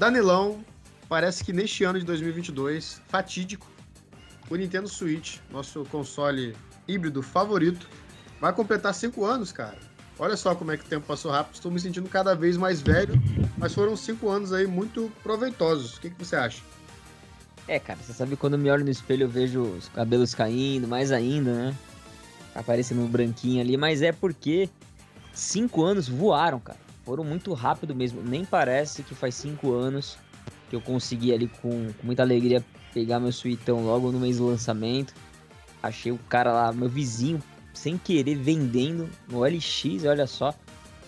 Danilão, parece que neste ano de 2022, fatídico, o Nintendo Switch, nosso console híbrido favorito, vai completar cinco anos, cara. Olha só como é que o tempo passou rápido. Estou me sentindo cada vez mais velho, mas foram cinco anos aí muito proveitosos. O que, que você acha? É, cara, você sabe quando eu me olho no espelho eu vejo os cabelos caindo, mais ainda, né? Aparecendo um branquinho ali, mas é porque cinco anos voaram, cara. Foram muito rápido mesmo. Nem parece que faz cinco anos que eu consegui ali com, com muita alegria pegar meu suitão logo no mês do lançamento. Achei o cara lá, meu vizinho, sem querer, vendendo no LX, olha só.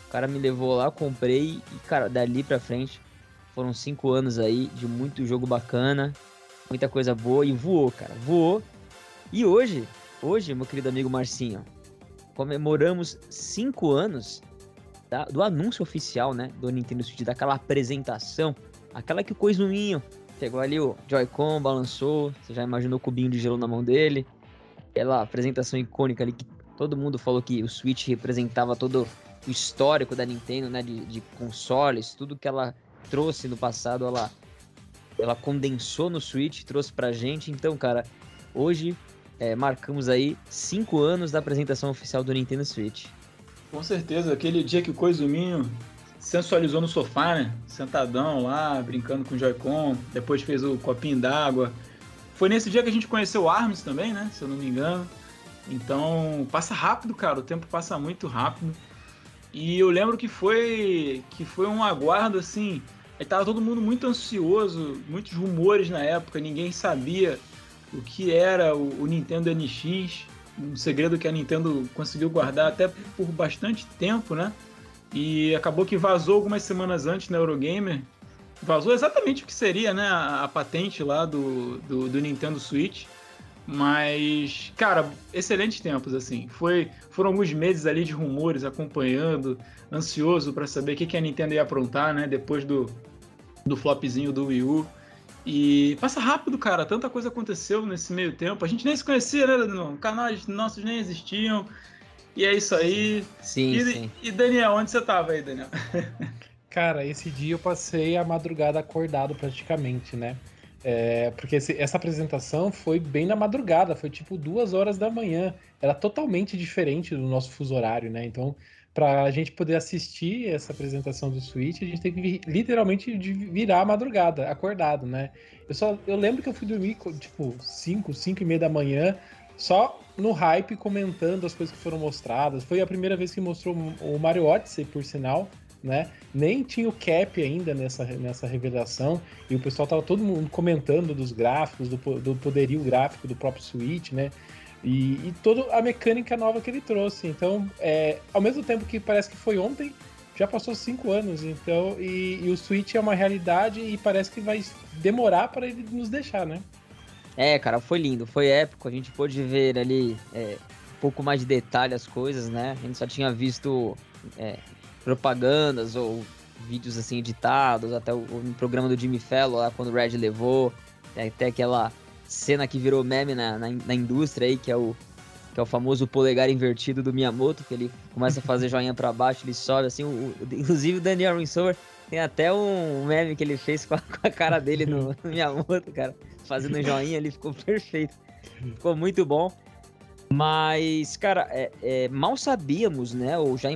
O cara me levou lá, comprei e, cara, dali pra frente foram cinco anos aí de muito jogo bacana, muita coisa boa e voou, cara, voou. E hoje, hoje, meu querido amigo Marcinho, comemoramos cinco anos da, do anúncio oficial, né, do Nintendo Switch, daquela apresentação, aquela que o Coisuminho pegou ali o Joy-Con, balançou, você já imaginou o cubinho de gelo na mão dele, aquela apresentação icônica ali que todo mundo falou que o Switch representava todo o histórico da Nintendo, né, de, de consoles, tudo que ela trouxe no passado, ela ela condensou no Switch, trouxe pra gente. Então, cara, hoje é, marcamos aí cinco anos da apresentação oficial do Nintendo Switch. Com certeza, aquele dia que o Coisuminho sensualizou no sofá, né? Sentadão lá, brincando com o Joy-Con, depois fez o copinho d'água. Foi nesse dia que a gente conheceu o Arms também, né? Se eu não me engano. Então, passa rápido, cara, o tempo passa muito rápido. E eu lembro que foi que foi um aguardo assim, tava todo mundo muito ansioso, muitos rumores na época, ninguém sabia o que era o, o Nintendo NX, um segredo que a Nintendo conseguiu guardar até por bastante tempo, né? E acabou que vazou algumas semanas antes na Eurogamer. Vazou exatamente o que seria, né? A, a patente lá do, do, do, Nintendo Switch. Mas, cara, excelentes tempos, assim. Foi, foram alguns meses ali de rumores acompanhando, ansioso para saber o que, que a Nintendo ia aprontar, né? Depois do, do flopzinho do Wii U. E passa rápido, cara. Tanta coisa aconteceu nesse meio tempo. A gente nem se conhecia, né, Danilo? Canais nossos nem existiam. E é isso aí. Sim, e, sim. E Daniel, onde você tava aí, Daniel? Cara, esse dia eu passei a madrugada acordado praticamente, né? É, porque esse, essa apresentação foi bem na madrugada, foi tipo duas horas da manhã. Era totalmente diferente do nosso fuso horário, né? Então, para a gente poder assistir essa apresentação do Switch, a gente tem que literalmente virar a madrugada, acordado, né? Eu só eu lembro que eu fui dormir tipo 5, 5 e meia da manhã, só no hype comentando as coisas que foram mostradas. Foi a primeira vez que mostrou o Mario Odyssey, por sinal, né? Nem tinha o cap ainda nessa, nessa revelação, e o pessoal tava todo mundo comentando dos gráficos, do, do poderio gráfico do próprio Switch, né? E, e toda a mecânica nova que ele trouxe. Então, é, ao mesmo tempo que parece que foi ontem, já passou cinco anos. Então, e, e o Switch é uma realidade e parece que vai demorar para ele nos deixar, né? É, cara, foi lindo, foi épico. A gente pôde ver ali é, um pouco mais de detalhe as coisas, né? A gente só tinha visto é, propagandas ou vídeos assim editados, até o, o programa do Jimmy Fallon lá quando o Red levou, até aquela cena que virou meme na, na, na, indústria aí, que é o que é o famoso polegar invertido do Miyamoto, que ele começa a fazer joinha para baixo, ele sobe assim, o, inclusive o Daniel Rinsover tem até um meme que ele fez com a, com a cara dele no, no Miyamoto, cara, fazendo joinha, ele ficou perfeito. Ficou muito bom. Mas, cara, é, é, mal sabíamos, né? Ou já.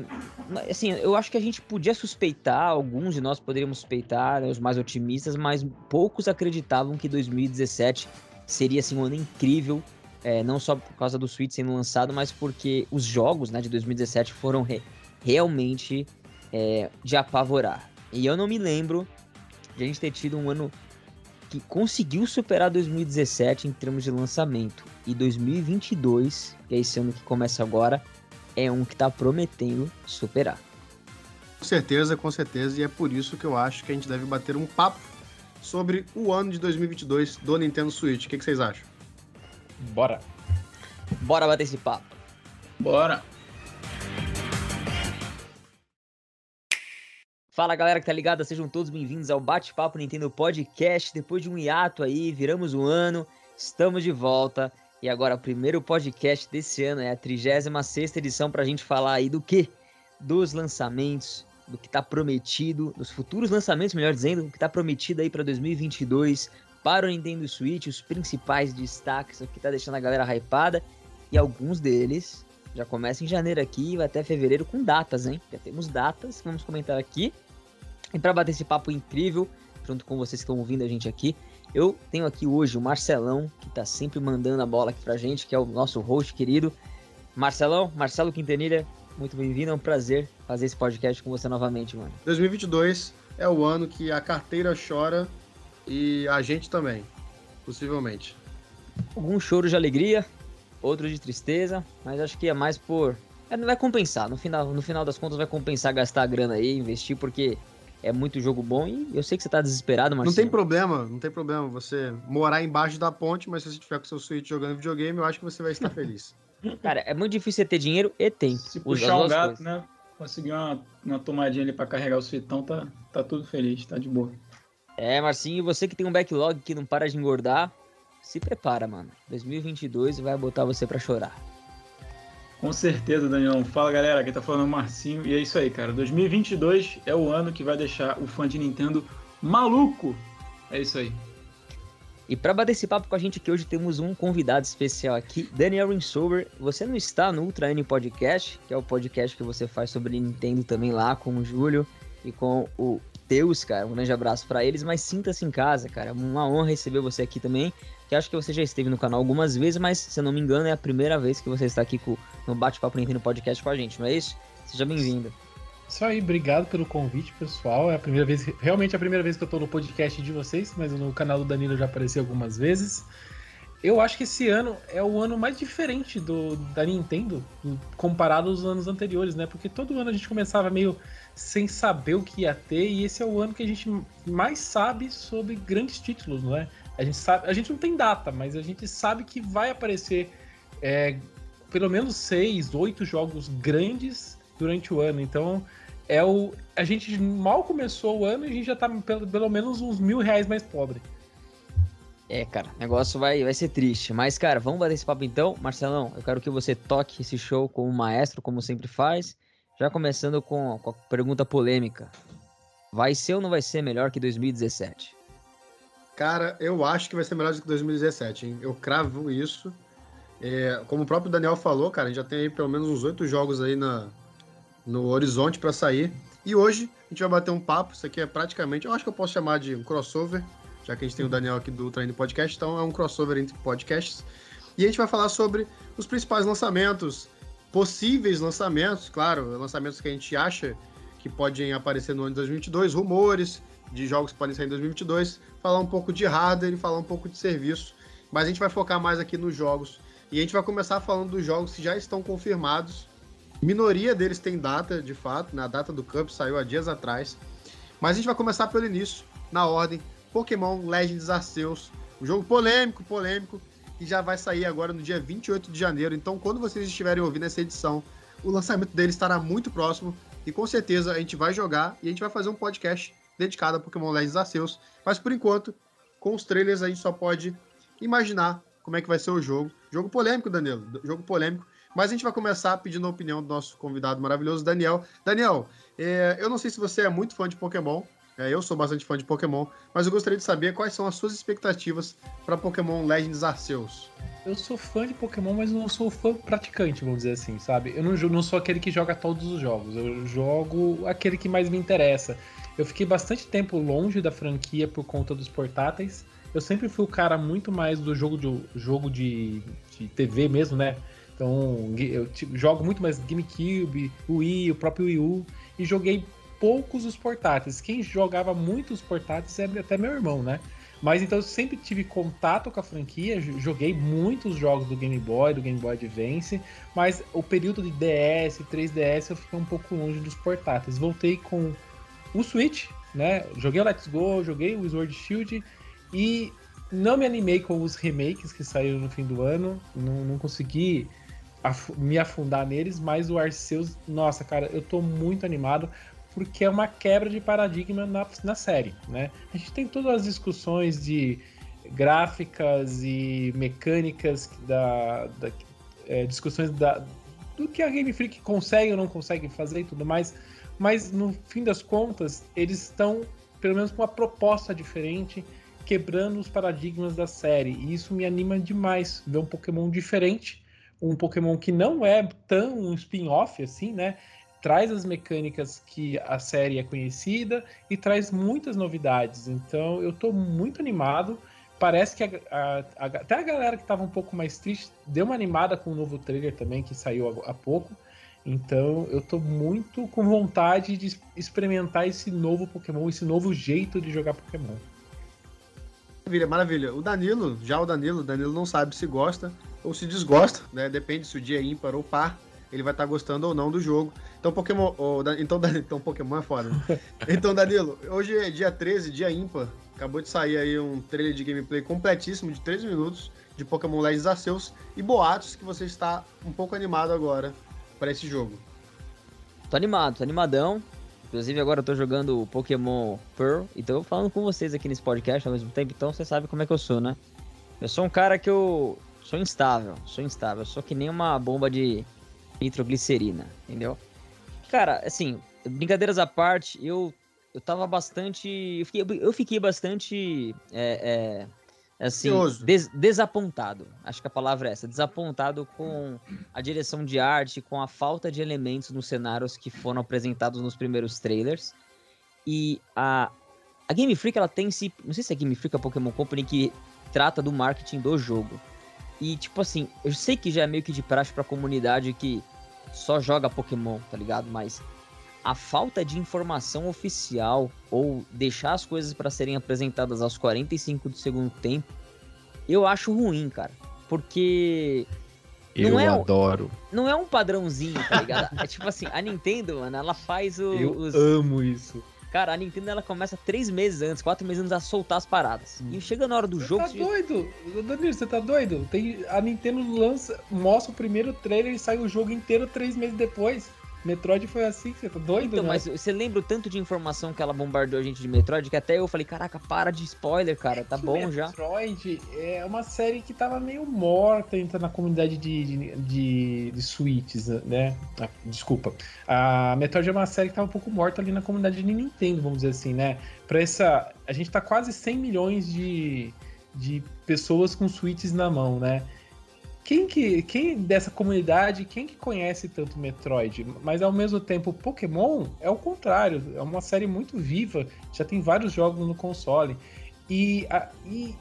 Assim, eu acho que a gente podia suspeitar, alguns de nós poderíamos suspeitar, né, os mais otimistas, mas poucos acreditavam que 2017 seria assim, um ano incrível, é, não só por causa do Switch sendo lançado, mas porque os jogos né, de 2017 foram re realmente é, de apavorar. E eu não me lembro de a gente ter tido um ano que conseguiu superar 2017 em termos de lançamento. E 2022, que é esse ano que começa agora, é um que está prometendo superar. Com certeza, com certeza, e é por isso que eu acho que a gente deve bater um papo sobre o ano de 2022 do Nintendo Switch. O que, que vocês acham? Bora! Bora bater esse papo. Bora! Fala galera que tá ligada, sejam todos bem-vindos ao Bate-Papo Nintendo Podcast. Depois de um hiato aí, viramos o ano, estamos de volta. E agora, o primeiro podcast desse ano é a 36 edição pra gente falar aí do que? Dos lançamentos do que está prometido, dos futuros lançamentos, melhor dizendo, o que está prometido aí para 2022 para o Nintendo Switch, os principais destaques, o que está deixando a galera hypada e alguns deles já começam em janeiro aqui e vai até fevereiro com datas, hein? Já temos datas vamos comentar aqui. E para bater esse papo incrível, junto com vocês que estão ouvindo a gente aqui, eu tenho aqui hoje o Marcelão, que está sempre mandando a bola aqui pra gente, que é o nosso host querido. Marcelão, Marcelo Quintanilha, muito bem-vindo, é um prazer fazer esse podcast com você novamente, mano. 2022 é o ano que a carteira chora e a gente também, possivelmente. Algum choro de alegria, outro de tristeza, mas acho que é mais por. É, vai compensar, no final, no final das contas vai compensar gastar a grana aí, investir, porque é muito jogo bom e eu sei que você tá desesperado, mas Não tem problema, não tem problema você morar embaixo da ponte, mas se você tiver com seu Switch jogando videogame, eu acho que você vai estar feliz. Cara, é muito difícil você ter dinheiro e tempo. Se puxar um gato, coisas. né? Conseguir uma, uma tomadinha ali para carregar o suitão, tá, tá tudo feliz, tá de boa. É, Marcinho, você que tem um backlog que não para de engordar, se prepara, mano. 2022 vai botar você para chorar. Com certeza, Daniel. Fala, galera. Aqui tá falando o Marcinho. E é isso aí, cara. 2022 é o ano que vai deixar o fã de Nintendo maluco. É isso aí. E para bater esse papo com a gente aqui hoje temos um convidado especial aqui, Daniel Rinsover. Você não está no Ultra N Podcast, que é o podcast que você faz sobre Nintendo também lá com o Júlio e com o Teus, cara. Um grande abraço para eles, mas sinta-se em casa, cara. Uma honra receber você aqui também. Que acho que você já esteve no canal algumas vezes, mas se eu não me engano é a primeira vez que você está aqui com, no Bate-Papo Nintendo Podcast com a gente, não é isso? Seja bem-vindo. Isso aí, obrigado pelo convite, pessoal. É a primeira vez, realmente é a primeira vez que eu tô no podcast de vocês, mas no canal do Danilo já apareci algumas vezes. Eu acho que esse ano é o ano mais diferente do da Nintendo comparado aos anos anteriores, né? Porque todo ano a gente começava meio sem saber o que ia ter e esse é o ano que a gente mais sabe sobre grandes títulos, não é? A gente sabe, a gente não tem data, mas a gente sabe que vai aparecer é, pelo menos seis, oito jogos grandes durante o ano. Então, é o. A gente mal começou o ano e a gente já tá pelo, pelo menos uns mil reais mais pobre. É, cara, o negócio vai, vai ser triste. Mas, cara, vamos bater esse papo então. Marcelão, eu quero que você toque esse show como maestro, como sempre faz. Já começando com, com a pergunta polêmica. Vai ser ou não vai ser melhor que 2017? Cara, eu acho que vai ser melhor do que 2017, hein? Eu cravo isso. É, como o próprio Daniel falou, cara, a gente já tem aí pelo menos uns oito jogos aí na, no horizonte para sair. E hoje a gente vai bater um papo. Isso aqui é praticamente, eu acho que eu posso chamar de um crossover, já que a gente tem o Daniel aqui do Treino Podcast, então é um crossover entre podcasts. E a gente vai falar sobre os principais lançamentos, possíveis lançamentos, claro, lançamentos que a gente acha que podem aparecer no ano de 2022, rumores de jogos que podem sair em 2022, falar um pouco de hardware e falar um pouco de serviço. Mas a gente vai focar mais aqui nos jogos. E a gente vai começar falando dos jogos que já estão confirmados Minoria deles tem data, de fato, na né? data do Cup saiu há dias atrás. Mas a gente vai começar pelo início, na ordem. Pokémon Legends Arceus, um jogo polêmico, polêmico, que já vai sair agora no dia 28 de janeiro. Então, quando vocês estiverem ouvindo essa edição, o lançamento dele estará muito próximo e com certeza a gente vai jogar e a gente vai fazer um podcast dedicado a Pokémon Legends Arceus. Mas por enquanto, com os trailers a gente só pode imaginar como é que vai ser o jogo. Jogo polêmico, Danilo. Jogo polêmico. Mas a gente vai começar pedindo a opinião do nosso convidado maravilhoso, Daniel. Daniel, é, eu não sei se você é muito fã de Pokémon, é, eu sou bastante fã de Pokémon, mas eu gostaria de saber quais são as suas expectativas para Pokémon Legends Arceus. Eu sou fã de Pokémon, mas não sou fã praticante, vamos dizer assim, sabe? Eu não, não sou aquele que joga todos os jogos, eu jogo aquele que mais me interessa. Eu fiquei bastante tempo longe da franquia por conta dos portáteis. Eu sempre fui o cara muito mais do jogo de, jogo de, de TV mesmo, né? Então, eu jogo muito mais GameCube, Wii, o próprio Wii U, e joguei poucos os portáteis. Quem jogava muito os portáteis é até meu irmão, né? Mas então eu sempre tive contato com a franquia, joguei muitos jogos do Game Boy, do Game Boy Advance, mas o período de DS, 3DS eu fiquei um pouco longe dos portáteis. Voltei com o Switch, né? Joguei o Let's Go, joguei o Sword Shield e não me animei com os remakes que saíram no fim do ano, não, não consegui me afundar neles, mas o Arceus, nossa, cara, eu tô muito animado porque é uma quebra de paradigma na, na série, né? A gente tem todas as discussões de gráficas e mecânicas da, da é, discussões da, do que a Game Freak consegue ou não consegue fazer e tudo mais, mas no fim das contas, eles estão, pelo menos, com uma proposta diferente, quebrando os paradigmas da série. E isso me anima demais ver um Pokémon diferente, um Pokémon que não é tão um spin-off assim, né? Traz as mecânicas que a série é conhecida e traz muitas novidades. Então eu tô muito animado. Parece que a, a, a, até a galera que estava um pouco mais triste deu uma animada com o novo trailer também, que saiu há, pouco. Então eu tô muito com vontade de experimentar esse novo Pokémon, esse novo jeito de jogar Pokémon. Maravilha, maravilha. O Danilo, já o Danilo, o Danilo não sabe se gosta ou se desgosta, né? Depende se o dia é ímpar ou par, ele vai estar tá gostando ou não do jogo. Então, Pokémon. Oh, então, então, Pokémon é foda. Né? Então, Danilo, hoje é dia 13, dia ímpar. Acabou de sair aí um trailer de gameplay completíssimo de 3 minutos de Pokémon Legends Arceus e boatos que você está um pouco animado agora para esse jogo. Tô animado, tô animadão. Inclusive agora eu tô jogando Pokémon Pearl e tô falando com vocês aqui nesse podcast ao mesmo tempo, então você sabe como é que eu sou, né? Eu sou um cara que eu sou instável, sou instável, sou que nem uma bomba de nitroglicerina, entendeu? Cara, assim, brincadeiras à parte, eu eu tava bastante, eu fiquei, eu fiquei bastante é, é, assim, des, desapontado. Acho que a palavra é essa, desapontado com a direção de arte, com a falta de elementos nos cenários que foram apresentados nos primeiros trailers. E a, a Game Freak, ela tem se, não sei se é a Game Freak ou a Pokémon Company que trata do marketing do jogo. E tipo assim, eu sei que já é meio que de praxe pra comunidade que só joga Pokémon, tá ligado? Mas a falta de informação oficial ou deixar as coisas para serem apresentadas aos 45 do segundo tempo, eu acho ruim, cara. Porque. Eu não é, adoro. Não é um padrãozinho, tá ligado? é tipo assim, a Nintendo, mano, ela faz os. Eu amo isso. Cara, a Nintendo ela começa três meses antes, quatro meses antes a soltar as paradas. Hum. E chega na hora do você jogo. Tá você doido? Danilo, você tá doido? Tem, a Nintendo lança, mostra o primeiro trailer e sai o jogo inteiro três meses depois. Metroid foi assim, você tá doido, Então, né? mas você lembra o tanto de informação que ela bombardeou a gente de Metroid que até eu falei, caraca, para de spoiler, cara, tá bom Metroid já. Metroid é uma série que tava meio morta entre na comunidade de, de, de, de Switches, né? Ah, desculpa. A Metroid é uma série que tava um pouco morta ali na comunidade de Nintendo, vamos dizer assim, né? Pra essa. A gente tá quase 100 milhões de, de pessoas com Switches na mão, né? Quem que quem dessa comunidade, quem que conhece tanto Metroid, mas ao mesmo tempo Pokémon é o contrário, é uma série muito viva, já tem vários jogos no console. E a, e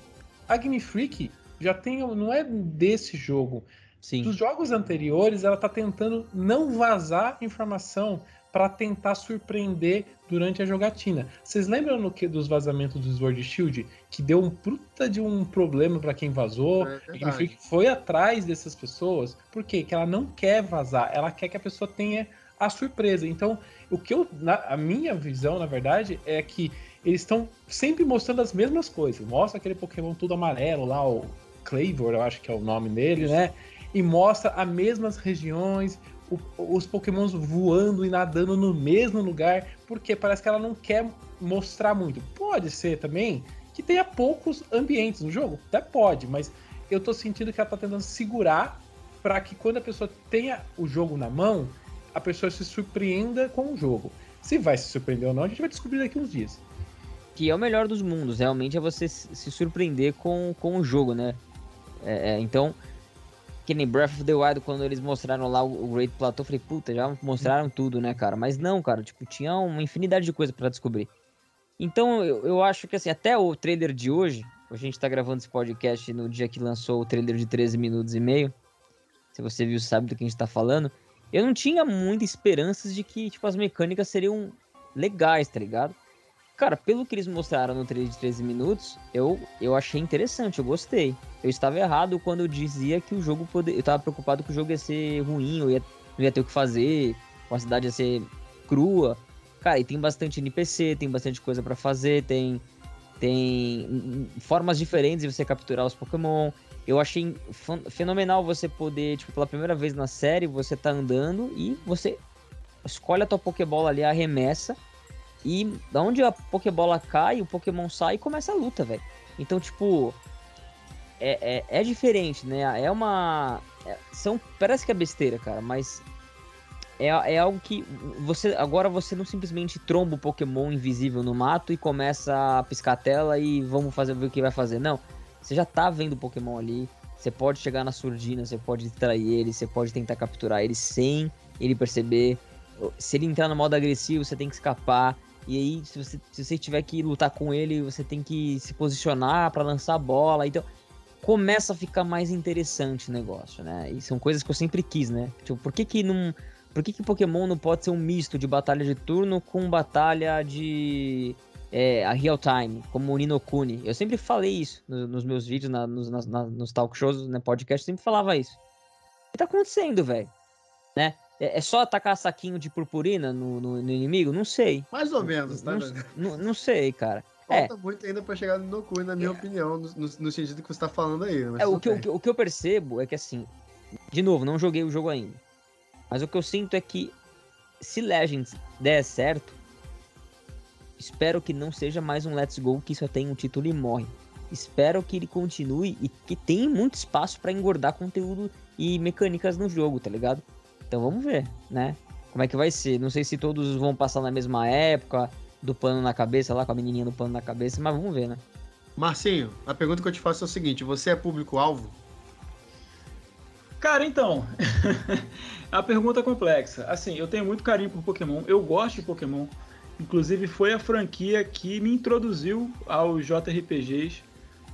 a Game Freak já tem, não é desse jogo. Sim. Dos jogos anteriores, ela tá tentando não vazar informação para tentar surpreender durante a jogatina. Vocês lembram no que dos vazamentos do Sword Shield que deu um puta de um problema para quem vazou? É Game Freak foi atrás dessas pessoas, por quê? Que ela não quer vazar, ela quer que a pessoa tenha a surpresa. Então, o que eu na, a minha visão, na verdade, é que eles estão sempre mostrando as mesmas coisas. Mostra aquele Pokémon tudo amarelo lá, o Clavor, eu acho que é o nome dele, né? E mostra as mesmas regiões, o, os pokémons voando e nadando no mesmo lugar, porque parece que ela não quer mostrar muito. Pode ser também que tenha poucos ambientes no jogo, até pode, mas eu tô sentindo que ela tá tentando segurar para que quando a pessoa tenha o jogo na mão, a pessoa se surpreenda com o jogo. Se vai se surpreender ou não, a gente vai descobrir daqui uns dias. Que é o melhor dos mundos, realmente é você se surpreender com, com o jogo, né? É, é, então, que nem Breath of the Wild, quando eles mostraram lá o Great Plateau, eu falei, puta, já mostraram tudo, né, cara? Mas não, cara, tipo, tinha uma infinidade de coisa para descobrir. Então, eu, eu acho que, assim, até o trailer de hoje, a gente tá gravando esse podcast no dia que lançou o trailer de 13 minutos e meio, se você viu, sabe do que a gente tá falando, eu não tinha muitas esperanças de que, tipo, as mecânicas seriam legais, tá ligado? Cara, pelo que eles mostraram no trailer de 13 minutos, eu, eu achei interessante, eu gostei. Eu estava errado quando eu dizia que o jogo poderia. Eu estava preocupado que o jogo ia ser ruim, eu ia, ia ter o que fazer, a cidade ia ser crua. Cara, e tem bastante NPC, tem bastante coisa para fazer, tem, tem formas diferentes de você capturar os Pokémon. Eu achei fenomenal você poder, tipo, pela primeira vez na série, você tá andando e você escolhe a tua Pokébola ali, arremessa e da onde a Pokébola cai, o Pokémon sai e começa a luta, velho. Então, tipo. É, é, é, diferente, né? É uma. É, são, parece que é besteira, cara, mas. é, é algo que você agora você não simplesmente tromba o Pokémon invisível no mato e começa a piscar a tela e vamos fazer ver o que vai fazer. Não, você já tá vendo o Pokémon ali. Você pode chegar na surdina, você pode distrair ele, você pode tentar capturar ele sem ele perceber. Se ele entrar no modo agressivo, você tem que escapar. E aí, se você, se você tiver que lutar com ele, você tem que se posicionar para lançar a bola. Então, começa a ficar mais interessante o negócio, né? E são coisas que eu sempre quis, né? Tipo, por que que não... Por que que Pokémon não pode ser um misto de batalha de turno com batalha de... É, a real time, como o Ninokuni. Eu sempre falei isso nos, nos meus vídeos, na, nos, na, nos talk shows, no né, podcast, sempre falava isso. O que tá acontecendo, velho? Né? É, é, só atacar saquinho de purpurina no, no, no, inimigo? Não sei. Mais ou menos, tá? Não, não, não sei, cara. Falta é. muito ainda pra chegar no Noku, na minha é. opinião, no, no, sentido que você tá falando aí. é, o que, eu, o que eu percebo é que, assim, de novo, não joguei o jogo ainda. Mas o que eu sinto é que se Legends der certo, espero que não seja mais um Let's Go que só tem um título e morre. Espero que ele continue e que tenha muito espaço para engordar conteúdo e mecânicas no jogo, tá ligado? Então vamos ver, né? Como é que vai ser? Não sei se todos vão passar na mesma época, do pano na cabeça, lá com a menininha do pano na cabeça, mas vamos ver, né? Marcinho, a pergunta que eu te faço é o seguinte: você é público-alvo? Cara, então. a pergunta é complexa. Assim, eu tenho muito carinho por Pokémon, eu gosto de Pokémon. Inclusive, foi a franquia que me introduziu aos JRPGs.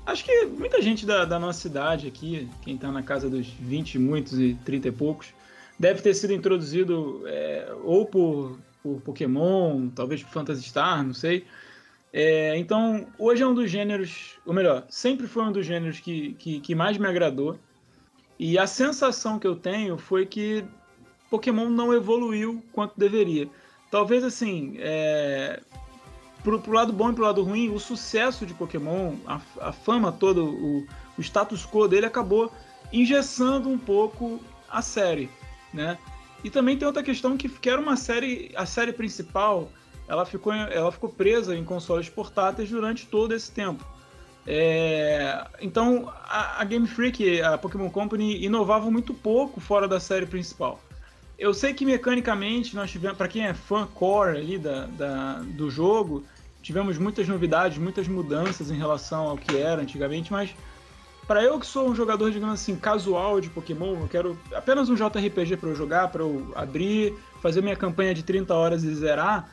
Acho que muita gente da, da nossa cidade aqui, quem tá na casa dos 20 muitos e 30 e poucos, deve ter sido introduzido é, ou por, por Pokémon, talvez por Phantasy Star, não sei. É, então, hoje é um dos gêneros, ou melhor, sempre foi um dos gêneros que, que, que, mais me agradou. E a sensação que eu tenho foi que Pokémon não evoluiu quanto deveria. Talvez assim, é, pro, pro lado bom e pro lado ruim, o sucesso de Pokémon, a, a fama toda, o, o status quo dele acabou engessando um pouco a série né? E também tem outra questão que, que era uma série, a série principal, ela ficou, ela ficou presa em consoles portáteis durante todo esse tempo. É, então a, a, Game Freak, a Pokémon Company, inovava muito pouco fora da série principal. Eu sei que mecanicamente nós tivemos, para quem é fã core ali da, da, do jogo, tivemos muitas novidades, muitas mudanças em relação ao que era antigamente, mas para eu que sou um jogador, digamos assim, casual de Pokémon, eu quero apenas um JRPG para eu jogar, para eu abrir, fazer minha campanha de 30 horas e zerar.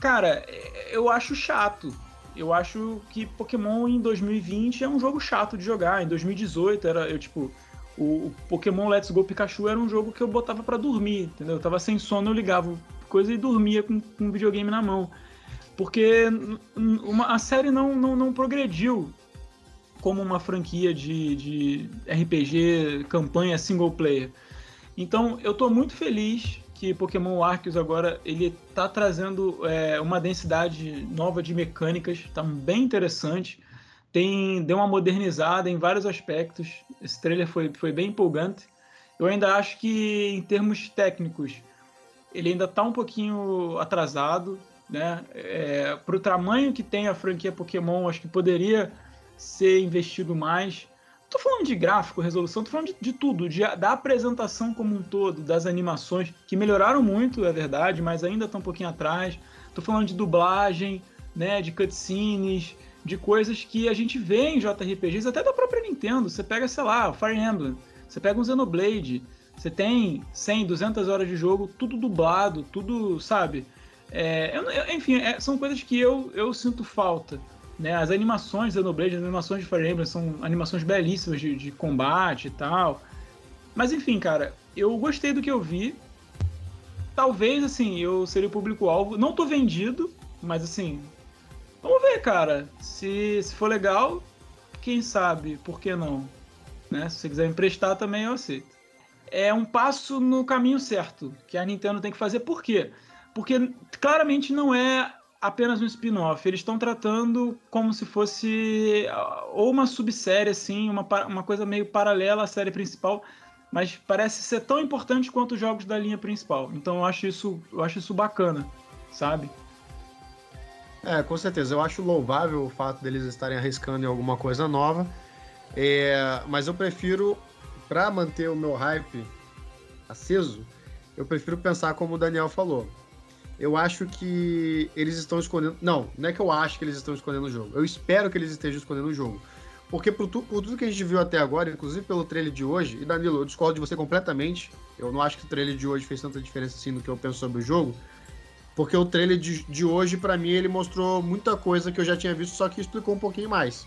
Cara, eu acho chato. Eu acho que Pokémon em 2020 é um jogo chato de jogar. Em 2018 era eu tipo o, Pokémon Let's Go Pikachu era um jogo que eu botava para dormir, entendeu? Eu tava sem sono, eu ligava coisa e dormia com, com um videogame na mão. Porque uma, a série não, não, não progrediu como uma franquia de, de RPG, campanha single player. Então eu estou muito feliz que Pokémon Arceus agora ele está trazendo é, uma densidade nova de mecânicas, está bem interessante. Tem deu uma modernizada em vários aspectos. Esse trailer foi, foi bem empolgante. Eu ainda acho que em termos técnicos ele ainda está um pouquinho atrasado, né? É, Para o tamanho que tem a franquia Pokémon, acho que poderia ser investido mais. Tô falando de gráfico, resolução, tô falando de, de tudo, de, da apresentação como um todo, das animações, que melhoraram muito, é verdade, mas ainda estão um pouquinho atrás. Tô falando de dublagem, né, de cutscenes, de coisas que a gente vê em JRPGs, até da própria Nintendo. Você pega, sei lá, Fire Emblem, você pega um Xenoblade, você tem 100, 200 horas de jogo, tudo dublado, tudo, sabe? É, eu, enfim, é, são coisas que eu, eu sinto falta né? As animações da Xenoblade, as animações de Fire Emblem são animações belíssimas de, de combate e tal. Mas enfim, cara, eu gostei do que eu vi. Talvez, assim, eu seria o público-alvo. Não tô vendido, mas assim, vamos ver, cara. Se, se for legal, quem sabe, por que não? Né? Se você quiser emprestar também, eu aceito. É um passo no caminho certo que a Nintendo tem que fazer. Por quê? Porque claramente não é apenas um spin-off. Eles estão tratando como se fosse ah, ou uma subsérie, assim, uma, uma coisa meio paralela à série principal, mas parece ser tão importante quanto os jogos da linha principal. Então eu acho isso, eu acho isso bacana, sabe? É, com certeza. Eu acho louvável o fato deles estarem arriscando em alguma coisa nova. É, mas eu prefiro, para manter o meu hype aceso, eu prefiro pensar como o Daniel falou. Eu acho que eles estão escondendo. Não, não é que eu acho que eles estão escondendo o jogo. Eu espero que eles estejam escondendo o jogo. Porque por, tu, por, tudo que a gente viu até agora, inclusive pelo trailer de hoje, e Danilo, eu discordo de você completamente. Eu não acho que o trailer de hoje fez tanta diferença assim no que eu penso sobre o jogo. Porque o trailer de, de hoje, para mim, ele mostrou muita coisa que eu já tinha visto, só que explicou um pouquinho mais.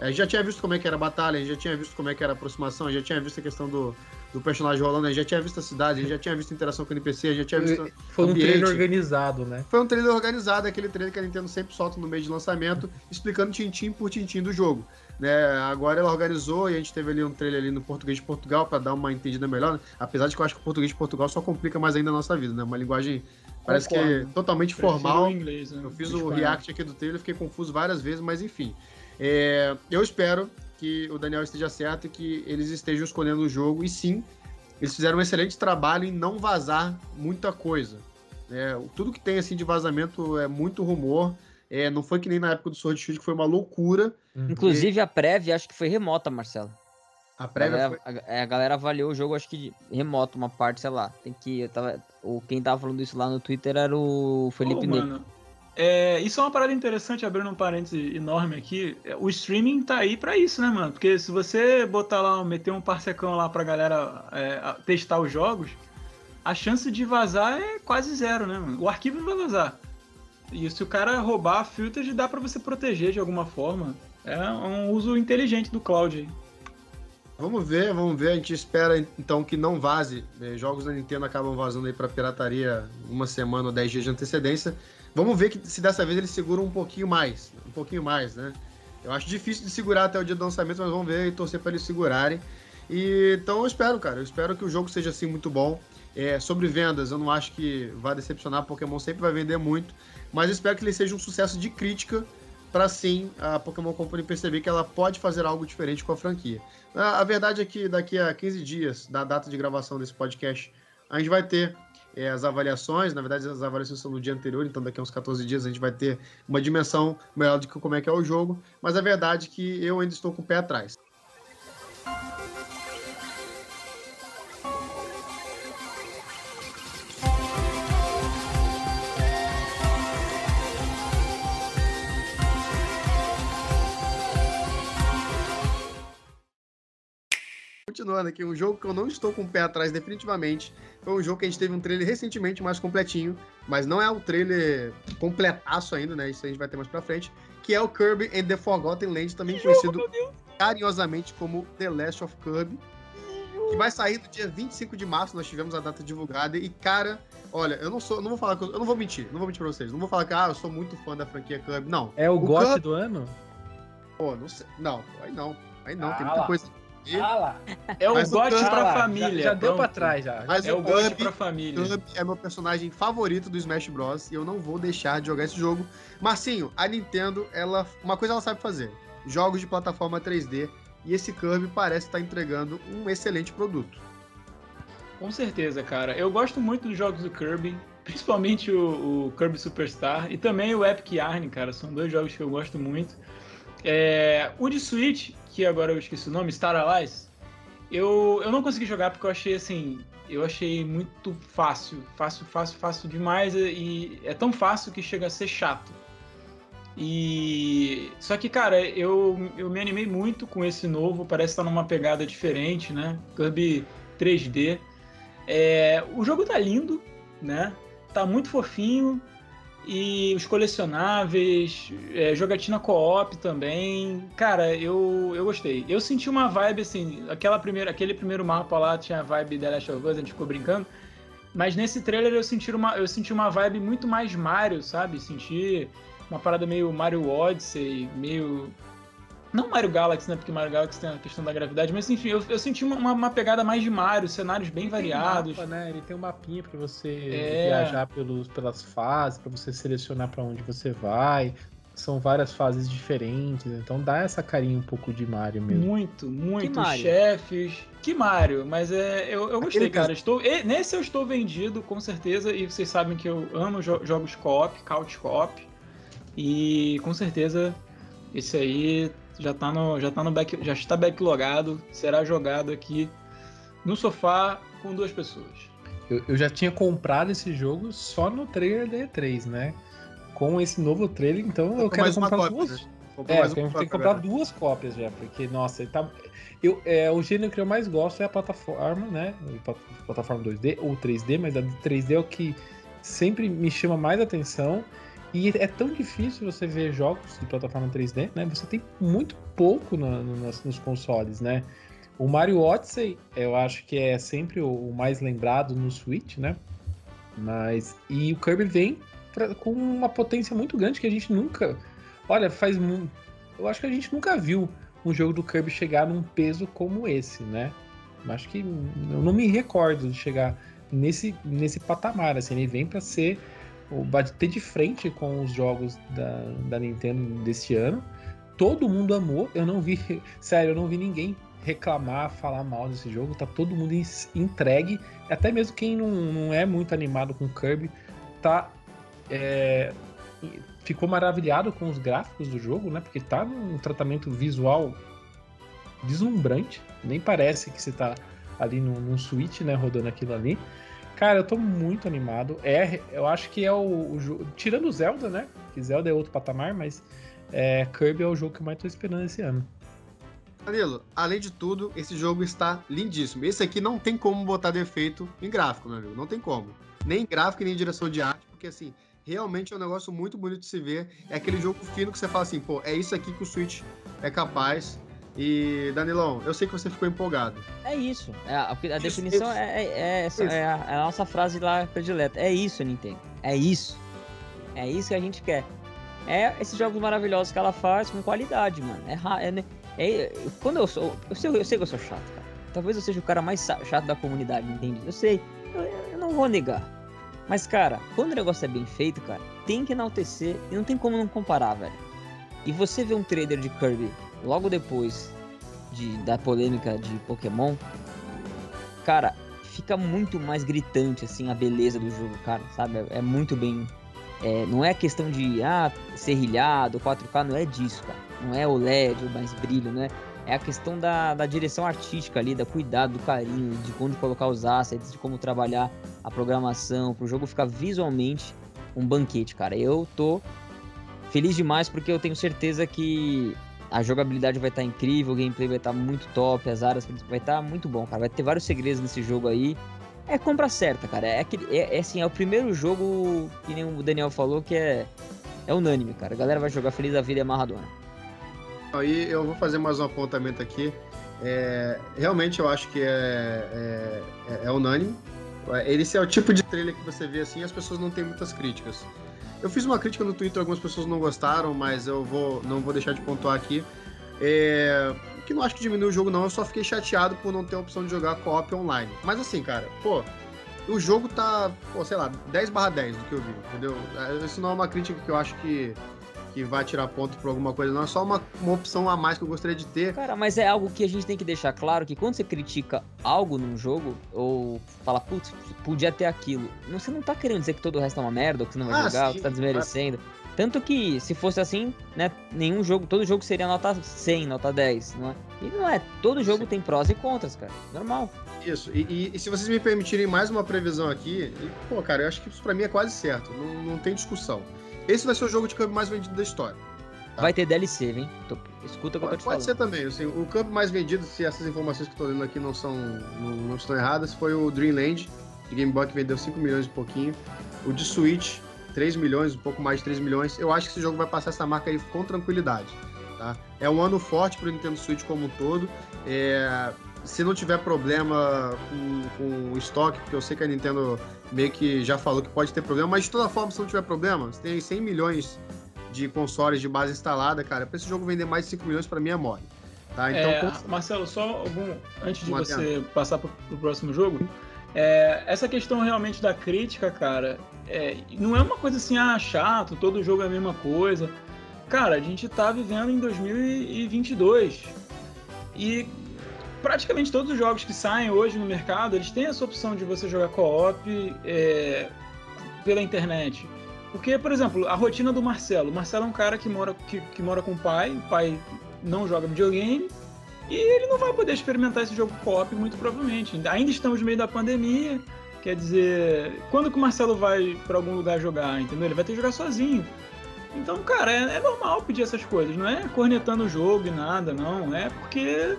Gente já tinha visto como é que era a batalha, já tinha visto como é que era a aproximação, já tinha visto a questão do, do personagem rolando, a gente já tinha visto a cidade, a gente já tinha visto a interação com o NPC, a gente já tinha visto. Foi um ambiente. trailer organizado, né? Foi um trailer organizado, aquele trailer que a Nintendo sempre solta no meio de lançamento, explicando tintim por tintim do jogo. Né? Agora ela organizou e a gente teve ali um trailer ali no português de Portugal para dar uma entendida melhor, né? apesar de que eu acho que o português de Portugal só complica mais ainda a nossa vida, né? Uma linguagem parece Concordo. que é totalmente formal. Inglês, né? Eu fiz o react aqui do trailer, fiquei confuso várias vezes, mas enfim. É, eu espero que o Daniel esteja certo e que eles estejam escolhendo o jogo e sim, eles fizeram um excelente trabalho em não vazar muita coisa. É, tudo que tem assim de vazamento é muito rumor. É, não foi que nem na época do Sword Shield, que foi uma loucura. Uhum. Inclusive, e... a prévia acho que foi remota, Marcelo. A prévia a galera, foi... a, é, a, galera avaliou o jogo, acho que remoto, uma parte, sei lá. Tem que. Eu tava, o, quem tava falando isso lá no Twitter era o Felipe oh, É, isso é uma parada interessante, abrindo um parênteses enorme aqui. É, o streaming tá aí para isso, né, mano? Porque se você botar lá, meter um parsecão lá pra galera é, testar os jogos, a chance de vazar é quase zero, né, mano? O arquivo não vai vazar. E se o cara roubar a filters, dá para você proteger de alguma forma. É um uso inteligente do cloud aí. Vamos ver, vamos ver. A gente espera então que não vaze. É, jogos da Nintendo acabam vazando aí para pirataria uma semana ou dez dias de antecedência. Vamos ver que se dessa vez eles seguram um pouquinho mais, um pouquinho mais, né? Eu acho difícil de segurar até o dia do lançamento, mas vamos ver e torcer para eles segurarem. E então eu espero, cara. Eu espero que o jogo seja assim muito bom. É, sobre vendas, eu não acho que vai decepcionar. Pokémon sempre vai vender muito. Mas espero que ele seja um sucesso de crítica para sim a Pokémon Company perceber que ela pode fazer algo diferente com a franquia. A, verdade é que daqui a 15 dias da data de gravação desse podcast, a gente vai ter é, as avaliações, na verdade as avaliações são no dia anterior, então daqui a uns 14 dias a gente vai ter uma dimensão melhor de como é que é o jogo, mas a verdade é que eu ainda estou com o pé atrás. Continuando aqui, um jogo que eu não estou com o pé atrás definitivamente. Foi um jogo que a gente teve um trailer recentemente mais completinho, mas não é o trailer completaço ainda, né? Isso a gente vai ter mais pra frente. Que é o Kirby and the Forgotten Land, também conhecido carinhosamente como The Last of Kirby. Que vai sair no dia 25 de março, nós tivemos a data divulgada. E, cara, olha, eu não sou. não vou falar. Eu, eu não vou mentir, não vou mentir pra vocês. Não vou falar que ah, eu sou muito fã da franquia Kirby. Não. É o, o GOT Kirby... do ano? Pô, não sei. Não, aí não. Aí não, ah, tem muita lá. coisa Fala. É o gote pra família. Já, já deu pra trás, já. Mas é o gote pra família. Club é meu personagem favorito do Smash Bros. E eu não vou deixar de jogar esse jogo. Marcinho, a Nintendo, ela. Uma coisa ela sabe fazer: jogos de plataforma 3D. E esse Kirby parece estar entregando um excelente produto. Com certeza, cara. Eu gosto muito dos jogos do Kirby, principalmente o, o Kirby Superstar e também o Epic Yarn, cara. São dois jogos que eu gosto muito. É, o de Switch, que agora eu esqueci o nome, Star Allies, eu, eu não consegui jogar porque eu achei assim, eu achei muito fácil, fácil, fácil, fácil demais e é tão fácil que chega a ser chato. E só que, cara, eu, eu me animei muito com esse novo, parece estar numa pegada diferente, né? Kirby 3D. É, o jogo tá lindo, né? Tá muito fofinho. E os colecionáveis, é, jogatina co-op também. Cara, eu, eu gostei. Eu senti uma vibe assim, aquela primeira, aquele primeiro mapa lá tinha a vibe The Last of Us, a gente ficou brincando. Mas nesse trailer eu senti uma, eu senti uma vibe muito mais Mario, sabe? Senti uma parada meio Mario Odyssey, meio não Mario Galaxy, né? Porque Mario Galaxy tem a questão da gravidade, mas enfim, eu, eu senti uma, uma, pegada mais de Mario, cenários bem variados. Mapa, né? Ele tem um mapinha para você é... viajar pelos, pelas fases, para você selecionar para onde você vai. São várias fases diferentes, então dá essa carinha um pouco de Mario mesmo. Muito, muito. Que chefes. Que Mario, mas é, eu, eu gostei, cara. Estou, nesse eu estou vendido, com certeza, e vocês sabem que eu amo jo jogos co-op, couch co-op. E com certeza esse aí já está no, já tá no back, já está backlogado, será jogado aqui no sofá com duas pessoas. eu, eu já tinha comprado esse jogo só no trailer da E3, né? Com esse novo trailer, então eu quero comprar cópia, duas. Né? É, tem que comprar duas cópias já, porque, nossa, ele tá. Eu, é, o gênero que eu mais gosto é a plataforma, né? Plataforma 2D ou 3D, mas a de 3D é o que sempre me chama mais atenção. E é tão difícil você ver jogos de plataforma 3D, né? Você tem muito pouco no, no, nos consoles, né? O Mario Odyssey, eu acho que é sempre o, mais lembrado no Switch, né? Mas. E o Kirby vem pra, com uma potência muito grande que a gente nunca. Olha, faz. Eu acho que a gente nunca viu um jogo do Kirby chegar num peso como esse, né? Acho que eu não me recordo de chegar nesse, nesse patamar. Assim, ele vem para ser. Bater de frente com os jogos da, da Nintendo desse ano. Todo mundo amou. Eu não vi. Sério, eu não vi ninguém reclamar, falar mal desse jogo. Tá todo mundo entregue. Até mesmo quem não, não é muito animado com Kirby tá. É, ficou maravilhado com os gráficos do jogo, né? Porque tá num tratamento visual deslumbrante. Nem parece que você tá ali num, num Switch, né? Rodando aquilo ali. Cara, eu tô muito animado. É, eu acho que é o, o Tirando o Zelda, né? Que Zelda é outro patamar, mas é, Kirby é o jogo que eu mais tô esperando esse ano. Danilo, além de tudo, esse jogo está lindíssimo. Esse aqui não tem como botar defeito em gráfico, meu amigo. Não tem como. Nem em gráfico, nem em direção de arte, porque assim, realmente é um negócio muito bonito de se ver. É aquele jogo fino que você fala assim, pô, é isso aqui que o Switch é capaz. E, Danilão, eu sei que você ficou empolgado. É isso. É, a, a isso, definição isso. É, é, é, é, a, é a nossa frase lá predileta. É isso, Nintendo. É isso. É isso que a gente quer. É esses jogos maravilhosos que ela faz com qualidade, mano. É, é, é, quando eu sou. Eu sei, eu sei que eu sou chato, cara. Talvez eu seja o cara mais chato da comunidade, entende? Eu sei. Eu, eu não vou negar. Mas, cara, quando o negócio é bem feito, cara, tem que enaltecer e não tem como não comparar, velho. E você vê um trailer de Kirby logo depois de, da polêmica de Pokémon, cara, fica muito mais gritante, assim, a beleza do jogo, cara, sabe? É, muito bem. É, não é questão de ah, serrilhado, 4K, não é disso, cara. Não é o LED, o mais brilho, né? É a questão da, da direção artística ali, da cuidado, do carinho, de onde colocar os assets, de como trabalhar a programação, para o jogo ficar visualmente um banquete, cara. Eu tô feliz demais porque eu tenho certeza que a jogabilidade vai estar tá incrível, o gameplay vai estar tá muito top, as áreas vai estar tá muito bom, cara. Vai ter vários segredos nesse jogo aí. É compra certa, cara. É, é, é assim, é o primeiro jogo que nem o Daniel falou que é, é unânime, cara. A galera vai jogar feliz da vida e amarradona. Aí eu vou fazer mais um apontamento aqui. É, realmente eu acho que é, é, é, é unânime. Esse é o tipo de trailer que você vê assim as pessoas não têm muitas críticas. Eu fiz uma crítica no Twitter, algumas pessoas não gostaram, mas eu vou, não vou deixar de pontuar aqui. É, que não acho que diminui o jogo, não. Eu só fiquei chateado por não ter a opção de jogar co-op online. Mas assim, cara, pô, o jogo tá, pô, sei lá, 10 barra 10 do que eu vi, entendeu? Isso não é uma crítica que eu acho que que vai tirar ponto por alguma coisa, não. É só uma, uma opção a mais que eu gostaria de ter. Cara, mas é algo que a gente tem que deixar claro que quando você critica algo num jogo, ou fala, putz, podia ter aquilo, você não tá querendo dizer que todo o resto é uma merda, ou que você não vai ah, jogar, sim, ou que você tá desmerecendo. Tanto que, se fosse assim, né, nenhum jogo, todo jogo seria nota 100, nota 10, não é? E não é, todo jogo Sim. tem prós e contras, cara, normal. Isso, e, e, e, se vocês me permitirem mais uma previsão aqui, e, pô, cara, eu acho que isso pra mim é quase certo, não, não tem discussão. Esse vai ser o jogo de campo mais vendido da história. Tá? Vai ter DLC, hein? Tô... Escuta o que pode, eu tô te Pode ser também. Assim, o campo mais vendido, se essas informações que eu tô lendo aqui não, são, não, não estão erradas, foi o Dreamland, de Game Boy, que vendeu 5 milhões e pouquinho. O de Switch, 3 milhões, um pouco mais de 3 milhões. Eu acho que esse jogo vai passar essa marca aí com tranquilidade. Tá? É um ano forte para o Nintendo Switch como um todo. É, se não tiver problema com, com o estoque, porque eu sei que a Nintendo meio que já falou que pode ter problema, mas de toda forma, se não tiver problema, você tem 100 milhões de consoles de base instalada, cara, para esse jogo vender mais de 5 milhões, para mim é mole. Tá? Então, é. Marcelo, só algum, antes de você passar para o próximo jogo, é, essa questão realmente da crítica, cara, é, não é uma coisa assim, ah, chato, todo jogo é a mesma coisa. Cara, a gente tá vivendo em 2022 e praticamente todos os jogos que saem hoje no mercado, eles têm essa opção de você jogar co-op é, pela internet. Porque, por exemplo, a rotina do Marcelo. O Marcelo é um cara que mora, que, que mora com o pai, o pai não joga videogame, e ele não vai poder experimentar esse jogo co-op muito provavelmente. Ainda estamos no meio da pandemia, Quer dizer, quando que o Marcelo vai para algum lugar jogar, entendeu? Ele vai ter que jogar sozinho. Então, cara, é, é, normal pedir essas coisas. Não é cornetando o jogo e nada, não. É porque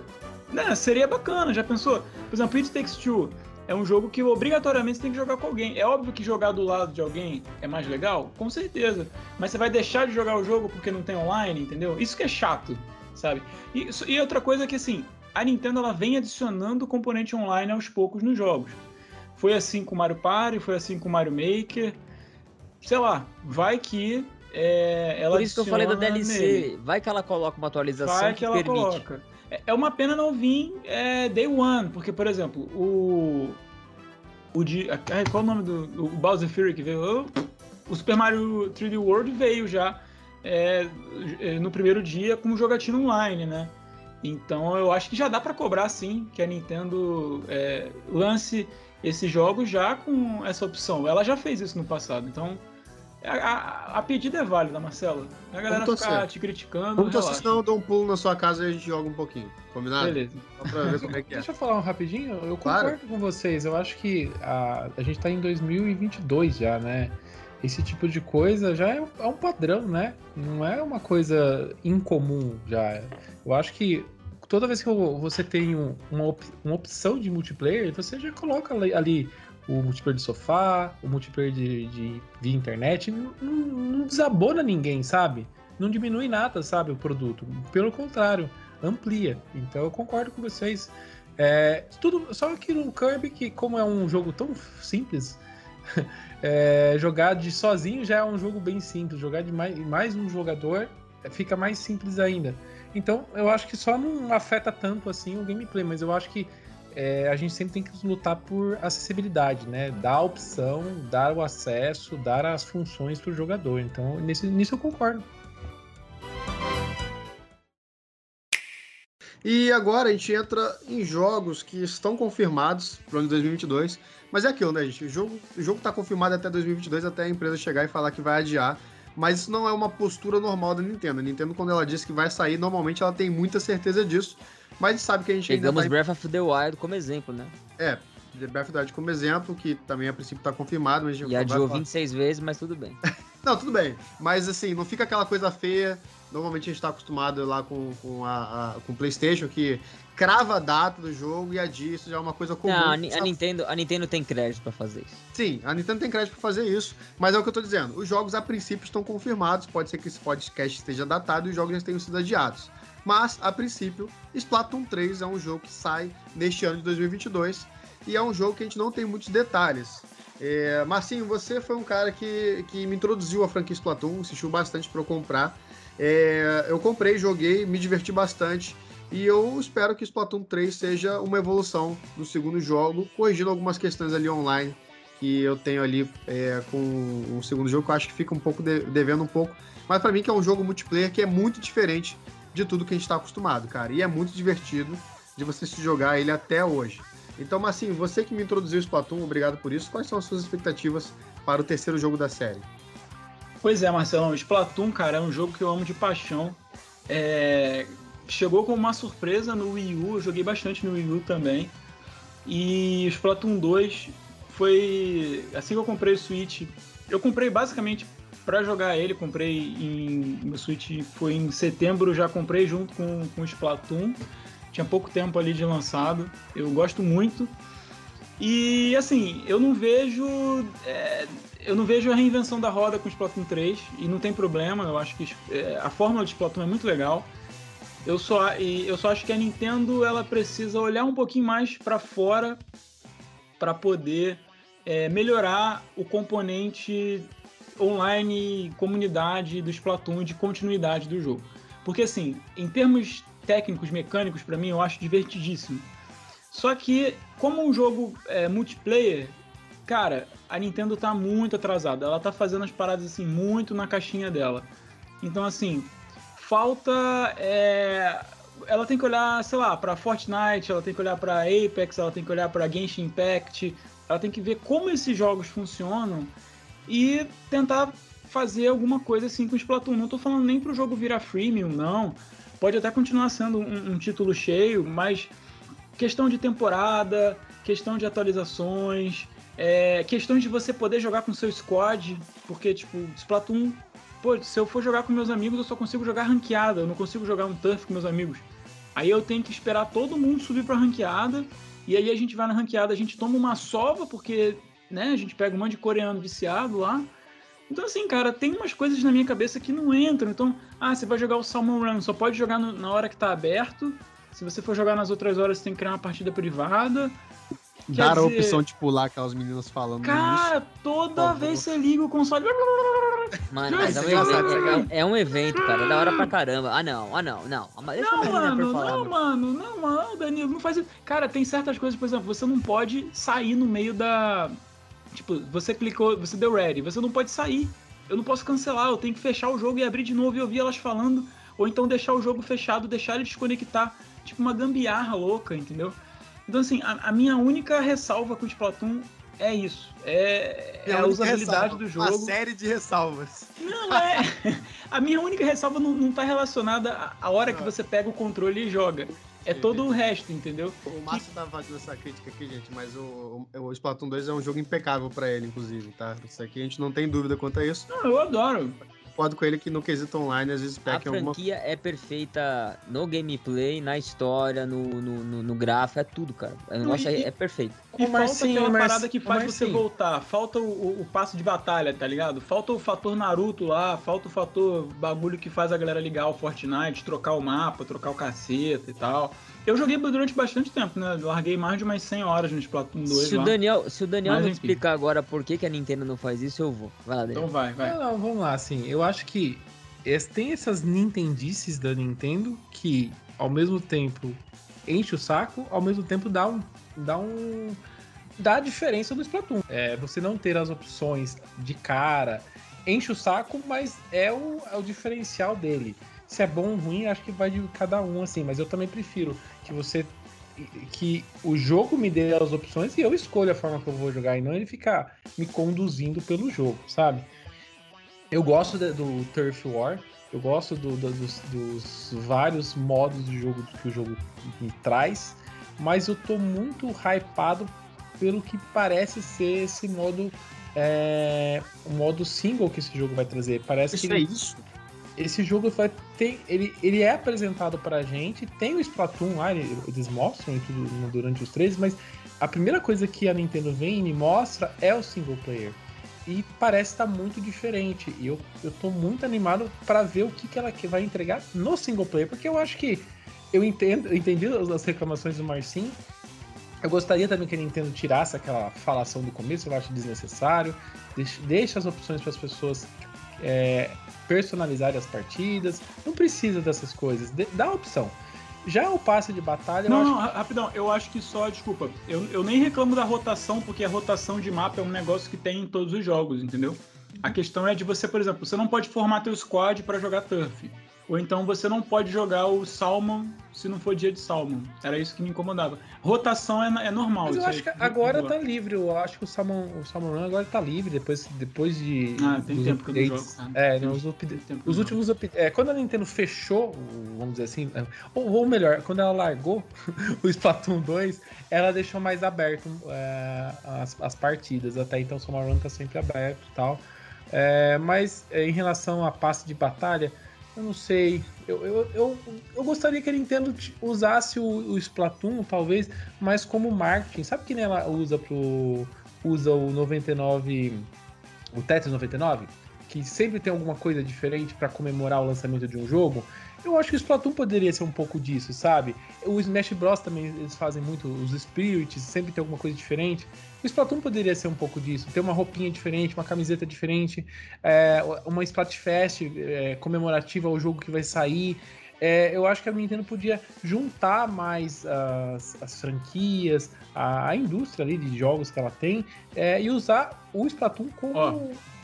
né, seria bacana. Já pensou? Por exemplo, It Takes Two é um jogo que obrigatoriamente você tem que jogar com alguém. É óbvio que jogar do lado de alguém é mais legal, com certeza. Mas você vai deixar de jogar o jogo porque não tem online, entendeu? Isso que é chato, sabe? E, e outra coisa é que assim, a Nintendo ela vem adicionando componente online aos poucos nos jogos. Foi assim com Mario Party, foi assim com Mario Maker. Sei lá, vai que é, ela Por isso que eu falei da DLC. Nele. Vai que ela coloca uma atualização vai que, que ela permite. Coloca. É, é uma pena não vir é, Day One, porque, por exemplo, o. O de. Qual é o nome do. O Bowser Fury que veio? O Super Mario 3D World veio já é, é, no primeiro dia com jogatina online, né? Então eu acho que já dá para cobrar sim que a Nintendo é, lance esses jogos já com essa opção. Ela já fez isso no passado, então a, a, a pedida é válida, Marcelo. A galera ficar te criticando. Vamos torcer, senão eu dou um pulo na sua casa e a gente joga um pouquinho. Combinado? Beleza. Só pra ver como é que é. Deixa eu falar um rapidinho. Eu concordo claro. com vocês. Eu acho que a, a gente tá em 2022 já, né? Esse tipo de coisa já é, é um padrão, né? Não é uma coisa incomum já. Eu acho que toda vez que você tem uma, op uma opção de multiplayer, você já coloca ali o multiplayer de sofá, o multiplayer de, de via internet, não, não, desabona ninguém, sabe? Não diminui nada, sabe, o produto. Pelo contrário, amplia. Então eu concordo com vocês. É, tudo, só que no Kirby, que como é um jogo tão simples, é, jogar de sozinho já é um jogo bem simples. Jogar de mais, mais um jogador fica mais simples ainda. Então eu acho que só não afeta tanto assim o gameplay, mas eu acho que é, a gente sempre tem que lutar por acessibilidade, né? Dar a opção, dar o acesso, dar as funções para o jogador. Então, nisso eu concordo. E agora a gente entra em jogos que estão confirmados para o ano de 2022. Mas é aquilo, né, gente? O jogo, o jogo tá confirmado até 2022, até a empresa chegar e falar que vai adiar. Mas isso não é uma postura normal da Nintendo. A Nintendo, quando ela diz que vai sair, normalmente ela tem muita certeza disso. Mas sabe que a gente Pegamos ainda vai... Breath of the Wild como exemplo, né? É, the Wild como exemplo, que também a princípio tá confirmado. Mas e adiou 26 vezes, mas tudo bem. não, tudo bem. Mas assim, não fica aquela coisa feia. Normalmente a gente tá acostumado lá com, com, a, a com o PlayStation, que crava a data do jogo e adia, isso já é uma coisa comum. Não, a, Nintendo, a Nintendo tem crédito para fazer isso. Sim, a Nintendo tem crédito para fazer isso, mas é o que eu tô dizendo. Os jogos a princípio estão confirmados, pode ser que esse podcast esteja datado e os jogos já tenham sido adiados. Mas, a princípio, Splatoon 3 é um jogo que sai neste ano de 2022 e é um jogo que a gente não tem muitos detalhes. É, Marcinho, você foi um cara que, que me introduziu a franquia Splatoon, insistiu bastante para eu comprar. É, eu comprei, joguei, me diverti bastante. E eu espero que Splatoon 3 seja uma evolução do segundo jogo, corrigindo algumas questões ali online que eu tenho ali é, com o segundo jogo, que eu acho que fica um pouco de, devendo um pouco. Mas para mim que é um jogo multiplayer que é muito diferente de tudo que a gente está acostumado, cara. E é muito divertido de você se jogar ele até hoje. Então, assim, você que me introduziu o Splatoon, obrigado por isso. Quais são as suas expectativas para o terceiro jogo da série? Pois é, Marcelão, Splatoon, cara, é um jogo que eu amo de paixão. É... Chegou como uma surpresa no Wii U, eu joguei bastante no Wii U também. E Splatoon 2 foi. Assim que eu comprei o Switch, eu comprei basicamente para jogar ele, comprei em. Meu Switch foi em setembro, já comprei junto com, com o Splatoon. Tinha pouco tempo ali de lançado. Eu gosto muito. E assim, eu não vejo. É, eu não vejo a reinvenção da roda com o Splatoon 3 e não tem problema, eu acho que é, a fórmula de Splatoon é muito legal. Eu só, eu só acho que a Nintendo ela precisa olhar um pouquinho mais para fora para poder é, melhorar o componente online, comunidade do Splatoon de continuidade do jogo. Porque assim, em termos técnicos, mecânicos, para mim eu acho divertidíssimo. Só que, como um jogo é, multiplayer, cara, a Nintendo tá muito atrasada. Ela tá fazendo as paradas assim muito na caixinha dela. Então, assim, falta. É... Ela tem que olhar, sei lá, para Fortnite, ela tem que olhar para Apex, ela tem que olhar para Genshin Impact, ela tem que ver como esses jogos funcionam e tentar fazer alguma coisa assim com o Splatoon. Não tô falando nem pro jogo virar freemium, não. Pode até continuar sendo um, um título cheio, mas questão de temporada, questão de atualizações, É, questões de você poder jogar com seu squad, porque, tipo, Splatoon, pô, se eu for jogar com meus amigos, eu só consigo jogar ranqueada, eu não consigo jogar um turf com meus amigos. Aí eu tenho que esperar todo mundo subir pra ranqueada, e aí a gente vai na ranqueada, a gente toma uma sova, porque, né, a gente pega um monte de coreano viciado lá. Então, assim, cara, tem umas coisas na minha cabeça que não entram. Então, ah, você vai jogar o Salmon Run, só pode jogar no, na hora que tá aberto. Se você for jogar nas outras horas, você tem que criar uma partida privada. Quer Dar a dizer, opção de pular aquelas meninas falando Cara, toda Por vez favor. você liga o console. Mano, mas é um, isso é evento, é, é um evento, cara. É da hora pra caramba. Ah, não, ah, não, não. Ah, Deixa Não, a mano, falar. não, mano, não, mano, Danilo, não faz isso. Cara, tem certas coisas, por exemplo, você não pode sair no meio da. Tipo, você clicou, você deu ready, você não pode sair. Eu não posso cancelar, eu tenho que fechar o jogo e abrir de novo e ouvir elas falando. Ou então deixar o jogo fechado, deixar ele desconectar. Tipo, uma gambiarra louca, entendeu? Então, assim, a, a minha única ressalva com o Splatoon é isso. É, é a usabilidade ressalva, do Uma jogo. série de ressalvas. Não, é. A minha única ressalva não, não tá relacionada à- hora que você pega o controle e joga. É todo o resto, entendeu? O Márcio tá fazendo essa crítica aqui, gente, mas o, o, o Splatoon 2 é um jogo impecável pra ele, inclusive, tá? Isso aqui a gente não tem dúvida quanto a isso. Não, eu adoro. Concordo com ele que no quesito online, às vezes A peca alguma franquia é perfeita no gameplay, na história, no, no, no, no gráfico, é tudo, cara. O negócio e- é, é perfeito. E falta Marcinho, aquela parada que faz você voltar. Falta o, o- o passo de batalha, tá ligado? Falta o fator Naruto lá, falta o fator bagulho que faz a galera ligar o Fortnite, trocar o mapa, trocar o caceta e tal. Eu joguei durante bastante tempo, né? Larguei mais de umas 100 horas no Splatoon 2 Se o lá. Daniel, se o Daniel Mas não enfim. explicar agora por que, que a Nintendo não faz isso, eu vou. Vai lá, Daniel. Então vai, vai. Não, não, vamos lá, assim, eu acho que tem essas Nintendices da Nintendo que, ao mesmo tempo, enche o saco, ao mesmo tempo dá um. dá um. dá a diferença do Splatoon. É, você não ter as opções de cara, enche o saco, mas é o, é o diferencial dele. Se é bom ou ruim, acho que vai de cada um, assim, mas eu também prefiro que você. que o jogo me dê as opções e eu escolho a forma que eu vou jogar e não ele ficar me conduzindo pelo jogo, sabe? Eu gosto de- do Turf War, eu gosto do- do- dos, dos vários modos de jogo que o jogo me traz, mas eu tô muito hypado pelo que parece ser esse modo. É, o modo single que esse jogo vai trazer. Parece Isso que é isso? Esse jogo vai ter. Ele, ele é apresentado pra gente, tem o Splatoon lá, ele- eles mostram tudo durante os três, mas a primeira coisa que a Nintendo vem e me mostra é o single player. E parece estar muito diferente. E eu, eu tô muito animado pra ver o que, que ela vai entregar no single player, porque eu acho que eu entendo, entendi as as reclamações do Marcinho. Eu gostaria também que a Nintendo tirasse aquela falação do começo, eu acho desnecessário. Deixa, deixa as opções para as pessoas é, personalizarem as partidas. Não precisa dessas coisas. Dá a opção. Já o passe de batalha, Não, eu não, ra- rapidão, eu acho que só, desculpa, eu, eu nem reclamo da rotação, porque a rotação de mapa é um negócio que tem em todos os jogos, entendeu? A questão é de você, por exemplo, você não pode formar teu squad pra jogar turf. Ou então você não pode jogar o Salmon se não for dia de Salmon. Era isso que me incomodava. Rotação é, é normal. Mas eu acho que agora tá livre. Eu acho que o Salmon, o Salmon Run agora tá livre depois, depois de. Ah, tem tempo que eu não updates. jogo, cara. É, Tem os, upda- Tem os últimos updates. É, quando a Nintendo fechou, vamos dizer assim, é, ou, ou melhor, quando ela largou o Splatoon 2, ela deixou mais aberto é, as, as partidas. Até então o Salmon Run tá sempre aberto e tal. É, mas é, em relação a passe de batalha, eu não sei. Eu, eu, eu, eu gostaria que a Nintendo usasse o, o Splatoon, talvez, mais como marketing. Sabe que nem ela usa pro. usa o 99. o Tetris 99? Que sempre tem alguma coisa diferente para comemorar o lançamento de um jogo. Eu acho que o Splatoon poderia ser um pouco disso, sabe? O Smash Bros também eles fazem muito, os Spirits, sempre tem alguma coisa diferente. O Splatoon poderia ser um pouco disso, ter uma roupinha diferente, uma camiseta diferente, é, uma Splatfest é, comemorativa ao jogo que vai sair. É, eu acho que a Nintendo podia juntar mais as, as franquias, a, a indústria ali de jogos que ela tem, é, e usar o Splatoon como Ó.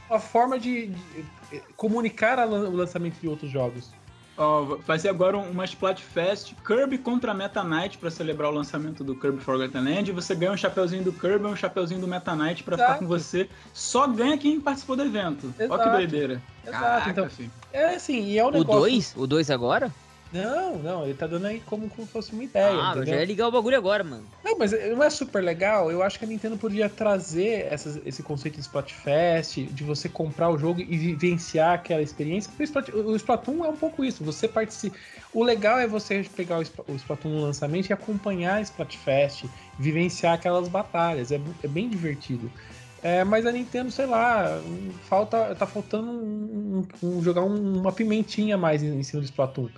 uma forma de, de, eh, comunicar a o lançamento de outros jogos. Ó, ser agora um, uma Splatfest Kirby contra Meta Knight pra celebrar o lançamento do Kirby Forgotten Land. E você ganha um chapeuzinho do Kirby e um chapeuzinho do Meta Knight pra ficar Exato. com você. Só ganha quem participou do evento. Ó que Exato. doideira. Exato, Caraca, então filho. é assim, e é um O negócio... 2? O 2 agora? Não, não, ele tá dando aí como, como fosse uma ideia. Ah, eu entendeu? já ia ligar o bagulho agora, mano. Não, mas não é super legal. Eu acho que a Nintendo podia trazer essas- esse conceito de Splatfest, de você comprar o jogo e vivenciar aquela experiência. Porque o, Splat, o Splatoon é um pouco isso. Você participa. O legal é você pegar o, Spl- o Splatoon no lançamento e acompanhar a Splatfest, vivenciar aquelas batalhas. É, é bem divertido. É, mas a Nintendo, sei lá, falta, tá faltando um- um- um- jogar um- uma pimentinha mais em, em cima do Splatoon.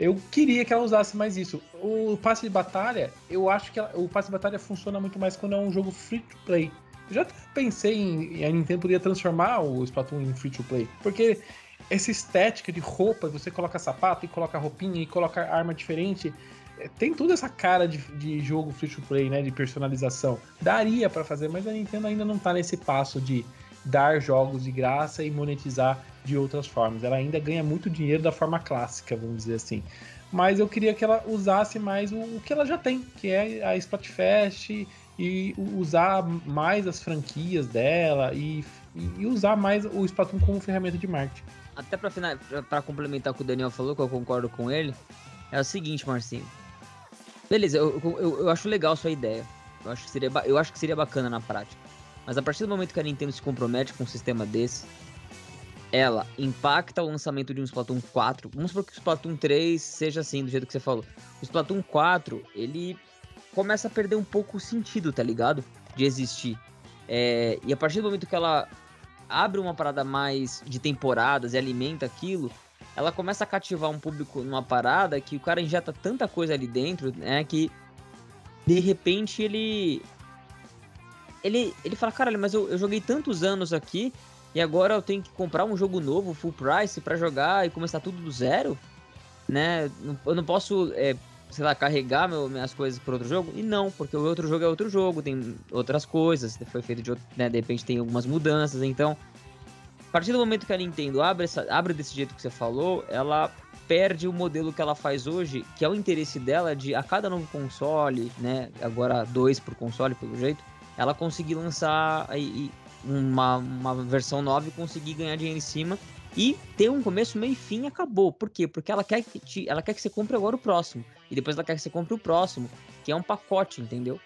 Eu queria que ela usasse mais isso. O passe de batalha, eu acho que ela- o passe de batalha funciona muito mais quando é um jogo free to play. Eu já pensei em, a Nintendo poderia transformar o Splatoon em free to play, porque essa estética de roupa, você coloca sapato e coloca roupinha e coloca arma diferente, é, tem toda essa cara de, de jogo free to play, né, de personalização. Daria pra fazer, mas a Nintendo ainda não tá nesse passo de dar jogos de graça e monetizar de outras formas. Ela ainda ganha muito dinheiro da forma clássica, vamos dizer assim. Mas eu queria que ela usasse mais o, que ela já tem, que é a Splatfest e usar mais as franquias dela e, e usar mais o Splatoon como ferramenta de marketing. Até pra complementar o que o Daniel falou, que eu concordo com ele, é o seguinte, Marcinho. Beleza, eu, eu, eu acho legal sua ideia. Eu acho, que seria, eu acho que seria bacana na prática. Mas a partir do momento que a Nintendo se compromete com um sistema desse, ela impacta o lançamento de um Splatoon 4. Vamos supor que o Splatoon 3 seja assim, do jeito que você falou. O Splatoon 4, ele começa a perder um pouco o sentido, tá ligado? De existir. É, e a partir do momento que ela abre uma parada mais de temporadas e alimenta aquilo, ela começa a cativar um público numa parada que o cara injeta tanta coisa ali dentro, né, que de repente ele ele ele fala, caralho, mas eu, eu joguei tantos anos aqui e agora eu tenho que comprar um jogo novo, full price, pra jogar e começar tudo do zero, né? Eu não posso, é, sei lá, carregar meu- minhas coisas por outro jogo? E não, porque o outro jogo é outro jogo, tem outras coisas, foi feito de outro, né? De repente tem algumas mudanças, então a partir do momento que a Nintendo abre, essa, abre desse jeito que você falou, ela perde o modelo que ela faz hoje, que é o interesse dela de a cada novo console, né? Agora dois por console, pelo jeito, ela conseguir lançar uma, uma versão nova e conseguir ganhar dinheiro em cima e ter um começo, meio e fim e acabou. Por quê? Porque ela quer, que te- ela quer que você compre agora o próximo. E depois ela quer que você compre o próximo, que é um pacote, entendeu?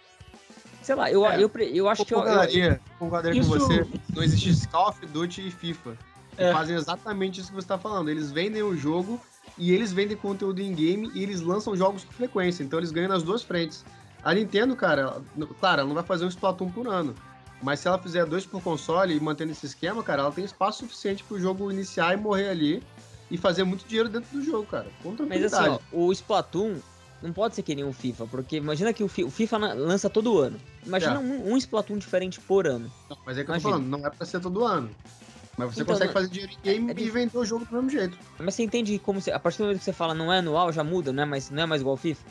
Sei lá, eu, É, eu, pre- eu acho que eu, eu, Concordaria, concordaria com Isso- você. Não existe Call of Duty e FIFA. Que É. fazem exatamente isso que você tá falando. Eles vendem o jogo e eles vendem conteúdo em game e eles lançam jogos com frequência. Então eles ganham nas duas frentes. A Nintendo, cara, claro, ela não vai fazer um Splatoon por ano. Mas se ela fizer dois por console e mantendo esse esquema, cara, ela tem espaço suficiente pro jogo iniciar e morrer ali e fazer muito dinheiro dentro do jogo, cara. Com Mas assim, ó, o Splatoon não pode ser que nem o FIFA, porque imagina que o, Fi- o FIFA lança todo ano. Imagina É. um, um Splatoon diferente por ano. Não, mas é que eu tô falando, não é pra ser todo ano. Mas você Então, consegue não- fazer dinheiro em game é- é e vender o jogo do mesmo jeito. Mas você entende como você, a partir do momento que você fala não é anual, já muda, não é mais, não é mais igual ao FIFA?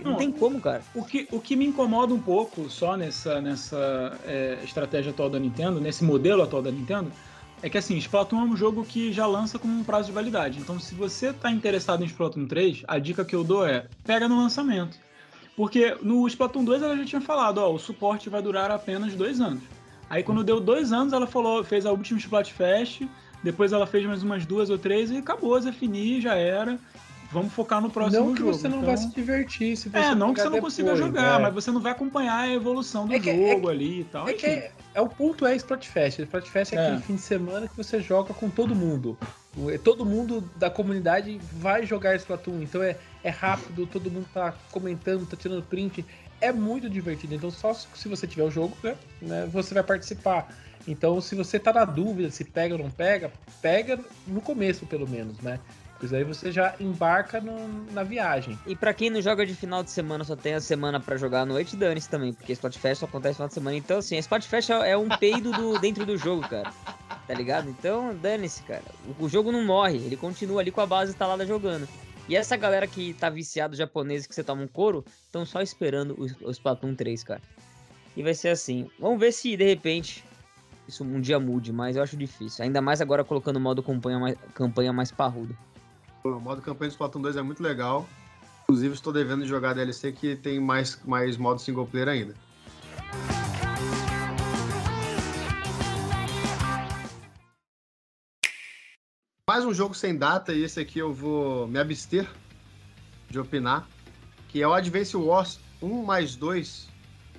Não, Não. tem como, cara. O que, o que me incomoda um pouco só nessa, nessa é, estratégia atual da Nintendo, nesse modelo atual da Nintendo, é que assim, Splatoon é um jogo que já lança com um prazo de validade. Então, se você está interessado em Splatoon 3, a dica que eu dou é pega no lançamento. Porque no Splatoon 2 ela já tinha falado, ó, o suporte vai durar apenas dois anos. Aí quando deu dois anos, ela falou, fez a última Splatfest, depois ela fez mais umas duas ou três e acabou, Zé Fini, já era. Vamos focar no próximo não que jogo. você não Então- vai se divertir se é, não que você não consiga depois, jogar, né? mas você não vai acompanhar a evolução do É que- é jogo que- ali e tal. É que é, é o ponto é Splatfest. Splatfest é, É. aquele fim de semana que você joga com todo mundo. É, Todo mundo da comunidade vai jogar Splatoon. Então é, é rápido, todo mundo tá comentando, tá tirando print. É muito divertido. Então só se você tiver o jogo, né, né, você vai participar. Então se você tá na dúvida se pega ou não pega, pega no começo pelo menos, né? Pois aí você já embarca no- na viagem. E pra quem não joga de final de semana, só tem a semana pra jogar à noite, dane-se também, porque Splatfest só acontece no final de semana. Então, assim, Splatfest é é um peido do, dentro do jogo, cara. Tá ligado? Então, dane-se, cara. O, o jogo não morre, ele continua ali com a base instalada jogando. E essa galera que tá viciado japonês que você toma um couro, estão só esperando o, o Splatoon 3, cara. E vai ser assim. Vamos ver se, de repente, isso um dia mude, mas eu acho difícil. Ainda mais agora colocando o modo campanha mais, campanha mais parrudo. O modo campanha do Splatoon 2 é muito legal. Inclusive, estou devendo jogar DLC que tem mais, mais modo single player ainda. Mais um jogo sem data, e esse aqui eu vou me abster. de opinar, que é o Advance Wars 1 mais 2,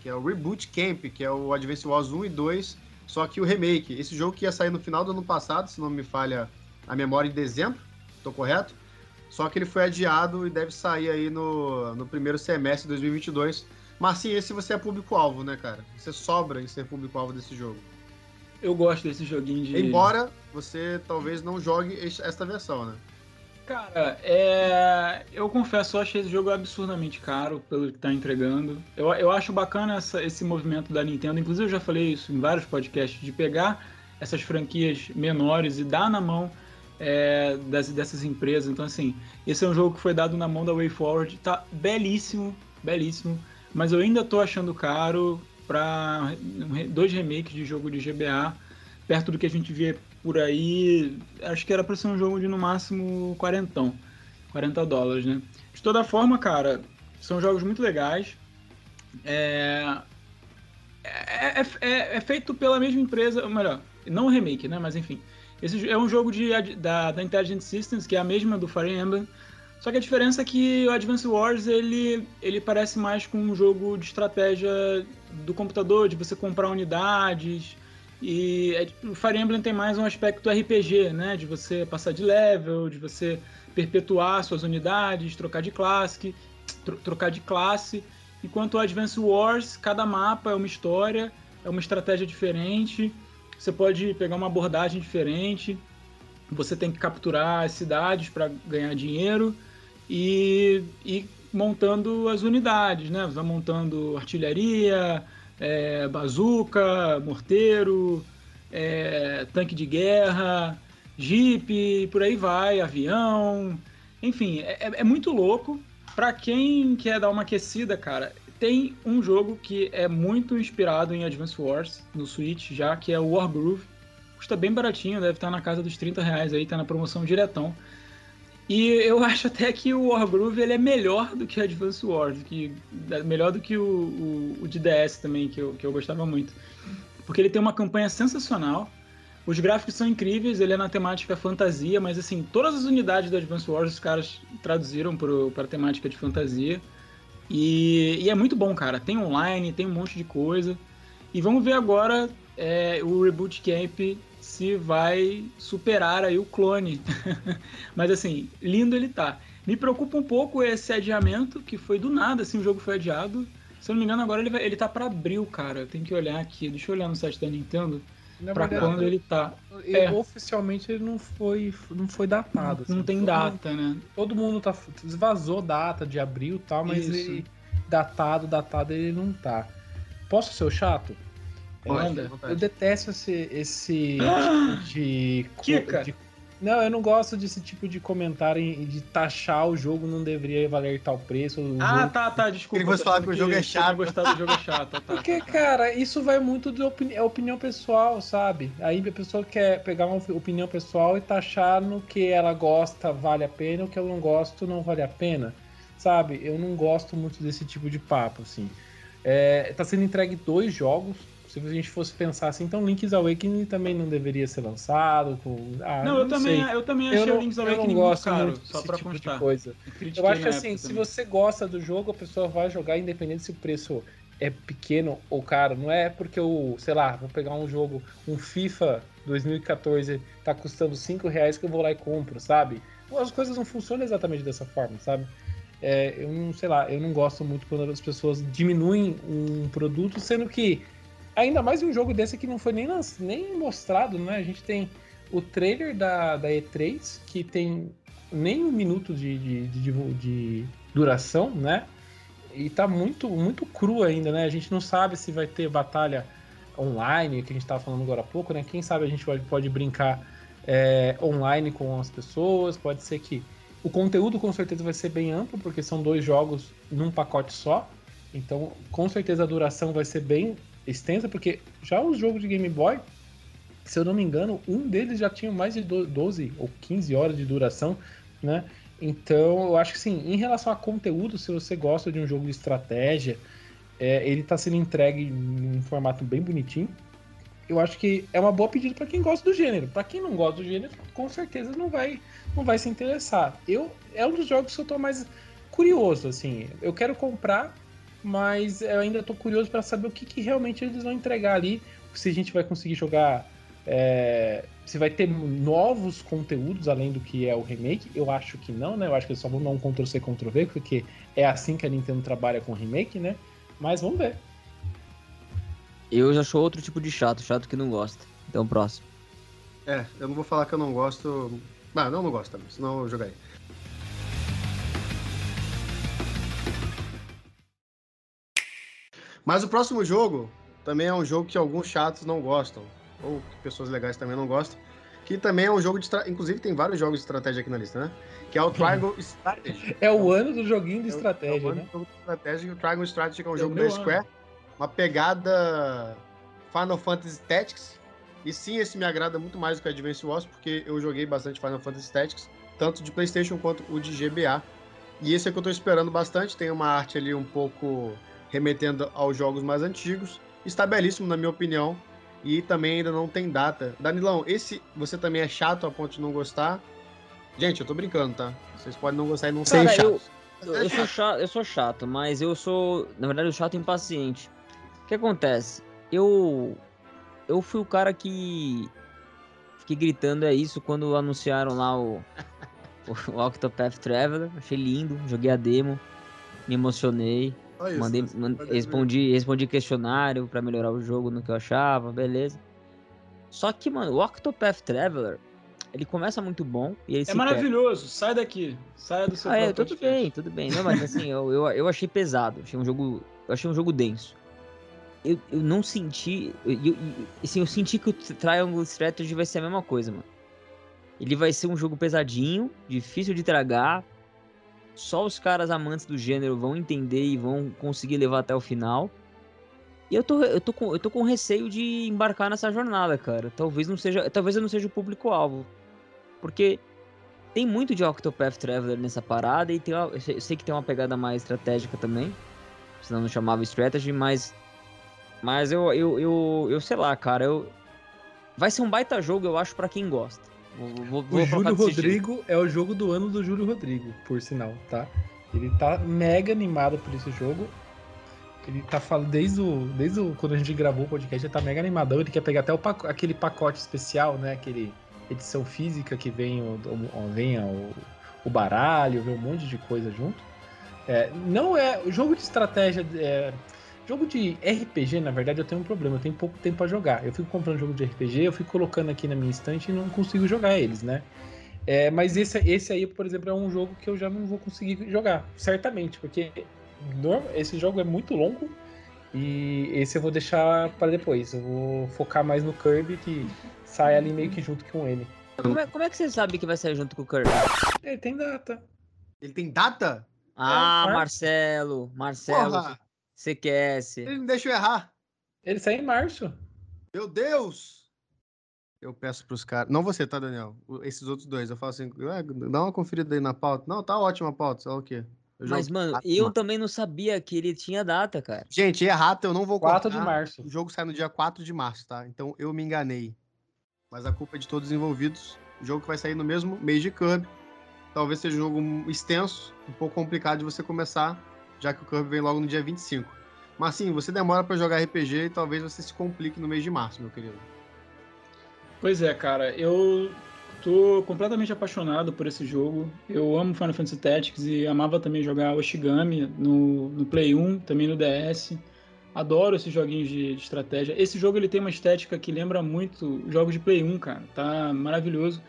que é o Reboot Camp, que é o Advance Wars 1 e 2, só que o remake. Esse jogo que ia sair no final do ano passado, se não me falha a memória, em dezembro, tô correto? Só que ele foi adiado e deve sair aí no, no primeiro semestre de 2022. Mas sim, esse você é público-alvo, né, cara? Você sobra em ser público-alvo desse jogo. Eu gosto desse joguinho de. Embora você talvez não jogue esta versão, né? Cara, é... eu confesso, eu achei esse jogo absurdamente caro pelo que tá entregando. Eu, eu acho bacana essa, esse movimento da Nintendo, inclusive eu já falei isso em vários podcasts, de pegar essas franquias menores e dar na mão é, das, dessas empresas. Então, assim, esse é um jogo que foi dado na mão da WayForward, tá belíssimo, belíssimo, mas eu ainda tô achando caro para dois remakes de jogo de GBA, perto do que a gente vê por aí, acho que era para ser um jogo de no máximo 40, 40 dólares, né? De toda forma, cara, são jogos muito legais. É, é, é, é, é feito pela mesma empresa, ou melhor, não o remake, né? Mas enfim. Esse é um jogo de, da, da Intelligent Systems, que é a mesma do Fire Emblem. Só que a diferença é que o Advance Wars ele, ele parece mais com um jogo de estratégia do computador, de você comprar unidades, e é, o Fire Emblem tem mais um aspecto RPG, né? De você passar de level, de você perpetuar suas unidades, trocar de classe, tro trocar de classe. Enquanto o Advance Wars, cada mapa é uma história, é uma estratégia diferente. Você pode pegar uma abordagem diferente. Você tem que capturar as cidades para ganhar dinheiro e, e montando as unidades, né? Vai montando artilharia, é, bazuca, morteiro, é, tanque de guerra, jipe, por aí vai, avião. Enfim, é, é, é muito louco. Para quem quer dar uma aquecida, cara, tem um jogo que é muito inspirado em Advance Wars no Switch já, que é o Wargroove. Custa bem baratinho, deve estar na casa dos 30 reais aí, tá na promoção diretão. E eu acho até que o Wargroove ele é melhor do que Advance Wars, que é melhor do que o, o, o de DS também, que eu, que eu gostava muito. Porque ele tem uma campanha sensacional, os gráficos são incríveis, ele é na temática fantasia, mas assim, todas as unidades do Advance Wars os caras traduziram para a temática de fantasia. E, e, é muito bom, cara. Tem online, tem um monte de coisa. E vamos ver agora é, o Reboot Camp se vai superar aí o clone. Mas assim, lindo ele tá. Me preocupa um pouco esse adiamento, que foi do nada, assim, o jogo foi adiado. Se eu não me engano, agora ele, vai, ele tá para abril, cara. Tem que olhar aqui. Deixa eu olhar no site da Nintendo. Na pra verdade, quando ele tá. Ele, é. Oficialmente ele não foi, não foi datado. Não, assim. não tem todo data, mundo, né? Todo mundo tá. Vazou data de abril e tal, mas ele, datado, datado ele não tá. Posso ser o chato? Pode, eu detesto esse, esse ah, tipo de, Kika. de. Não, eu não gosto desse tipo de comentário de taxar o jogo não deveria valer tal preço. Ah, jogo... tá, tá, desculpa. Ele você falar que o jogo é chato. gostar do jogo é chato. Tá, Porque, tá, tá. cara, isso vai muito de opini... é opinião pessoal, sabe? Aí a pessoa quer pegar uma opinião pessoal e taxar no que ela gosta vale a pena, o que eu não gosto não vale a pena, sabe? Eu não gosto muito desse tipo de papo, assim. É, tá sendo entregue dois jogos se a gente fosse pensar assim, então Link's Awakening também não deveria ser lançado. Com... Ah, não, eu, também, eu também achei eu o Link's Awakening muito caro, muito só pra tipo constar. De coisa. Eu, acho que assim, se você gosta do jogo, a pessoa vai jogar independente se o preço é pequeno ou caro. Não é porque eu, sei lá, vou pegar um jogo, um FIFA 2014 tá custando 5 reais que eu vou lá e compro, sabe? As coisas não funcionam exatamente dessa forma, sabe? É, eu não, sei lá, eu não gosto muito quando as pessoas diminuem um produto, sendo que Ainda mais um jogo desse que não foi nem, nem mostrado, né? A gente tem o trailer da, da E3, que tem nem um minuto de, de, de, de duração, né? E tá muito, muito cru ainda, né? A gente não sabe se vai ter batalha online, que a gente tava falando agora há pouco, né? Quem sabe a gente pode, pode brincar é, online com as pessoas, pode ser que o conteúdo com certeza vai ser bem amplo, porque são dois jogos num pacote só. Então, com certeza a duração vai ser bem extensa, porque já os jogos de Game Boy, se eu não me engano, um deles já tinha mais de 12 ou 15 horas de duração, né? Então, eu acho que sim, em relação a conteúdo, se você gosta de um jogo de estratégia, é, ele está sendo entregue em um formato bem bonitinho. Eu acho que é uma boa pedida para quem gosta do gênero. Para quem não gosta do gênero, com certeza não vai, não vai se interessar. Eu é um dos jogos que eu estou mais curioso, assim. Eu quero comprar, mas eu ainda tô curioso para saber o que, que, realmente eles vão entregar ali. Se a gente vai conseguir jogar. É, se vai ter novos conteúdos além do que é o remake. Eu acho que não, né? Eu acho que eles só vão dar um Ctrl-C, Ctrl-V, porque é assim que a Nintendo trabalha com remake, né? Mas vamos ver. Eu já sou outro tipo de chato, chato que não gosta. Então, próximo. É, eu não vou falar que eu não gosto. Ah, não, não gosto também, senão eu jogaria. Mas o próximo jogo também é um jogo que alguns chatos não gostam, ou que pessoas legais também não gostam, que também é um jogo de. Inclusive, tem vários jogos de estratégia aqui na lista, né? Que é o Triangle Strategy. É o ano do joguinho de estratégia, é o, é o né? jogo de estratégia, o Triangle Strategy é um é jogo da Square, ano. uma pegada Final Fantasy Tactics. E sim, esse me agrada muito mais do que Advance Wars, porque eu joguei bastante Final Fantasy Tactics, tanto de PlayStation quanto o de GBA. E esse é que eu tô esperando bastante, tem uma arte ali um pouco remetendo aos jogos mais antigos. Está belíssimo, na minha opinião. E também ainda não tem data. Danilão, esse você também é chato a ponto de não gostar? Gente, eu tô brincando, tá? Vocês podem não gostar e não ser chato. Eu, eu, sou chato, eu sou chato, mas eu sou, na verdade, o chato impaciente. O que acontece? Eu eu fui o cara que fiquei gritando é isso quando anunciaram lá o o Octopath Traveler, achei lindo, joguei a demo, me emocionei. Isso, mandei, mandei respondi, respondi questionário para melhorar o jogo no que eu achava, beleza. Só que, mano, o Octopath Traveler, ele começa muito bom e ele É maravilhoso, sai daqui, sai do seu ah, é, tudo bem, tudo bem. Não, mas assim, eu, eu, eu, achei pesado, achei um jogo, eu achei um jogo denso. Eu, eu não senti, eu, eu, assim, eu senti que o Triangle Strategy vai ser a mesma coisa, mano. Ele vai ser um jogo pesadinho, difícil de tragar, só os caras amantes do gênero vão entender e vão conseguir levar até o final. E eu tô, eu tô, com, eu tô com receio de embarcar nessa jornada, cara. Talvez não seja, talvez eu não seja o público-alvo. Porque tem muito de Octopath Traveler nessa parada e tem eu sei que tem uma pegada mais estratégica também. Senão não chamava strategy, mas mas eu eu, eu, eu sei lá, cara, eu vai ser um baita jogo, eu acho para quem gosta. Vou, vou, o Júlio Rodrigo é o jogo do ano do Júlio Rodrigo, por sinal, tá? Ele tá mega animado por esse jogo. Ele tá falando desde o, desde o, quando a gente gravou o podcast, ele tá mega animadão. Ele quer pegar até o aquele pacote especial, né? Aquele edição física que vem o, o vem o, o baralho, vem um monte de coisa junto. É, não é o jogo de estratégia. É, Jogo de RPG, na verdade, eu tenho um problema. Eu tenho pouco tempo para jogar. Eu fico comprando jogo de RPG, eu fico colocando aqui na minha estante e não consigo jogar eles, né? É, mas esse, esse aí, por exemplo, é um jogo que eu já não vou conseguir jogar, certamente, porque esse jogo é muito longo e esse eu vou deixar para depois. Eu vou focar mais no Kirby, que sai ali meio que junto com ele. Como é, como é que você sabe que vai sair junto com o Kirby? Ele tem data. Ele tem data? Ah, é, Marcelo, Marcelo. Porra. CQS. Ele não deixa eu errar. Ele sai em março. Meu Deus! Eu peço pros caras. Não você, tá, Daniel? Esses outros dois. Eu falo assim, dá uma conferida aí na pauta. Não, tá ótima a pauta. Sabe o quê? Mas, mano, eu também não sabia que ele tinha data, cara. Gente, errado, eu não vou 4 de março. O jogo sai no dia 4 de março, tá? Então eu me enganei. Mas a culpa é de todos os envolvidos. O jogo que vai sair no mesmo mês de Kirby. Talvez seja um jogo extenso, um pouco complicado de você começar já que o Kirby vem logo no dia 25. Mas sim, você demora para jogar RPG e talvez você se complique no mês de março, meu querido. Pois é, cara, eu tô completamente apaixonado por esse jogo. Eu amo Final Fantasy Tactics e amava também jogar Oshigami no, no Play 1, também no DS. Adoro esses joguinhos de, de, estratégia. Esse jogo ele tem uma estética que lembra muito jogos de Play 1, cara. Tá maravilhoso.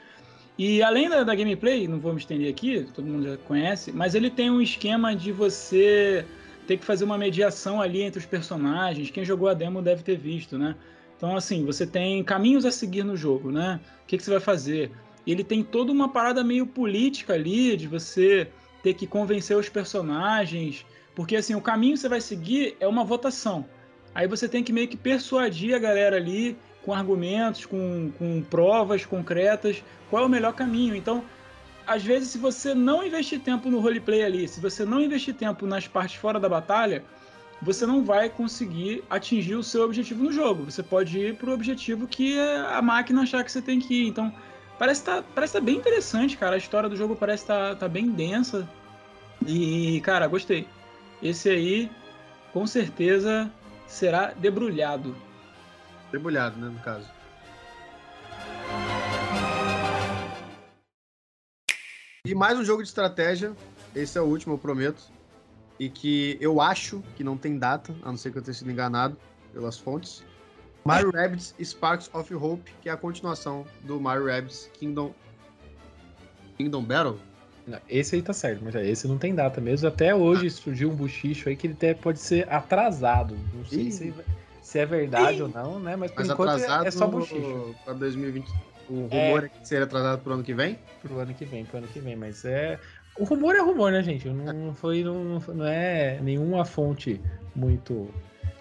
E além da, da, gameplay, não vou me estender aqui, todo mundo já conhece, mas ele tem um esquema de você ter que fazer uma mediação ali entre os personagens. Quem jogou a demo deve ter visto, né? Então, assim, você tem caminhos a seguir no jogo, né? O que, que você vai fazer? Ele tem toda uma parada meio política ali, de você ter que convencer os personagens, porque, assim, o caminho que você vai seguir é uma votação. Aí você tem que meio que persuadir a galera ali com argumentos, com, com provas concretas, qual é o melhor caminho. Então, às vezes, se você não investir tempo no roleplay ali, se você não investir tempo nas partes fora da batalha, você não vai conseguir atingir o seu objetivo no jogo. Você pode ir para o objetivo que a máquina achar que você tem que ir. Então, parece estar tá, parece tá bem interessante, cara. A história do jogo parece estar tá, tá bem densa. E, cara, gostei. Esse aí, com certeza, será debrulhado. Debulhado, né, no caso. E mais um jogo de estratégia. Esse é o último, eu prometo. E que eu acho que não tem data, a não ser que eu tenha sido enganado pelas fontes. Mario Rabbids Sparks of Hope, que é a continuação do Mario Rabbids Kingdom Kingdom Battle. Não, esse aí tá certo, mas esse não tem data mesmo. Até hoje surgiu um buchicho aí que ele até pode ser atrasado. Não sei se, se, é verdade Ih. ou não, né? Mas por mas enquanto é, é só buchicho. Pra 2020. O rumor é... é que seria atrasado pro ano que vem? Pro ano que vem, pro ano que vem, mas é. O rumor é rumor, né, gente? Não foi, não, não é nenhuma fonte muito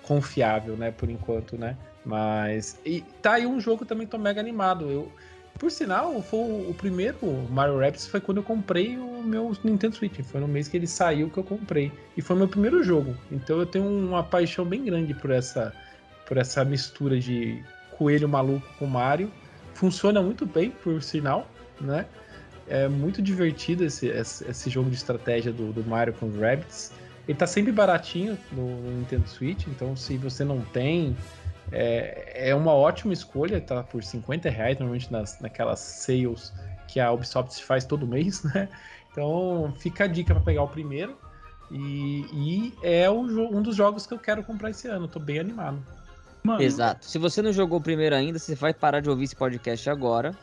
confiável, né, por enquanto, né? Mas. E tá aí um jogo também tô mega animado. Eu, por sinal, foi o primeiro Mario Rabbids foi quando eu comprei o meu Nintendo Switch. Foi no mês que ele saiu que eu comprei. E foi meu primeiro jogo. Então eu tenho uma paixão bem grande por essa, por essa mistura de coelho maluco com Mario. Funciona muito bem, por sinal, né? É muito divertido esse, esse, jogo de estratégia do, do Mario com os. Ele tá sempre baratinho no, no Nintendo Switch, então se você não tem é, é uma ótima escolha, tá por 50 reais, normalmente nas, naquelas sales que a Ubisoft faz todo mês, né? Então fica a dica para pegar o primeiro. E, e é o, um dos jogos que eu quero comprar esse ano, tô bem animado. Mano. Exato. Se você não jogou o primeiro ainda, você vai parar de ouvir esse podcast agora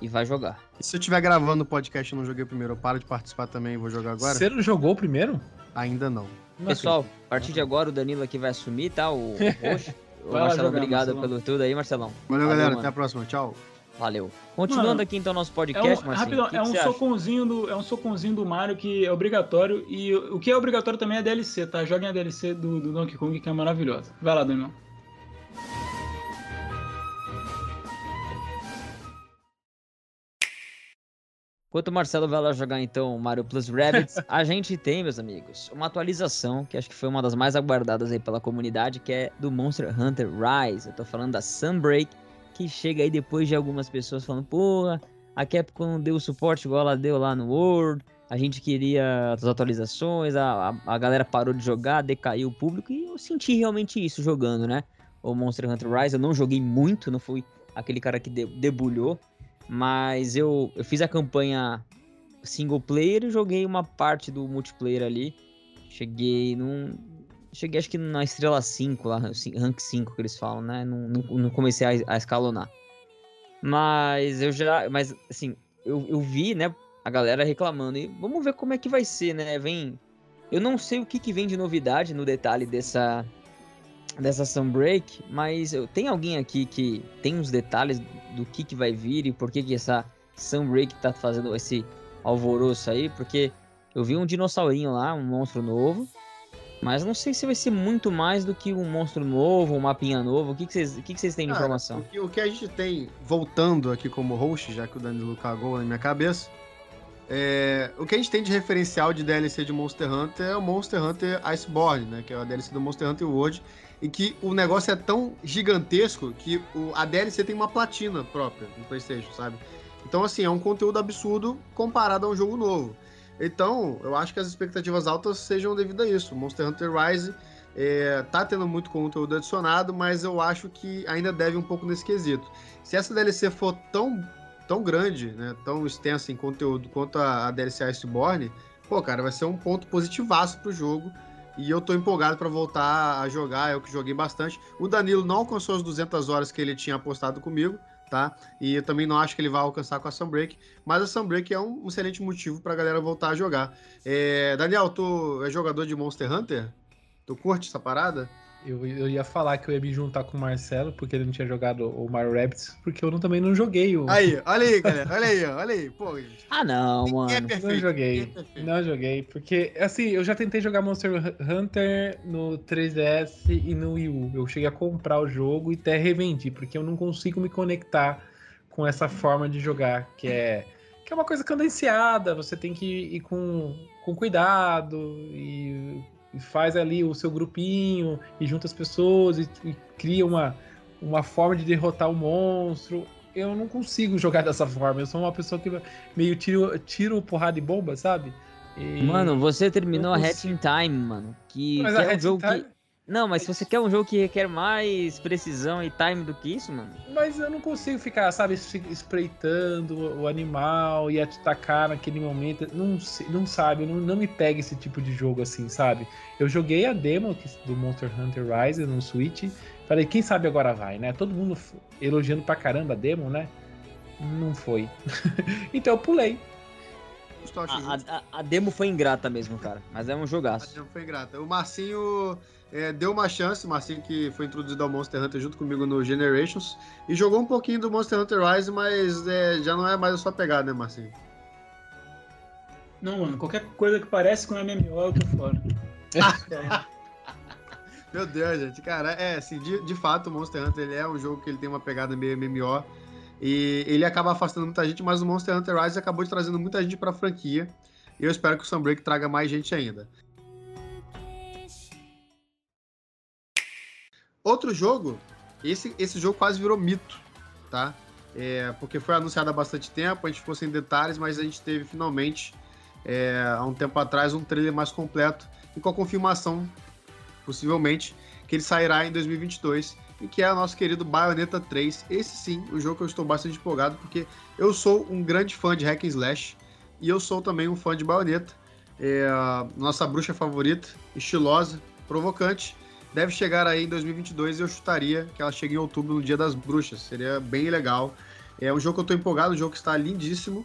e vai jogar. E se eu estiver gravando o podcast e não joguei o primeiro, eu paro de participar também e vou jogar agora? Você não jogou o primeiro? Ainda não. Pessoal, a partir de agora o Danilo aqui vai assumir, tá? O roxo. Marcelo, obrigado Marcelão. pelo tudo aí, Marcelão. Valeu, Valeu galera. Mano. Até a próxima. Tchau. Valeu. Continuando mano, aqui então nosso podcast, é um, Rapidão, que é, um socãozinho do, é um socãozinho do Mario que é obrigatório. E o que é obrigatório também é a DLC, tá? Joguem a DLC do, do Donkey Kong, que é maravilhosa. Vai lá, Daniel. Enquanto o Marcelo vai lá jogar então Mario Plus Rabbids, a gente tem, meus amigos, uma atualização que acho que foi uma das mais aguardadas aí pela comunidade, que é do Monster Hunter Rise. Eu tô falando da Sunbreak, que chega aí depois de algumas pessoas falando, porra, a Capcom não deu suporte igual ela deu lá no World, a gente queria as atualizações, a, a, a galera parou de jogar, decaiu o público, e eu senti realmente isso jogando, né? O Monster Hunter Rise, eu não joguei muito, não fui aquele cara que debulhou, mas eu, eu fiz a campanha single player e joguei uma parte do multiplayer ali. Cheguei num. Cheguei acho que na estrela 5, lá, rank 5 que eles falam, né? Não, não, não comecei a, a, escalonar. Mas eu já. Mas assim, eu, eu vi, né? A galera reclamando. E vamos ver como é que vai ser, né? Vem. Eu não sei o que, que vem de novidade no detalhe dessa, dessa Sunbreak, mas eu, tem alguém aqui que tem uns detalhes do que, que vai vir e por que, que essa Sunbreak tá fazendo esse alvoroço aí, porque eu vi um dinossaurinho lá, um monstro novo, mas não sei se vai ser muito mais do que um monstro novo, um mapinha novo. O que, que, vocês, o que, que vocês têm de Cara, informação? O que, o que, a gente tem, voltando aqui como host, já que o Danilo cagou na minha cabeça, é, o que a gente tem de referencial de DLC de Monster Hunter é o Monster Hunter Iceborne, né? Que é a DLC do Monster Hunter World em que o negócio é tão gigantesco que o, a DLC tem uma platina própria no PlayStation, sabe? Então, assim, é um conteúdo absurdo comparado a um jogo novo. Então, eu acho que as expectativas altas sejam devido a isso. Monster Hunter Rise é, tá tendo muito conteúdo adicionado, mas eu acho que ainda deve um pouco nesse quesito. Se essa DLC for tão, tão grande, né, tão extensa em conteúdo quanto a, a DLC Iceborne, pô, cara, vai ser um ponto positivaço pro jogo e eu tô empolgado para voltar a jogar, eu que joguei bastante. O Danilo não alcançou as 200 horas que ele tinha apostado comigo, tá? E eu também não acho que ele vai alcançar com a Sunbreak, mas a Sunbreak é um excelente motivo pra galera voltar a jogar. É... Daniel, tu é jogador de Monster Hunter? Tu curte essa parada? Eu, eu ia falar que eu ia me juntar com o Marcelo, porque ele não tinha jogado o Mario Rabbids, porque eu não, também não joguei o. Aí, olha aí, galera, olha aí, olha aí. Pô, gente. Ah, não, mano. É perfeito, não joguei. É não joguei, porque, assim, eu já tentei jogar Monster Hunter no 3DS e no Wii U. Eu cheguei a comprar o jogo e até revendi, porque eu não consigo me conectar com essa forma de jogar, que é. Que é uma coisa cadenciada, você tem que ir com, com cuidado e e faz ali o seu grupinho e junta as pessoas e, e cria uma, uma forma de derrotar o monstro. Eu não consigo jogar dessa forma. Eu sou uma pessoa que meio tiro, tiro porrada e bomba, sabe? E... Mano, você terminou a Hatching Time, mano. Que, que é um jogo Time... que. Não, mas se você quer um jogo que requer mais precisão e time do que isso, mano. Mas eu não consigo ficar, sabe, espreitando o animal e atacar naquele momento. Não, não sabe, não, não me pega esse tipo de jogo assim, sabe? Eu joguei a demo do Monster Hunter Rise no Switch. Falei, quem sabe agora vai, né? Todo mundo elogiando pra caramba a demo, né? Não foi. então eu pulei. A, a, a, demo foi ingrata mesmo, cara. Mas é um jogaço. A demo foi ingrata. O Marcinho é, deu uma chance, Marcinho que foi introduzido ao Monster Hunter junto comigo no Generations. E jogou um pouquinho do Monster Hunter Rise, mas é, já não é mais a sua pegada, né, Marcinho? Não, mano. Qualquer coisa que parece com MMO, eu tô fora. Meu Deus, gente. Cara, é assim, de, de fato, o Monster Hunter ele é um jogo que ele tem uma pegada meio MMO. E ele acaba afastando muita gente, mas o Monster Hunter Rise acabou de trazendo muita gente pra franquia. E eu espero que o Sunbreak traga mais gente ainda. Outro jogo, esse, esse jogo quase virou mito, tá? É, porque foi anunciado há bastante tempo, a gente ficou sem detalhes, mas a gente teve finalmente, é, há um tempo atrás, um trailer mais completo e com a confirmação, possivelmente, que ele sairá em 2022 e que é o nosso querido Bayonetta 3. Esse sim, o jogo que eu estou bastante empolgado, porque eu sou um grande fã de hack and slash e eu sou também um fã de Bayonetta. É nossa bruxa favorita, estilosa, provocante. Deve chegar aí em 2022 e eu chutaria que ela chegue em outubro, no Dia das Bruxas. Seria bem legal. É um jogo que eu estou empolgado, um jogo que está lindíssimo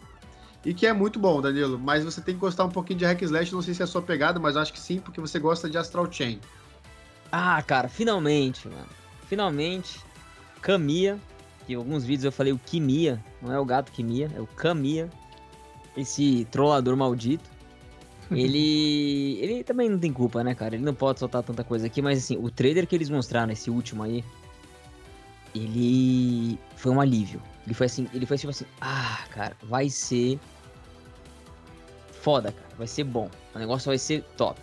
e que é muito bom, Danilo. Mas você tem que gostar um pouquinho de hack slash, não sei se é a sua pegada, mas acho que sim, porque você gosta de Astral Chain. Ah, cara, finalmente, mano finalmente, Camia, que em alguns vídeos eu falei o Kimia, não é o gato Kimia, é o Camia, esse trollador maldito. Ele ele também não tem culpa, né, cara? Ele não pode soltar tanta coisa aqui, mas assim, o trailer que eles mostraram, esse último aí, ele foi um alívio. Ele foi assim, ele foi tipo assim, ah, cara, vai ser foda, cara, vai ser bom. O negócio vai ser top.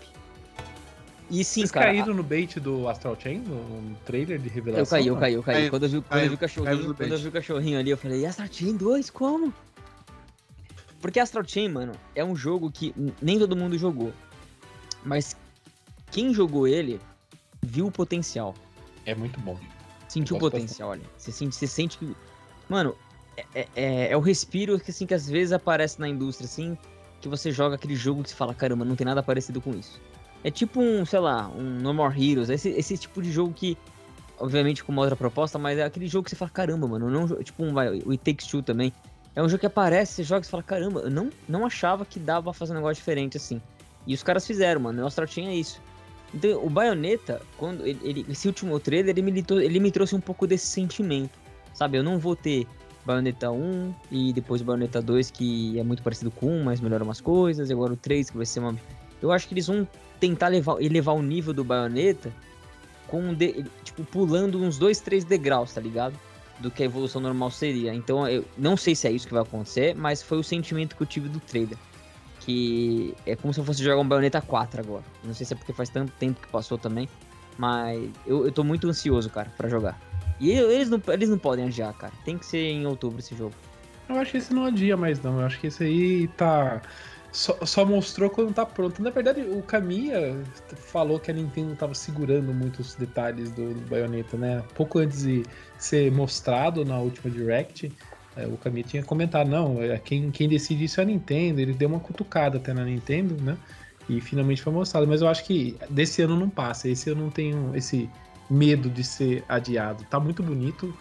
E sim, Vocês cara. caíram no bait do Astral Chain, no trailer de revelação? Eu caí, eu caí, eu caí. Quando eu vi, quando eu vi o cachorrinho, quando eu vi o cachorrinho ali, eu falei, Astral Chain 2, como? Porque Astral Chain, mano, é um jogo que nem todo mundo jogou. Mas quem jogou ele viu o potencial. É muito bom. Sentiu o potencial, olha. Você sente, você sente que. Mano, é, é, é, é, o respiro que, assim, que às vezes aparece na indústria, assim, que você joga aquele jogo que você fala, caramba, não tem nada parecido com isso. É tipo um, sei lá, um No More Heroes. Esse, esse tipo de jogo que, obviamente, com uma outra proposta, mas é aquele jogo que você fala, caramba, mano, não, tipo um, vai, o It Takes Two também. É um jogo que aparece, você joga e fala, caramba, eu não, não achava que dava pra fazer um negócio diferente assim. E os caras fizeram, mano, o Astral tinha isso. Então, o Bayonetta, quando ele, ele, esse último trailer, ele me, ele me trouxe um pouco desse sentimento. Sabe, eu não vou ter Bayonetta 1 e depois Bayonetta 2, que é muito parecido com 1, mas melhora umas coisas, e agora o 3, que vai ser uma. Eu acho que eles vão tentar levar, elevar o nível do baioneta com de, tipo pulando uns dois, três degraus, tá ligado? Do que a evolução normal seria. Então eu não sei se é isso que vai acontecer, mas foi o sentimento que eu tive do trailer. Que é como se eu fosse jogar um Bayonetta 4 agora. Não sei se é porque faz tanto tempo que passou também. Mas eu, eu tô muito ansioso, cara, para jogar. E eles não, eles não podem adiar, cara. Tem que ser em outubro esse jogo. Eu acho que esse não adia mais, não. Eu acho que esse aí tá só, só, mostrou quando tá pronto. Na verdade, o Kamiya falou que a Nintendo tava segurando muitos detalhes do, do Bayonetta, né? Pouco antes de ser mostrado na última Direct, é, o Kamiya tinha comentado, não, é, quem, quem decide isso é a Nintendo. Ele deu uma cutucada até na Nintendo, né? E finalmente foi mostrado. Mas eu acho que desse ano não passa. Esse eu não tenho esse medo de ser adiado. Tá muito bonito.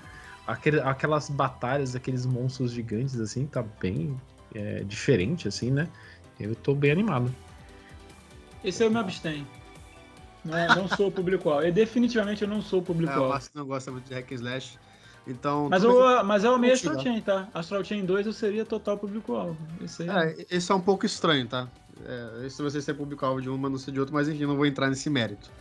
aquelas batalhas, aqueles monstros gigantes, assim, tá bem é, diferente, assim, né? Eu tô bem animado. Esse eu me abstenho. Não, é, não sou o público-alvo. Eu, definitivamente eu não sou o público-alvo. É, o Márcio não gosta muito de hack and slash. Então, mas, eu, mas é o meio Astral Chain, tá? Astral Chain 2 eu seria total público-alvo. Esse, é, esse é um pouco estranho, tá? É, se você ser público-alvo de um, mas não ser de outro, mas enfim, não vou entrar nesse mérito.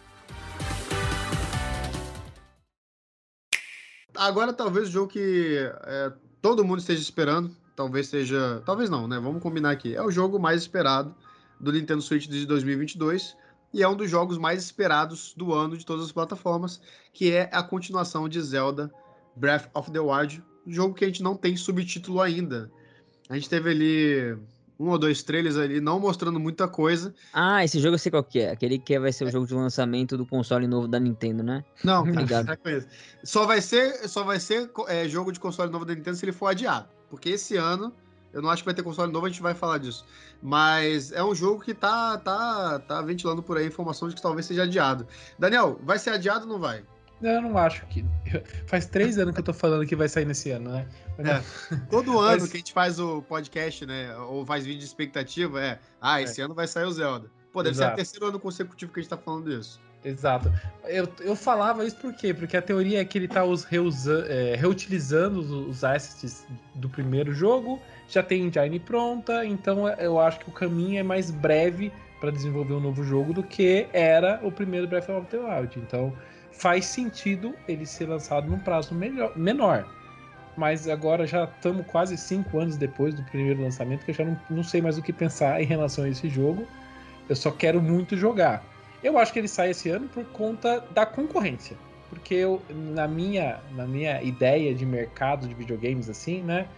Agora, talvez o jogo que é, todo mundo esteja esperando, talvez seja. Talvez não, né? Vamos combinar aqui. É o jogo mais esperado do Nintendo Switch de 2022 e é um dos jogos mais esperados do ano de todas as plataformas, que é a continuação de Zelda Breath of the Wild, jogo que a gente não tem subtítulo ainda. A gente teve ali um ou dois trailers ali, não mostrando muita coisa. Ah, esse jogo eu sei qual que é. Aquele que vai ser o jogo de lançamento do console novo da Nintendo, né? Não, Obrigado. é só vai ser, só vai ser é, jogo de console novo da Nintendo se ele for adiado. Porque esse ano, eu não acho que vai ter console novo, a gente vai falar disso. Mas é um jogo que tá, tá, tá ventilando por aí a informação de que talvez seja adiado. Daniel, vai ser adiado ou não vai? Eu não acho que. Faz três anos que eu tô falando que vai sair nesse ano, né? É. Todo ano Mas... que a gente faz o podcast, né? Ou faz vídeo de expectativa, é. Ah, esse é. ano vai sair o Zelda. Pô, deve Exato. ser o terceiro ano consecutivo que a gente tá falando disso. Exato. Eu, eu falava isso por quê? Porque a teoria é que ele tá os é, reutilizando os, os assets do primeiro jogo, já tem engine pronta, então eu acho que o caminho é mais breve para desenvolver um novo jogo do que era o primeiro Breath of the Wild. Então, faz sentido ele ser lançado num prazo melhor, menor. Mas agora já estamos quase cinco anos depois do primeiro lançamento, que eu já não, não sei mais o que pensar em relação a esse jogo. Eu só quero muito jogar. Eu acho que ele sai esse ano por conta da concorrência. Porque eu, na, minha, na minha ideia de mercado de videogames, assim, né?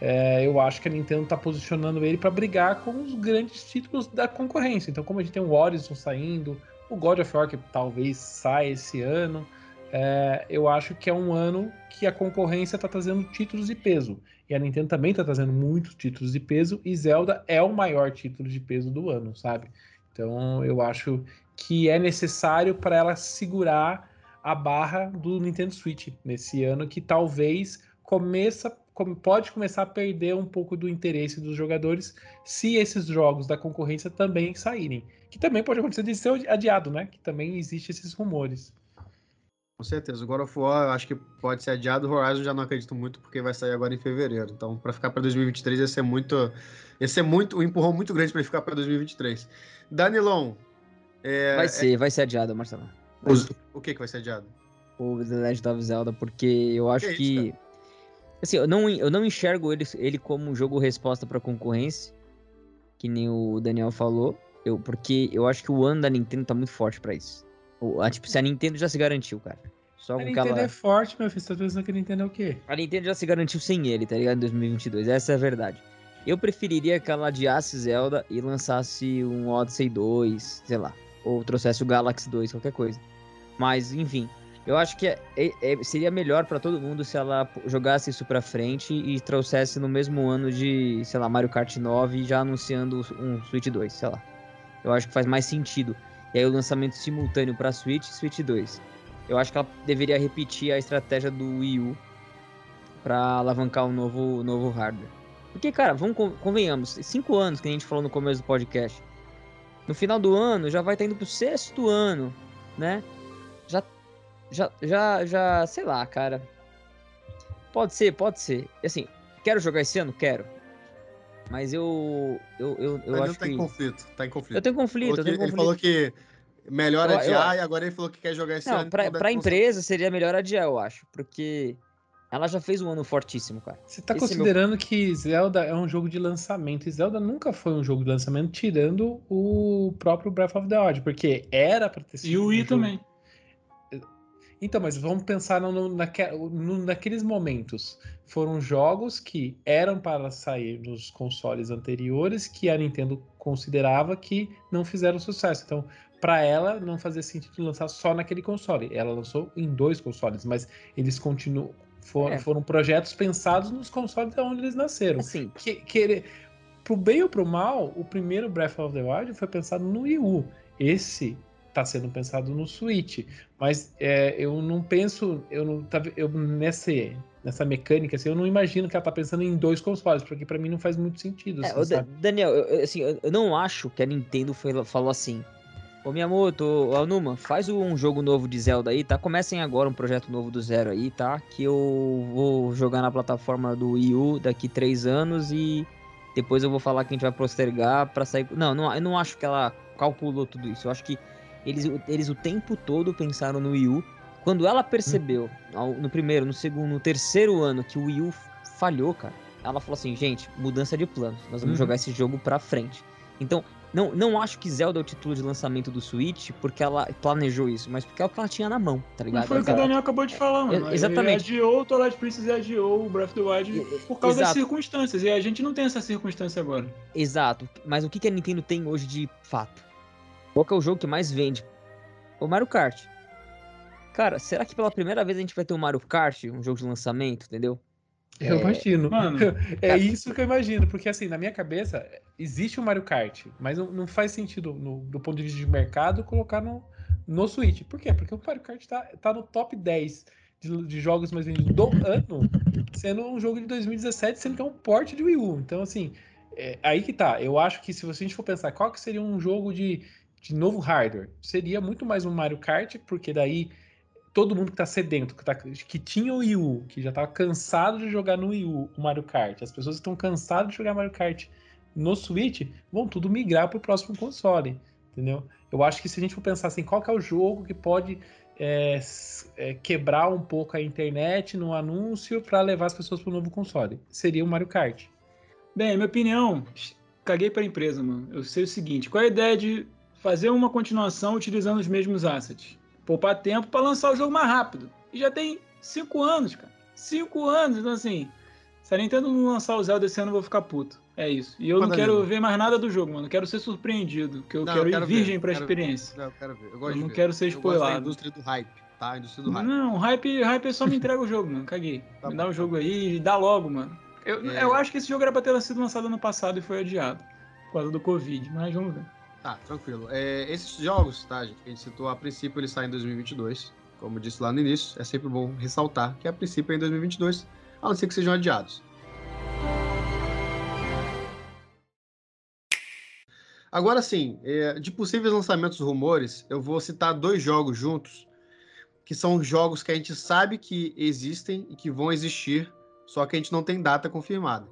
É, eu acho que a Nintendo está posicionando ele para brigar com os grandes títulos da concorrência. Então, como a gente tem o Horizon saindo, o God of War, que talvez saia esse ano. É, eu acho que é um ano que a concorrência está trazendo títulos de peso. E a Nintendo também está trazendo muitos títulos de peso. E Zelda é o maior título de peso do ano, sabe? Então eu acho que é necessário para ela segurar a barra do Nintendo Switch nesse ano, que talvez começa pode começar a perder um pouco do interesse dos jogadores se esses jogos da concorrência também saírem. Que também pode acontecer de ser adiado, né? Que também existe esses rumores. Com certeza. O God of War eu acho que pode ser adiado. O Horizon já não acredito muito porque vai sair agora em fevereiro. Então, para ficar para 2023 ia ser muito, ia ser muito um empurrão muito grande para ficar para 2023. Danilon. É, vai ser, é... vai ser adiado, Marcelo. O que que vai ser adiado? O The Legend of Zelda, porque eu acho que, que... assim, eu não, eu não enxergo ele, ele como um jogo resposta para concorrência, que nem o Daniel falou. Eu, porque eu acho que o ano da Nintendo tá muito forte para isso. O, a, tipo, se a Nintendo já se garantiu, cara. Só a Nintendo ela... é forte, meu filho. Você tá pensando que a Nintendo é o quê? A Nintendo já se garantiu sem ele, tá ligado? Em 2022. Essa é a verdade. Eu preferiria que ela adiasse Zelda e lançasse um Odyssey 2, sei lá. Ou trouxesse o Galaxy 2, qualquer coisa. Mas, enfim. Eu acho que é, é, é seria melhor para todo mundo se ela jogasse isso pra frente e trouxesse no mesmo ano de, sei lá, Mario Kart 9 já anunciando um Switch 2, sei lá. Eu acho que faz mais sentido. E aí o lançamento simultâneo para Switch e Switch 2. Eu acho que ela deveria repetir a estratégia do Wii U para alavancar o um novo, novo hardware. Porque, cara, vamos convenhamos, cinco anos que a gente falou no começo do podcast. No final do ano já vai estar indo pro sexto ano, né? Já, já, já, já, sei lá, cara. Pode ser, pode ser. Assim, quero jogar esse ano? Quero. Mas eu. Eu, eu, eu acho tá que. em conflito. Tá em conflito. Eu tenho conflito, eu tenho conflito. Ele falou que melhor adiar eu... e agora ele falou que quer jogar esse não, ano. Pra, pra empresa seria melhor adiar, eu acho. Porque ela já fez um ano fortíssimo, cara. Você tá esse considerando meu... que Zelda é um jogo de lançamento. E Zelda nunca foi um jogo de lançamento, tirando o próprio Breath of the Wild. Porque era pra ter sido. E o Wii um também. Então, mas vamos pensar no, naque, no, naqueles momentos. Foram jogos que eram para sair nos consoles anteriores que a Nintendo considerava que não fizeram sucesso. Então, para ela, não fazia sentido lançar só naquele console. Ela lançou em dois consoles, mas eles continuam. For, é. Foram projetos pensados nos consoles onde eles nasceram. Assim. Que, que, pro bem ou pro mal, o primeiro Breath of the Wild foi pensado no Wii U. Esse está sendo pensado no Switch. Mas é, eu não penso, eu não tá, eu nesse, nessa mecânica, assim, eu não imagino que ela tá pensando em dois consoles, porque para mim não faz muito sentido. Assim, é, Daniel, eu, assim, eu não acho que a Nintendo foi, falou assim. Ô Miyamoto, ô Anuma, faz um jogo novo de Zelda aí, tá? Comecem agora um projeto novo do zero aí, tá? Que eu vou jogar na plataforma do Wii U daqui três anos e depois eu vou falar que a gente vai postergar para sair. Não, não, eu não acho que ela calculou tudo isso. Eu acho que eles, eles o tempo todo pensaram no Wii U. Quando ela percebeu, no primeiro, no segundo, no terceiro ano, que o Wii U falhou, cara, ela falou assim: gente, mudança de planos. Nós vamos uhum. jogar esse jogo pra frente. Então, Não, não acho que Zelda é o título de lançamento do Switch porque ela planejou isso, mas porque é o que ela tinha na mão, tá ligado? Não foi o que o Daniel acabou de falar, mano. É, exatamente. Ele adiou o Twilight Princess e adiou o Breath of the Wild por causa Exato. das circunstâncias. E a gente não tem essa circunstância agora. Exato. Mas o que, que a Nintendo tem hoje de fato? Qual é o jogo que mais vende? O Mario Kart. Cara, será que pela primeira vez a gente vai ter um Mario Kart, um jogo de lançamento, entendeu? Eu é... imagino. Mano, é isso que eu imagino, porque assim, na minha cabeça, existe o Mario Kart, mas não, não faz sentido, no, do ponto de vista de mercado, colocar no, no Switch. Por quê? Porque o Mario Kart tá, tá no top 10 de, de jogos mais vendidos do ano, sendo um jogo de 2017, sendo que é um porte de Wii U. Então, assim, é, aí que tá. Eu acho que se a gente for pensar qual que seria um jogo de, de novo hardware, seria muito mais um Mario Kart, porque daí todo mundo que tá sedento, que, tá, que tinha o Wii U, que já tava cansado de jogar no Wii U o Mario Kart, as pessoas estão cansadas de jogar Mario Kart no Switch, vão tudo migrar pro próximo console, entendeu? Eu acho que se a gente for pensar assim, qual que é o jogo que pode é, é, quebrar um pouco a internet no anúncio para levar as pessoas pro novo console, seria o Mario Kart. Bem, minha opinião, caguei pra empresa, mano. Eu sei o seguinte, qual é a ideia de fazer uma continuação utilizando os mesmos assets? Poupar tempo para lançar o jogo mais rápido. E já tem cinco anos, cara. Cinco anos. Então, assim, se a Nintendo não lançar o Zelda esse ano, eu vou ficar puto. É isso. E eu Manda não quero ver mais nada do jogo, mano. Eu quero ser surpreendido. Que eu não, quero, eu quero ir virgem ver, pra quero experiência. Não, eu quero ver. Eu, gosto eu não ver. quero ser spoilado. a indústria do hype, tá? A indústria do hype. Não, hype, hype é só me entrega o jogo, mano. Caguei. Tá me dá o um jogo aí e dá logo, mano. Eu, é... eu acho que esse jogo era pra ter sido lançado ano passado e foi adiado. Por causa do Covid, mas vamos ver. Tá, tranquilo. É, esses jogos, tá, gente, que a gente citou, a princípio eles saem em 2022. Como disse lá no início, é sempre bom ressaltar que a princípio é em 2022, a não ser que sejam adiados. Agora sim, é, de possíveis lançamentos rumores, eu vou citar dois jogos juntos, que são jogos que a gente sabe que existem e que vão existir, só que a gente não tem data confirmada.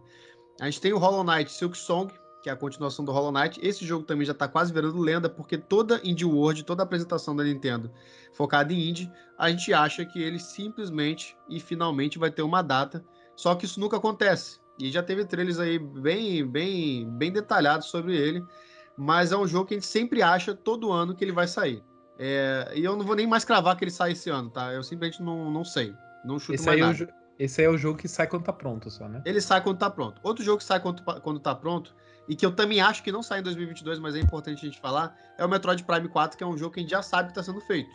A gente tem o Hollow Knight Silk Song, que é a continuação do Hollow Knight. Esse jogo também já está quase virando lenda, porque toda Indie World, toda apresentação da Nintendo focada em indie, a gente acha que ele simplesmente e finalmente vai ter uma data. Só que isso nunca acontece. E já teve trailers aí bem, bem, bem detalhados sobre ele. Mas é um jogo que a gente sempre acha todo ano que ele vai sair. É, e eu não vou nem mais cravar que ele sai esse ano, tá? Eu simplesmente não, não sei. Não chuto esse mais aí nada. É o, esse aí é o jogo que sai quando tá pronto, só, né? Ele sai quando tá pronto. Outro jogo que sai quando, quando tá pronto e que eu também acho que não sai em 2022, mas é importante a gente falar, é o Metroid Prime 4, que é um jogo que a gente já sabe que está sendo feito.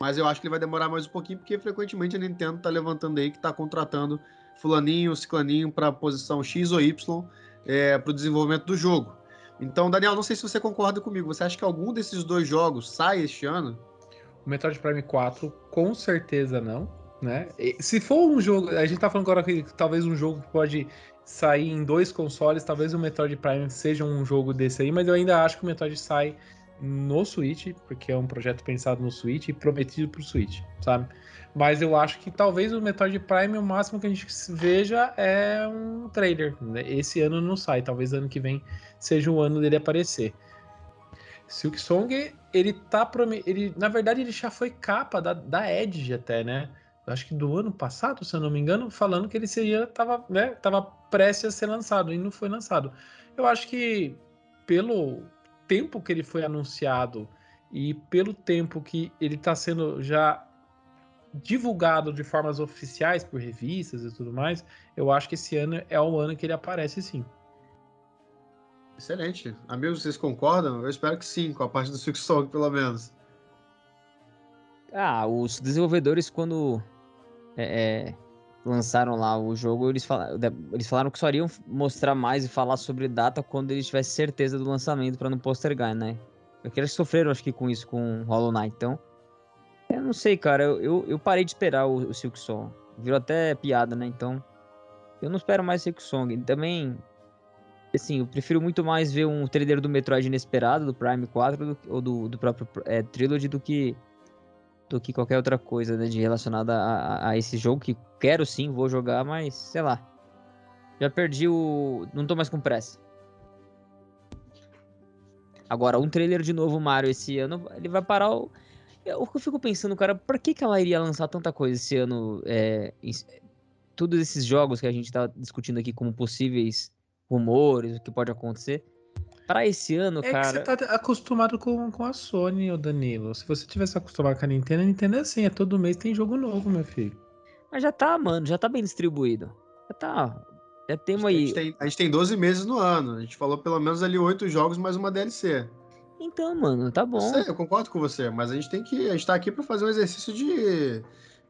Mas eu acho que ele vai demorar mais um pouquinho, porque frequentemente a Nintendo está levantando aí que está contratando fulaninho, ciclaninho para posição X ou Y é, para o desenvolvimento do jogo. Então, Daniel, não sei se você concorda comigo. Você acha que algum desses dois jogos sai este ano? O Metroid Prime 4, com certeza não. Né? Se for um jogo, a gente tá falando agora que talvez um jogo que pode sair em dois consoles, talvez o Metroid Prime seja um jogo desse aí, mas eu ainda acho que o Metroid sai no Switch, porque é um projeto pensado no Switch e prometido pro Switch, sabe? Mas eu acho que talvez o Metroid Prime, o máximo que a gente veja é um trailer. Né? Esse ano não sai, talvez ano que vem seja o ano dele aparecer. Silk Song, ele tá ele Na verdade, ele já foi capa da, da Edge até, né? Acho que do ano passado, se eu não me engano, falando que ele seria tava, né, tava prestes a ser lançado e não foi lançado. Eu acho que pelo tempo que ele foi anunciado e pelo tempo que ele está sendo já divulgado de formas oficiais por revistas e tudo mais, eu acho que esse ano é o ano que ele aparece sim. Excelente. Amigos, vocês concordam? Eu espero que sim, com a parte do Six Song, pelo menos. Ah, os desenvolvedores, quando é, é, lançaram lá o jogo, eles falaram, eles falaram que só iriam mostrar mais e falar sobre data quando eles tivessem certeza do lançamento para não postergar, né? Porque eles sofreram, acho que, com isso, com Hollow Knight. Então, eu não sei, cara. Eu, eu, eu parei de esperar o, o Silk Song. Virou até piada, né? Então, eu não espero mais Silk Song. Também, assim, eu prefiro muito mais ver um trailer do Metroid inesperado, do Prime 4, do, ou do, do próprio é, Trilogy, do que do que qualquer outra coisa né, de relacionada a, a, esse jogo que quero sim, vou jogar, mas sei lá. Já perdi o. Não tô mais com pressa. Agora, um trailer de novo Mario esse ano, ele vai parar o. Eu, eu fico pensando, cara, por que, que ela iria lançar tanta coisa esse ano? É, todos esses jogos que a gente tá discutindo aqui como possíveis rumores, o que pode acontecer. Pra esse ano, É cara. que você tá acostumado com, com a Sony, ô Danilo. Se você tivesse acostumado com a Nintendo, a Nintendo é assim, é todo mês tem jogo novo, meu filho. Mas já tá, mano, já tá bem distribuído. Já tá. Já A temos gente, aí. tem, a gente tem 12 meses no ano. A gente falou pelo menos ali oito jogos mais uma DLC. Então, mano, tá Eu bom. sei, eu concordo com você, mas a gente tem que. A gente tá aqui pra fazer um exercício de.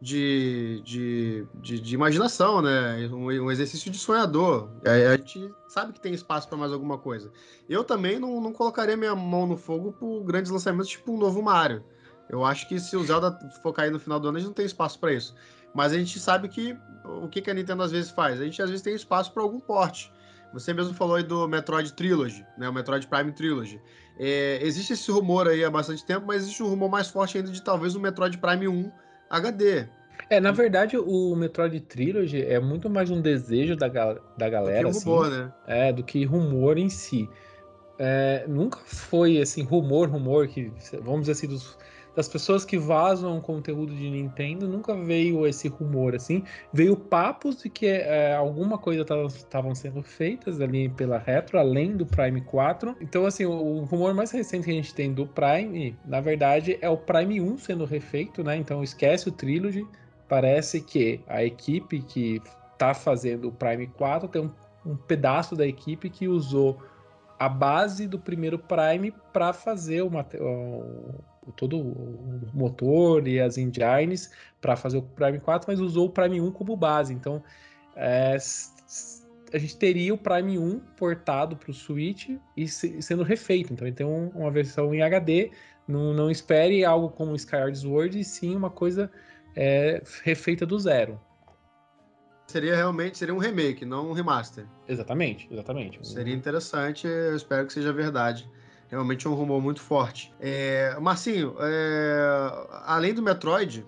De, de, de, de imaginação, né? Um, um exercício de sonhador. A, gente sabe que tem espaço pra mais alguma coisa. Eu também não, não colocaria minha mão no fogo por grandes lançamentos, tipo um novo Mario. Eu acho que se o Zelda for cair no final do ano, a gente não tem espaço pra isso. Mas a gente sabe que o que, que a Nintendo às vezes faz? A gente às vezes tem espaço pra algum porte. Você mesmo falou aí do Metroid Trilogy, né? O Metroid Prime Trilogy. É, existe esse rumor aí há bastante tempo, mas existe um rumor mais forte ainda de talvez o Metroid Prime 1 HD. É, na verdade, o Metroid Trilogy é muito mais um desejo da, ga- da Que galera, é um assim, rumor, né? é, do que rumor em si. É, nunca foi, assim, rumor, rumor, que, vamos dizer assim, dos- das pessoas que vazam conteúdo de Nintendo, nunca veio esse rumor, assim. Veio papos de que é, alguma coisa estavam sendo feitas ali pela Retro, além do Prime 4. Então, assim, o, o rumor mais recente que a gente tem do Prime, na verdade, é o Prime 1 sendo refeito, né? Então, esquece o Trilogy. Parece que a equipe que tá fazendo o Prime 4 tem um, um pedaço da equipe que usou a base do primeiro Prime para fazer o, todo o motor e as engines para fazer o Prime 4, mas usou o Prime 1 como base. Então, é, a gente teria o Prime 1 portado para o Switch e se- sendo refeito. Então, ele tem um- uma versão em HD. Não, não espere algo como Skyward Sword, e sim uma coisa é, refeita do zero. Seria realmente seria um remake, não um remaster. Exatamente, exatamente. Seria interessante, eu espero que seja verdade. Realmente é um rumor muito forte. É, Marcinho, é, além do Metroid,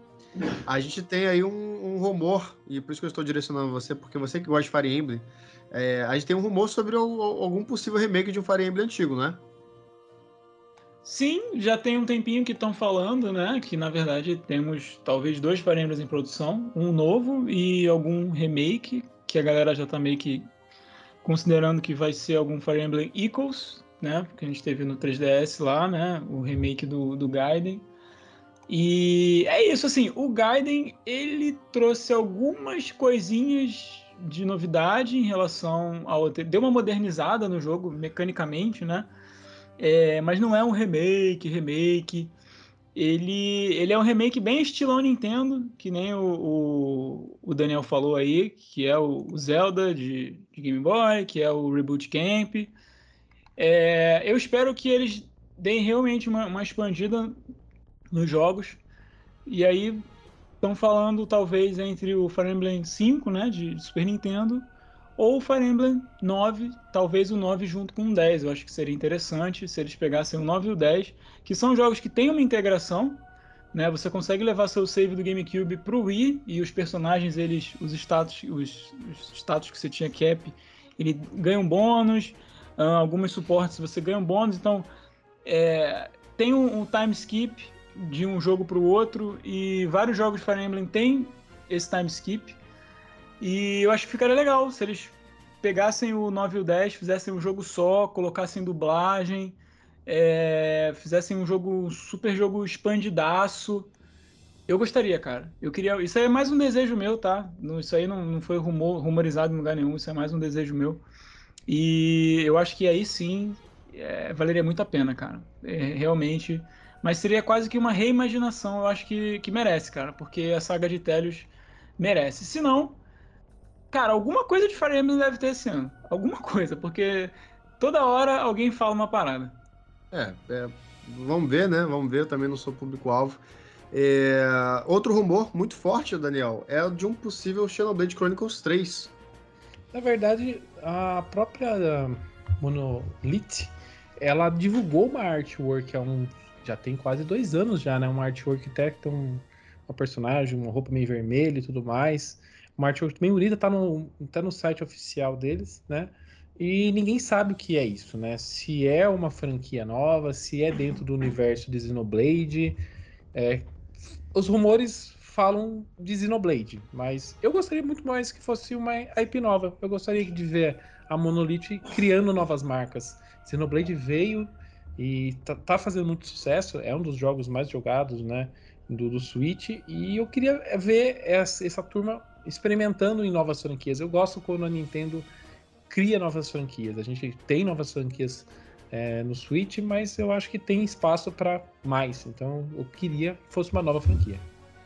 a gente tem aí um, um rumor, e por isso que eu estou direcionando você, porque você que gosta de Fire Emblem, é, a gente tem um rumor sobre al- algum possível remake de um Fire Emblem antigo, né? Sim, já tem um tempinho que estão falando, né? Que na verdade temos talvez dois Fire Emblems em produção, um novo e algum remake, que a galera já tá meio que considerando que vai ser algum Fire Emblem Echoes, né? Porque a gente teve no 3DS lá, né? O remake do, do Gaiden. E é isso, assim, o Gaiden, ele trouxe algumas coisinhas de novidade em relação ao... Deu uma modernizada no jogo, mecanicamente, né? É, mas não é um remake, remake. Ele, ele é um remake bem estilão Nintendo, que nem o, o, o Daniel falou aí, que é o, o Zelda de, de Game Boy, que é o Reboot Camp. É, eu espero que eles deem realmente uma, uma expandida nos jogos. E aí estão falando talvez entre o Fire Emblem 5, né, de Super Nintendo, ou o Fire Emblem 9, talvez o 9 junto com o 10. Eu acho que seria interessante se eles pegassem o 9 e o 10, que são jogos que têm uma integração, né? Você consegue levar seu save do GameCube pro Wii e os personagens, eles, os status, os, os status que você tinha cap, ele ganha um bônus, ah, alguns suportes você ganha um bônus, então é, tem um, um time skip de um jogo para o outro e vários jogos de Fire Emblem têm esse time skip. E eu acho que ficaria legal se eles pegassem o 9 e o 10, fizessem um jogo só, colocassem dublagem, é, fizessem um jogo, super jogo expandidaço. Eu gostaria, cara. Eu queria. Isso aí é mais um desejo meu, tá? Isso aí não, não foi rumor, rumorizado em lugar nenhum, isso é mais um desejo meu. E eu acho que aí sim é, valeria muito a pena, cara. É, realmente. Mas seria quase que uma reimaginação, eu acho que, que merece, cara. Porque a saga de Telios merece. Se não, cara, alguma coisa de Fire Emblem deve ter esse ano. Alguma coisa, porque toda hora alguém fala uma parada. É, é, vamos ver, né? Vamos ver, eu também não sou público-alvo. É, outro rumor muito forte, Daniel, é o de um possível Xenoblade Chronicles 3. Na verdade, a própria Monolith, ela divulgou uma artwork há um, já tem quase dois anos já, né? Uma artwork até que tem um, uma personagem, uma roupa meio vermelha e tudo mais. Uma artwork bem bonita, tá no, tá no site oficial deles, né? E ninguém sabe o que é isso, né? Se é uma franquia nova, se é dentro do universo de Xenoblade. É, os rumores falam de Xenoblade, mas eu gostaria muito mais que fosse uma IP nova. Eu gostaria de ver a Monolith criando novas marcas. Xenoblade veio e tá, tá, fazendo muito sucesso, é um dos jogos mais jogados, né, do, do Switch, e eu queria ver essa, essa turma experimentando em novas franquias. Eu gosto quando a Nintendo cria novas franquias. A gente tem novas franquias é, no Switch, mas eu acho que tem espaço para mais. Então eu queria que fosse uma nova franquia.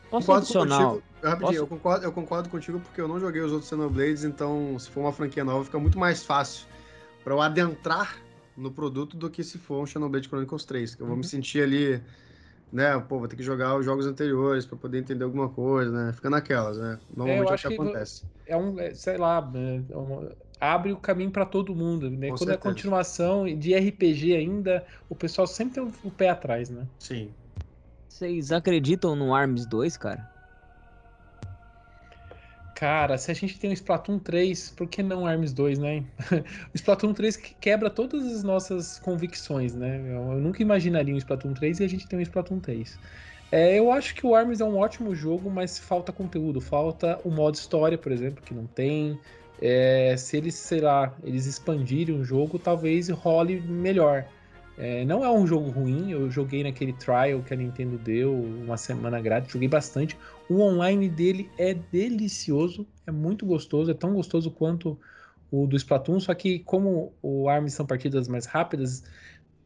Posso concordo contigo, Posso... eu, concordo, eu concordo contigo porque eu não joguei os outros Xenoblades, então se for uma franquia nova fica muito mais fácil para eu adentrar no produto do que se for um Xenoblade Chronicles 3, que eu vou uhum. me sentir ali, né, pô, vou ter que jogar os jogos anteriores para poder entender alguma coisa, né, fica naquelas, né, normalmente é, é o que, que acontece. É um, é, sei lá, é uma, abre o caminho para todo mundo, né, Com quando certeza. é continuação de RPG ainda, o pessoal sempre tem o pé atrás, né. Sim. Vocês acreditam no ARMS 2, cara? Cara, se a gente tem o Splatoon 3, por que não ARMS 2, né? o Splatoon 3 quebra todas as nossas convicções, né? Eu, nunca imaginaria um Splatoon 3 e a gente tem um Splatoon 3. É, eu acho que o ARMS é um ótimo jogo, mas falta conteúdo. Falta o modo história, por exemplo, que não tem. É, se eles, sei lá, eles expandirem o jogo, talvez role melhor. É, não é um jogo ruim, eu joguei naquele trial que a Nintendo deu, uma semana grátis, joguei bastante. O online dele é delicioso, é muito gostoso, é tão gostoso quanto o do Splatoon, só que como o ARMS são partidas mais rápidas,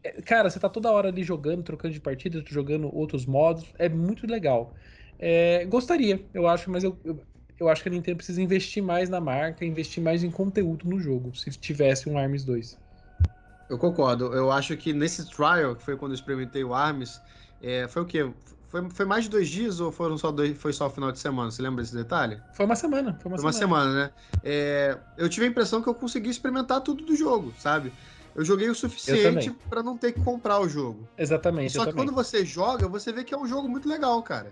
é, cara, você tá toda hora ali jogando, trocando de partida, jogando outros modos, é muito legal. É, gostaria, eu acho, mas eu, eu, eu, acho que a Nintendo precisa investir mais na marca, investir mais em conteúdo no jogo, se tivesse um ARMS 2. Eu concordo. Eu acho que nesse trial, que foi quando eu experimentei o ARMS, é, foi o quê? Foi, foi mais de dois dias ou foram só dois, foi só o final de semana? Você lembra desse detalhe? Foi uma semana. Foi uma, foi uma semana. semana, né? É, eu tive a impressão que eu consegui experimentar tudo do jogo, sabe? Eu joguei o suficiente para não ter que comprar o jogo. Exatamente. Só que quando você joga, você vê que é um jogo muito legal, cara.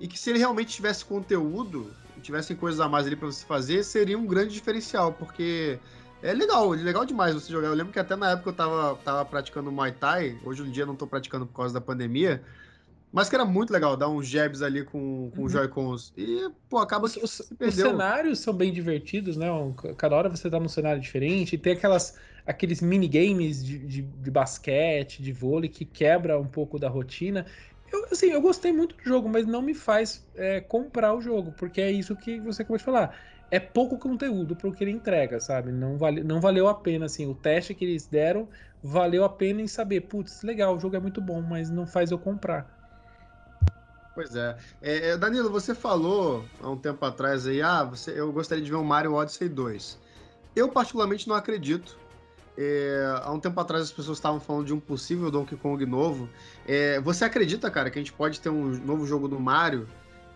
E que se ele realmente tivesse conteúdo, tivessem coisas a mais ali para você fazer, seria um grande diferencial, porque é legal, é legal demais você jogar. Eu lembro que até na época eu tava, tava praticando Muay Thai, hoje em dia não tô praticando por causa da pandemia, mas que era muito legal dar uns jabs ali com, com uhum. Joy-Cons. E, pô, acaba que os, os cenários são bem divertidos, né? Cada hora você tá num cenário diferente. E tem aquelas, aqueles minigames de, de, de basquete, de vôlei, que quebra um pouco da rotina. Eu, assim, eu gostei muito do jogo, mas não me faz é, comprar o jogo, porque é isso que você acabou de falar é pouco conteúdo para o que ele entrega, sabe? Não, vale, não valeu a pena, assim, o teste que eles deram valeu a pena em saber, putz, legal, o jogo é muito bom, mas não faz eu comprar. Pois é. é. é Danilo, você falou há um tempo atrás aí, ah, você, eu gostaria de ver um Mario Odyssey 2. Eu particularmente não acredito. É, há um tempo atrás as pessoas estavam falando de um possível Donkey Kong novo. É, você acredita, cara, que a gente pode ter um novo jogo do Mario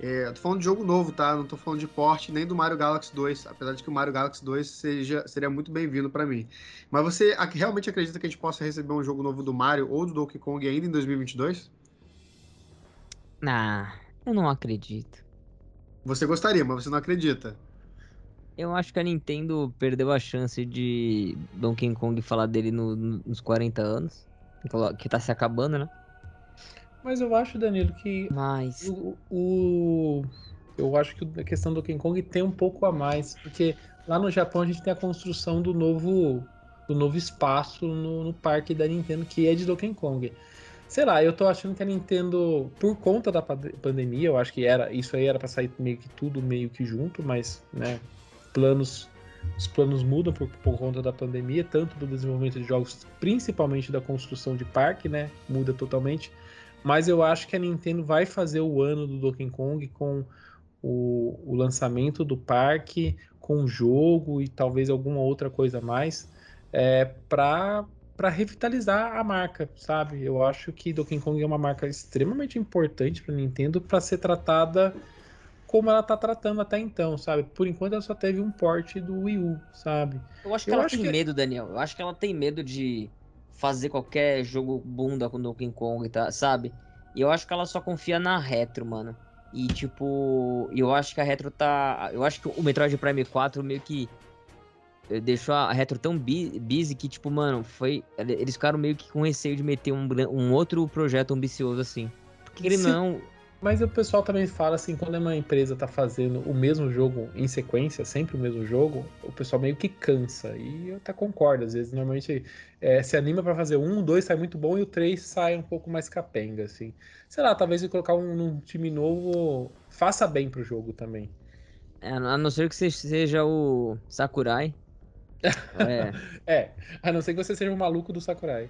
é, tô falando de jogo novo, tá? Não tô falando de porte nem do Mario Galaxy 2, apesar de que o Mario Galaxy 2 seja, seria muito bem-vindo para mim. Mas você realmente acredita que a gente possa receber um jogo novo do Mario ou do Donkey Kong ainda em 2022? Ah, eu não acredito. Você gostaria, mas você não acredita. Eu acho que a Nintendo perdeu a chance de Donkey Kong falar dele no, nos 40 anos, que tá se acabando, né? Mas eu acho, Danilo, que Mas... o, o, eu acho que a questão do King Kong tem um pouco a mais, porque lá no Japão a gente tem a construção do novo do novo espaço no, no parque da Nintendo que é de Donkey Kong. Sei lá, eu tô achando que a Nintendo, por conta da pandemia, eu acho que era isso aí era para sair meio que tudo meio que junto, mas, né, planos os planos mudam por, por, conta da pandemia, tanto do desenvolvimento de jogos, principalmente da construção de parque, né? Muda totalmente. Mas eu acho que a Nintendo vai fazer o ano do Donkey Kong com o, o lançamento do parque, com o jogo e talvez alguma outra coisa mais, é, para para revitalizar a marca, sabe? Eu acho que Donkey Kong é uma marca extremamente importante para Nintendo para ser tratada como ela tá tratando até então, sabe? Por enquanto ela só teve um porte do Wii U, sabe? Eu acho que eu ela acho tem que... medo, Daniel. Eu acho que ela tem medo de fazer qualquer jogo bunda com Donkey Kong, tá, sabe? E eu acho que ela só confia na Retro, mano. E tipo, eu acho que a Retro tá. Eu acho que o Metroid Prime 4 meio que eh, deixou a Retro tão busy que, tipo, mano, foi. Eles ficaram meio que com receio de meter um, um outro projeto ambicioso assim. Porque ele não. Mas o pessoal também fala assim, quando uma empresa tá fazendo o mesmo jogo em sequência, sempre o mesmo jogo, o pessoal meio que cansa. E eu até concordo, às vezes normalmente é, se anima para fazer um, dois sai muito bom e o três sai um pouco mais capenga, assim. Sei lá, talvez colocar um num time novo faça bem pro jogo também. É, a não ser que você seja o Sakurai. é. é, a não ser que você seja o maluco do Sakurai.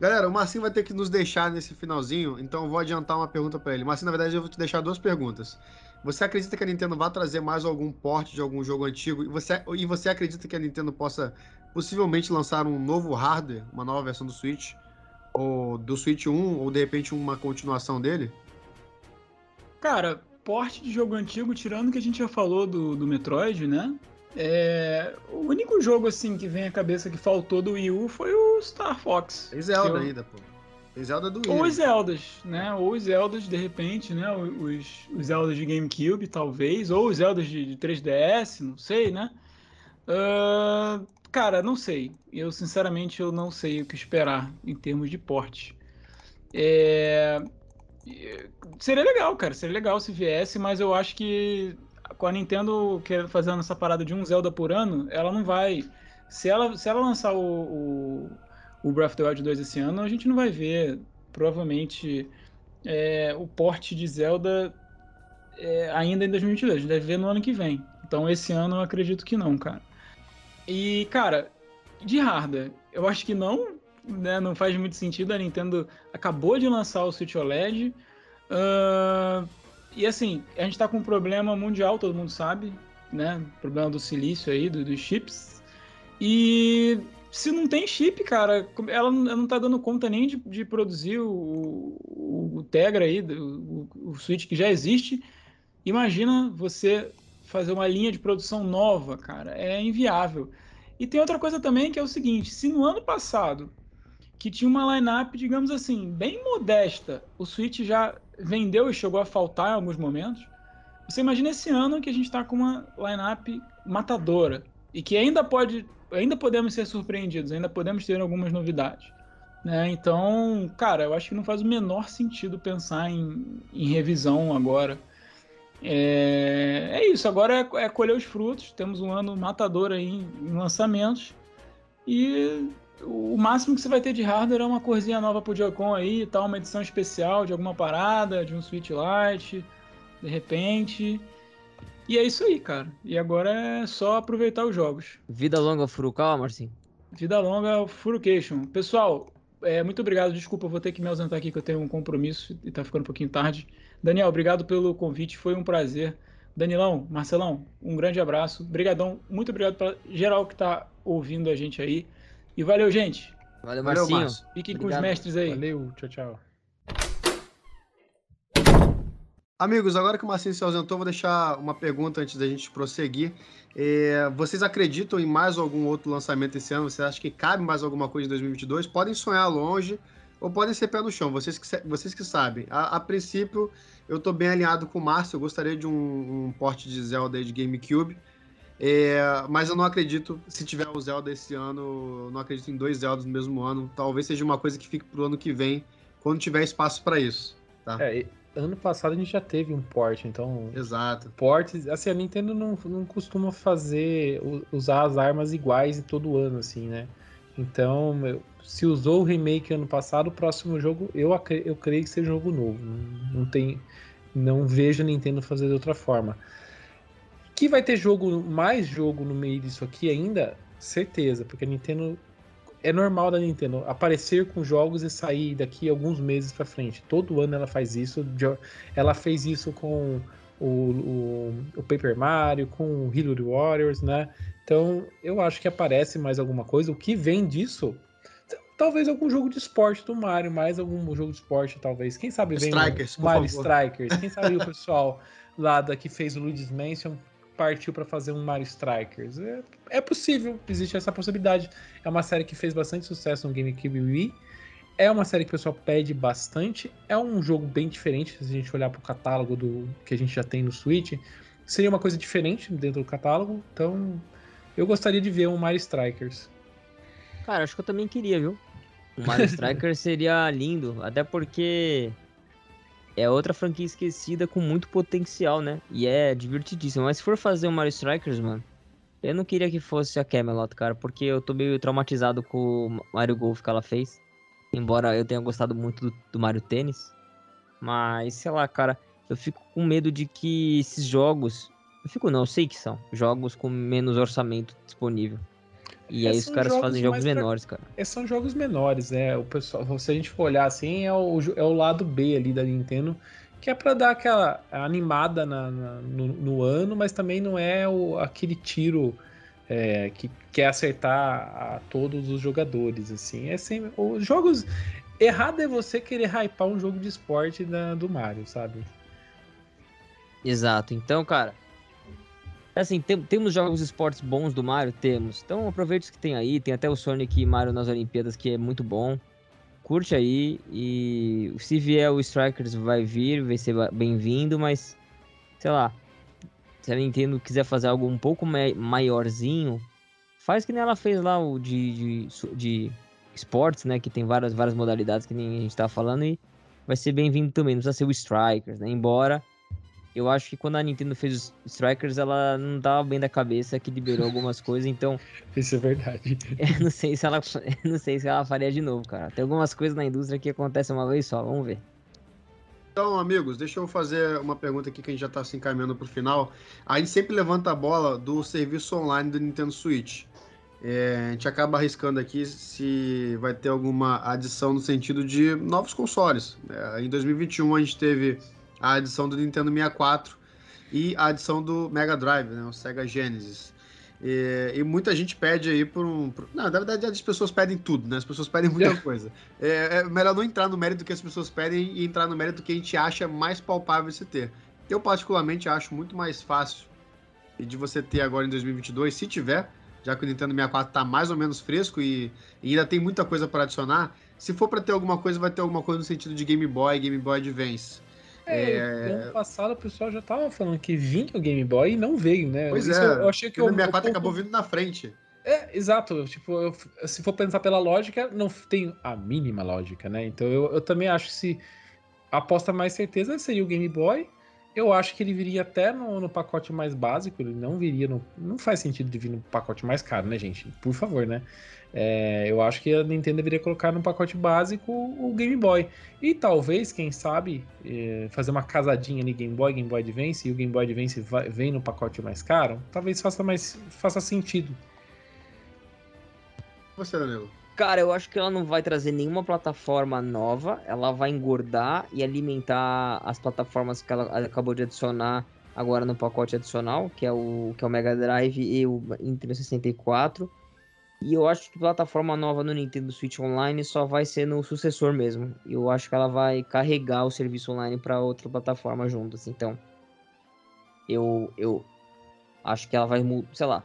Galera, o Marcinho vai ter que nos deixar nesse finalzinho, então eu vou adiantar uma pergunta para ele. Marcinho, na verdade, eu vou te deixar duas perguntas. Você acredita que a Nintendo vai trazer mais algum porte de algum jogo antigo? E você, e você acredita que a Nintendo possa possivelmente lançar um novo hardware, uma nova versão do Switch? Ou do Switch 1, ou de repente uma continuação dele? Cara, porte de jogo antigo, tirando que a gente já falou do, do Metroid, né? É, o único jogo assim que vem à cabeça que faltou do Wii U foi o Star Fox. Tem Zelda eu... ainda, pô. Tem Zelda do Wii. Ou os Zeldas, né? Ou os Zeldas, de repente, né? Os, os Zeldas de GameCube, talvez. Ou os Zeldas de, de 3DS, não sei, né? Uh, cara, não sei. Eu, sinceramente, eu não sei o que esperar em termos de porte. É... Seria legal, cara. Seria legal se viesse, mas eu acho que com a Nintendo querendo fazendo essa parada de um Zelda por ano, ela não vai. Se ela, se ela lançar o, o, o Breath of the Wild 2 esse ano, a gente não vai ver, provavelmente, é, o porte de Zelda é, ainda em 2022. A gente deve ver no ano que vem. Então, esse ano eu acredito que não, cara. E, cara, de hardware, eu acho que não, né, não faz muito sentido. A Nintendo acabou de lançar o Switch OLED. Uh, e assim, a gente está com um problema mundial, todo mundo sabe, né? Problema do silício aí, do, dos chips. E se não tem chip, cara, ela não está dando conta nem de, de produzir o, o, o, Tegra aí, o, o Switch que já existe. Imagina você fazer uma linha de produção nova, cara, é inviável. E tem outra coisa também que é o seguinte: se no ano passado, que tinha uma lineup, digamos assim, bem modesta, o Switch já vendeu e chegou a faltar em alguns momentos. Você imagina esse ano que a gente está com uma lineup matadora e que ainda pode, ainda podemos ser surpreendidos, ainda podemos ter algumas novidades. Né? Então, cara, eu acho que não faz o menor sentido pensar em, em revisão agora. É, é, isso, agora é, é, colher os frutos. Temos um ano matador aí em, em lançamentos e o máximo que você vai ter de hardware é uma corzinha nova pro Joy-Con aí, tal, uma edição especial de alguma parada, de um Switch Lite, de repente. E é isso aí, cara. E agora é só aproveitar os jogos. Vida longa Furukawa, Marcinho. Vida longa Furucation. Pessoal, é, muito obrigado. Desculpa, vou ter que me ausentar aqui que eu tenho um compromisso e tá ficando um pouquinho tarde. Daniel, obrigado pelo convite, foi um prazer. Danilão, Marcelão, um grande abraço. Obrigadão, muito obrigado para geral que tá ouvindo a gente aí. E valeu, gente. Valeu, Marcinho. Valeu, Fiquem Obrigado. com os mestres aí. Valeu, tchau, tchau. Amigos, agora que o Marcinho se ausentou, vou deixar uma pergunta antes da gente prosseguir. É, vocês acreditam em mais algum outro lançamento esse ano? Vocês acham que cabe mais alguma coisa em 2022? Podem sonhar longe ou podem ser pé no chão, vocês que, vocês que sabem. A, a princípio, eu estou bem alinhado com o Márcio, eu gostaria de um, um porte de Zelda de GameCube. É, mas eu não acredito, se tiver o Zelda esse ano, não acredito em dois Zeldas no mesmo ano. Talvez seja uma coisa que fique pro ano que vem, quando tiver espaço para isso. Tá? É, ano passado a gente já teve um port, então. Exato. Portes, assim, a Nintendo não, não costuma fazer, usar as armas iguais em todo ano, assim, né? Então, se usou o remake ano passado, o próximo jogo eu, eu creio que seja um jogo novo. Não, não tem. Não vejo a Nintendo fazer de outra forma. Que vai ter jogo, mais jogo no meio disso aqui ainda, certeza, porque a Nintendo é normal da Nintendo aparecer com jogos e sair daqui alguns meses para frente. Todo ano ela faz isso. Ela fez isso com o, o, o Paper Mario, com o Hyrule Warriors, né? Então eu acho que aparece mais alguma coisa. O que vem disso? Talvez algum jogo de esporte do Mario, mais algum jogo de esporte, talvez. Quem sabe vem Strikers, um Mario Strikers. Quem sabe o pessoal lá da que fez o Luigi's Mansion partiu para fazer um Mario Strikers. É, é, possível, existe essa possibilidade. É uma série que fez bastante sucesso no GameCube Wii. É uma série que o pessoal pede bastante. É um jogo bem diferente, se a gente olhar para o catálogo do que a gente já tem no Switch. Seria uma coisa diferente dentro do catálogo. Então, eu gostaria de ver um Mario Strikers. Cara, acho que eu também queria, viu? O Mario Strikers seria lindo, até porque é outra franquia esquecida com muito potencial, né? E é divertidíssimo. Mas se for fazer o Mario Strikers, mano, eu não queria que fosse a Camelot, cara, porque eu tô meio traumatizado com o Mario Golf que ela fez. Embora eu tenha gostado muito do, do Mario Tênis. Mas, sei lá, cara, eu fico com medo de que esses jogos. Eu fico não, eu sei que são. Jogos com menos orçamento disponível. E é, aí os caras fazem jogos menores, cara. É, são jogos menores, né? O pessoal, se a gente for olhar assim, é o, é o lado B ali da Nintendo, que é para dar aquela animada na, na no, no, ano, mas também não é o, aquele tiro é, que quer acertar a todos os jogadores, assim. É sempre, os jogos errado é você querer hypar um jogo de esporte da, do Mario, sabe? Exato. Então, cara, Assim, tem, temos jogos esportes bons do Mario? Temos. Então aproveite os que tem aí. Tem até o Sonic Mario nas Olimpíadas, que é muito bom. Curte aí. E se vier o Strikers, vai vir, vai ser bem-vindo, mas sei lá. Se a Nintendo quiser fazer algo um pouco maiorzinho, faz que nem ela fez lá o de, de, de esportes, né? Que tem várias, várias modalidades que nem a gente tá falando e vai ser bem-vindo também. Não precisa ser o Strikers, né? Embora eu acho que quando a Nintendo fez os Strikers, ela não tava bem da cabeça, que liberou algumas coisas, então. Isso é verdade. Eu não sei se ela, não sei se ela faria de novo, cara. Tem algumas coisas na indústria que acontecem uma vez só, vamos ver. Então, amigos, deixa eu fazer uma pergunta aqui que a gente já está se encaminhando para o final. A gente sempre levanta a bola do serviço online do Nintendo Switch. É, a gente acaba arriscando aqui se vai ter alguma adição no sentido de novos consoles. É, em 2021 a gente teve a edição do Nintendo 64 e a edição do Mega Drive, né, o Sega Genesis. E, e, muita gente pede aí por um. Por, não, na verdade, as pessoas pedem tudo, né? As pessoas pedem muita coisa. É, é, melhor não entrar no mérito que as pessoas pedem e entrar no mérito do que a gente acha mais palpável se ter. Eu, particularmente, acho muito mais fácil de você ter agora em 2022, se tiver, já que o Nintendo 64 tá mais ou menos fresco e, e ainda tem muita coisa para adicionar. Se for para ter alguma coisa, vai ter alguma coisa no sentido de Game Boy, Game Boy Advance. É, é... ano passado o pessoal já tava falando que vinha o Game Boy e não veio, né? Pois Isso é, eu achei que o 64 acabou vindo na frente. É, exato. Tipo, eu, se for pensar pela lógica, não tem a mínima lógica, né? Então eu, eu também acho que se aposta mais certeza seria o Game Boy. Eu acho que ele viria até no, no pacote mais básico, ele não viria no. Não faz sentido de vir no pacote mais caro, né, gente? Por favor, né? É, eu acho que a Nintendo deveria colocar no pacote básico o Game Boy. E talvez, quem sabe, é, fazer uma casadinha ali Game Boy, Game Boy Advance e o Game Boy Advance vai, vem no pacote mais caro. Talvez faça mais faça sentido. Você, Danilo? Cara, eu acho que ela não vai trazer nenhuma plataforma nova. Ela vai engordar e alimentar as plataformas que ela acabou de adicionar agora no pacote adicional, que é o, que é o Mega Drive e o Nintendo 64. E eu acho que plataforma nova no Nintendo Switch Online só vai ser no sucessor mesmo. Eu acho que ela vai carregar o serviço online para outra plataforma juntas. Assim. Então, eu eu acho que ela vai, sei lá.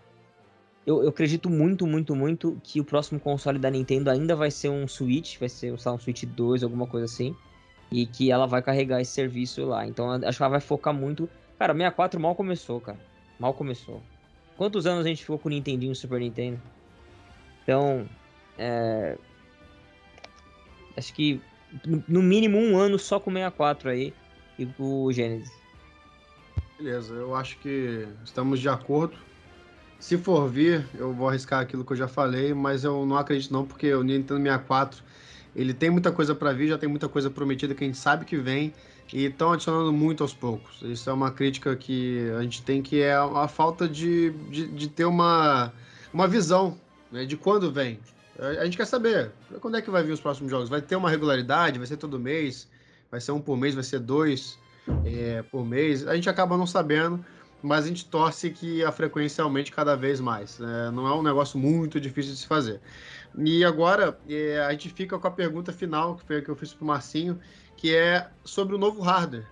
Eu, eu acredito muito, muito, muito que o próximo console da Nintendo ainda vai ser um Switch, vai ser sei lá, um Switch 2, alguma coisa assim. E que ela vai carregar esse serviço lá. Então, acho que ela vai focar muito. Cara, 64 mal começou, cara. Mal começou. Quantos anos a gente ficou com o Nintendinho e Super Nintendo? Então, é... acho que no mínimo um ano só com 64 aí e com o Genesis. Beleza, eu acho que estamos de acordo. Se for vir, eu vou arriscar aquilo que eu já falei, mas eu não acredito não, porque o Nintendo 64 ele tem muita coisa para vir, já tem muita coisa prometida que a gente sabe que vem e estão adicionando muito aos poucos. Isso é uma crítica que a gente tem que é a falta de, de, de ter uma, uma visão né, de quando vem. A gente quer saber quando é que vai vir os próximos jogos. Vai ter uma regularidade? Vai ser todo mês? Vai ser um por mês? Vai ser dois é, por mês? A gente acaba não sabendo, mas a gente torce que a frequência aumente cada vez mais. Né? Não é um negócio muito difícil de se fazer. E agora é, a gente fica com a pergunta final, que foi a que eu fiz para o Marcinho, que é sobre o novo hardware.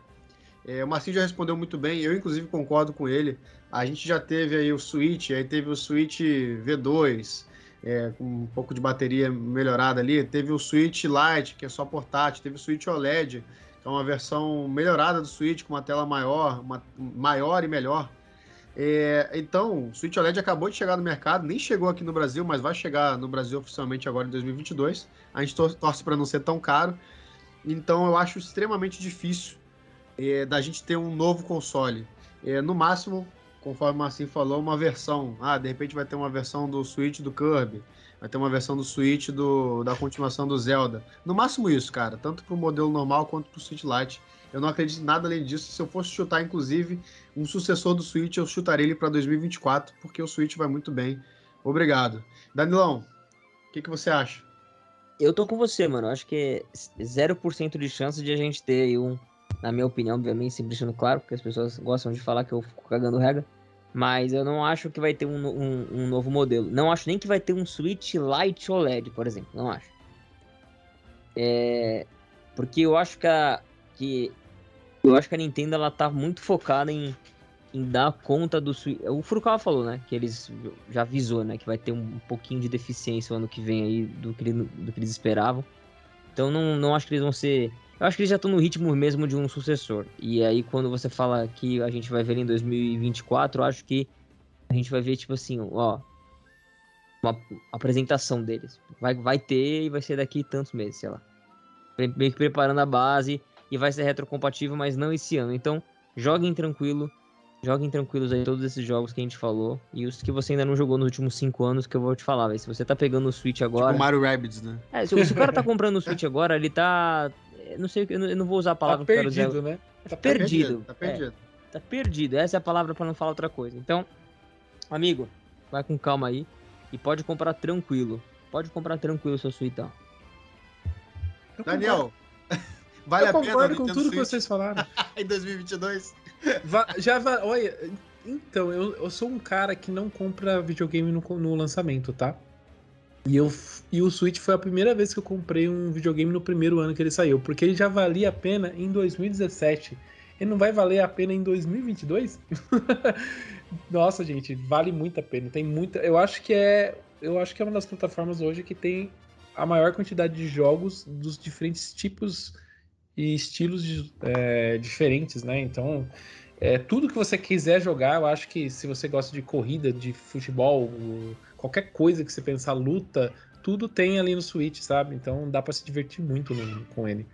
É, o Marcinho já respondeu muito bem, eu inclusive concordo com ele. A gente já teve aí o Switch, aí teve o Switch V2, é, com um pouco de bateria melhorada ali. Teve o Switch Lite, que é só portátil. Teve o Switch OLED, é uma versão melhorada do Switch, com uma tela maior, uma, maior e melhor. É, então, o Switch OLED acabou de chegar no mercado, nem chegou aqui no Brasil, mas vai chegar no Brasil oficialmente agora em 2022. A gente torce para não ser tão caro. Então, eu acho extremamente difícil é, da gente ter um novo console. É, no máximo, conforme o Marcinho falou, uma versão. Ah, de repente vai ter uma versão do Switch do Kirby. Vai ter uma versão do Switch do, da continuação do Zelda. No máximo isso, cara. Tanto pro modelo normal quanto pro Switch Lite. Eu não acredito em nada além disso. Se eu fosse chutar, inclusive, um sucessor do Switch, eu chutaria ele para 2024, porque o Switch vai muito bem. Obrigado. Danilão, o que, que você acha? Eu tô com você, mano. Acho que é 0% de chance de a gente ter um, na minha opinião, obviamente, sempre deixando claro, porque as pessoas gostam de falar que eu fico cagando regra. Mas eu não acho que vai ter um, um, um novo modelo. Não acho nem que vai ter um Switch Lite OLED, por exemplo. Não acho. É, porque eu acho que a, que eu acho que a Nintendo ela tá muito focada em, em dar conta do Switch. O Furukawa falou, né? Que eles já avisou, né? Que vai ter um pouquinho de deficiência o ano que vem aí do que, do que eles esperavam. Então não, não acho que eles vão ser. Eu acho que eles já estão no ritmo mesmo de um sucessor. E aí quando você fala que a gente vai ver em 2024, eu acho que a gente vai ver, tipo assim, ó. Uma apresentação deles. Vai, vai ter e vai ser daqui tantos meses, sei lá. Meio que preparando a base e vai ser retrocompatível, mas não esse ano. Então, joguem tranquilo. Joguem tranquilos aí todos esses jogos que a gente falou. E os que você ainda não jogou nos últimos 5 anos, que eu vou te falar, véio. Se você tá pegando o Switch agora. Tipo Mario Rabbids, né? É, se, se o cara tá comprando o Switch agora, ele tá. Não sei, eu não vou usar a palavra tá perdido, né? Tá perdido. Tá perdido. É, tá perdido. Essa é a palavra para não falar outra coisa. Então, amigo, vai com calma aí. E pode comprar tranquilo. Pode comprar tranquilo o seu Switchão. Daniel, Vale eu a pena concordo com tudo Switch? que vocês falaram. em 2022? Va já va Olha, então, eu, eu sou um cara que não compra videogame no, no lançamento, tá? E, eu, e o Switch foi a primeira vez que eu comprei um videogame no primeiro ano que ele saiu, porque ele já valia a pena em 2017. Ele não vai valer a pena em 2022? Nossa, gente, vale muito a pena. Tem muita, eu acho que é, eu acho que é uma das plataformas hoje que tem a maior quantidade de jogos dos diferentes tipos e estilos é, diferentes, né? Então, é, tudo que você quiser jogar, eu acho que se você gosta de corrida, de futebol, qualquer coisa que você pensar, luta, tudo tem ali no Switch, sabe? Então dá para se divertir muito no, com ele.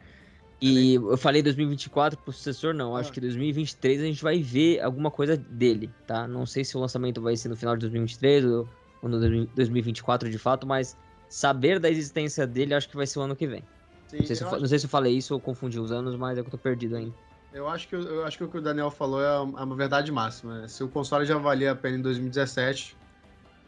E eu falei 2024 pro sucessor, não. Acho ah. que 2023 a gente vai ver alguma coisa dele, tá? Não sei se o lançamento vai ser no final de 2023 ou, ou no 2024 de fato, mas saber da existência dele acho que vai ser o ano que vem. Sim, não, sei se eu, não sei se eu falei isso ou confundi os anos, mas é que eu tô perdido ainda. Eu acho que, eu acho que o que o Daniel falou é uma verdade máxima. Se o console já valia a pena em 2017,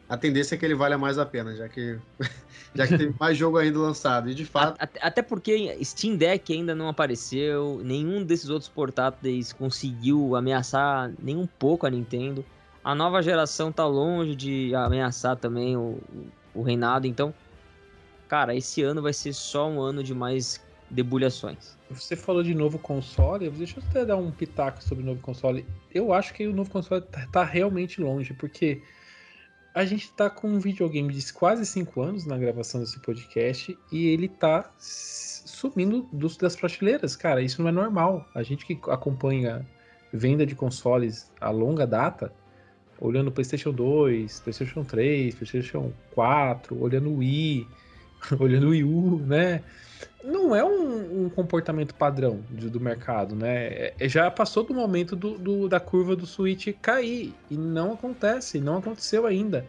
a tendência é que ele valha mais a pena, já que, já que tem mais jogo ainda lançado. E de fato. Até, até porque Steam Deck ainda não apareceu, nenhum desses outros portáteis conseguiu ameaçar nem um pouco a Nintendo. A nova geração tá longe de ameaçar também o, o reinado, então cara, esse ano vai ser só um ano de mais debulhações. Você falou de novo console, deixa eu até dar um pitaco sobre o novo console. Eu acho que o novo console tá, tá realmente longe, porque a gente tá com um videogame de quase 5 anos na gravação desse podcast e ele tá sumindo dos, das prateleiras, cara. Isso não é normal. A gente que acompanha venda de consoles a longa data, olhando PlayStation 2, PlayStation 3, PlayStation 4, olhando Wii, olhando Wii U, né? Não é um, um comportamento padrão do, do mercado, né? É, já passou do momento do, do, da curva do Switch cair e não acontece, não aconteceu ainda.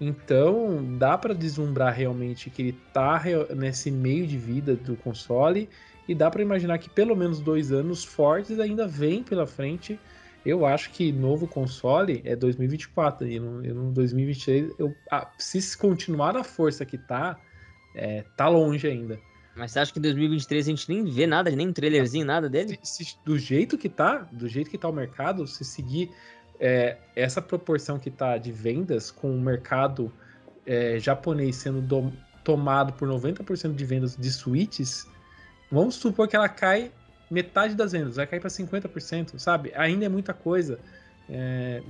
Então dá para deslumbrar realmente que ele tá nesse meio de vida do console e dá para imaginar que pelo menos dois anos fortes ainda vem pela frente. Eu acho que novo console é 2024 e no, no 2023, eu, ah, se continuar na força que tá, é, tá longe ainda. Mas você acha que em 2023 a gente nem vê nada, nem um trailerzinho, nada dele? Se, se, do jeito que tá, do jeito que tá o mercado, se seguir é, essa proporção que tá de vendas com o mercado é, japonês sendo do, tomado por 90% de vendas de Switches, vamos supor que ela cai metade das vendas, vai cair para 50%, sabe? Ainda é muita coisa. É,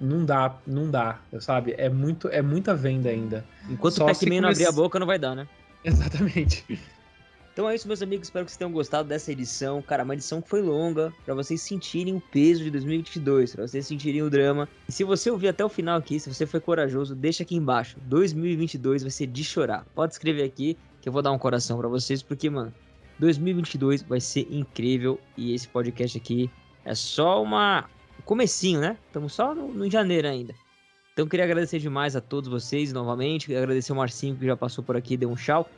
não dá, não dá, sabe? É muito, é muita venda ainda. Enquanto Só o Pac-Man não abrir a boca, não vai dar, né? Exatamente. Então é isso, meus amigos. Espero que vocês tenham gostado dessa edição. Cara, uma edição que foi longa, para vocês sentirem o peso de 2022, para vocês sentirem o drama. E se você ouvir até o final aqui, se você foi corajoso, deixa aqui embaixo. 2022 vai ser de chorar. Pode escrever aqui que eu vou dar um coração para vocês, porque, mano, 2022 vai ser incrível e esse podcast aqui é só uma um comecinho, né? Estamos só no, no janeiro ainda. Então queria agradecer demais a todos vocês novamente, agradecer o Marcinho que já passou por aqui, deu um tchau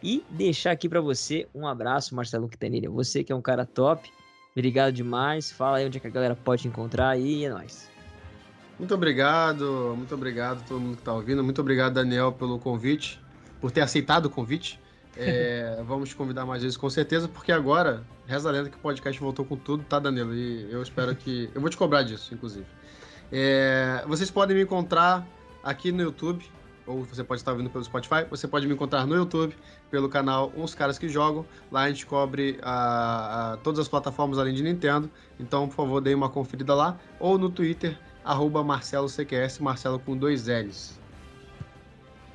e deixar aqui para você um abraço, Marcelo Quintanilha. Você que é um cara top, obrigado demais. Fala aí onde é que a galera pode encontrar e é nóis. Muito obrigado, muito obrigado a todo mundo que está ouvindo. Muito obrigado, Daniel, pelo convite, por ter aceitado o convite. É, vamos te convidar mais vezes, com certeza, porque agora, reza a lenda que o podcast voltou com tudo, tá, Danilo? E eu espero que. Eu vou te cobrar disso, inclusive. É, vocês podem me encontrar aqui no YouTube, ou você pode estar ouvindo pelo Spotify. Você pode me encontrar no YouTube, pelo canal Uns Caras Que Jogam. Lá a gente cobre a, a, todas as plataformas além de Nintendo. Então, por favor, dê uma conferida lá. Ou no Twitter, MarceloCQS, Marcelo com dois L's.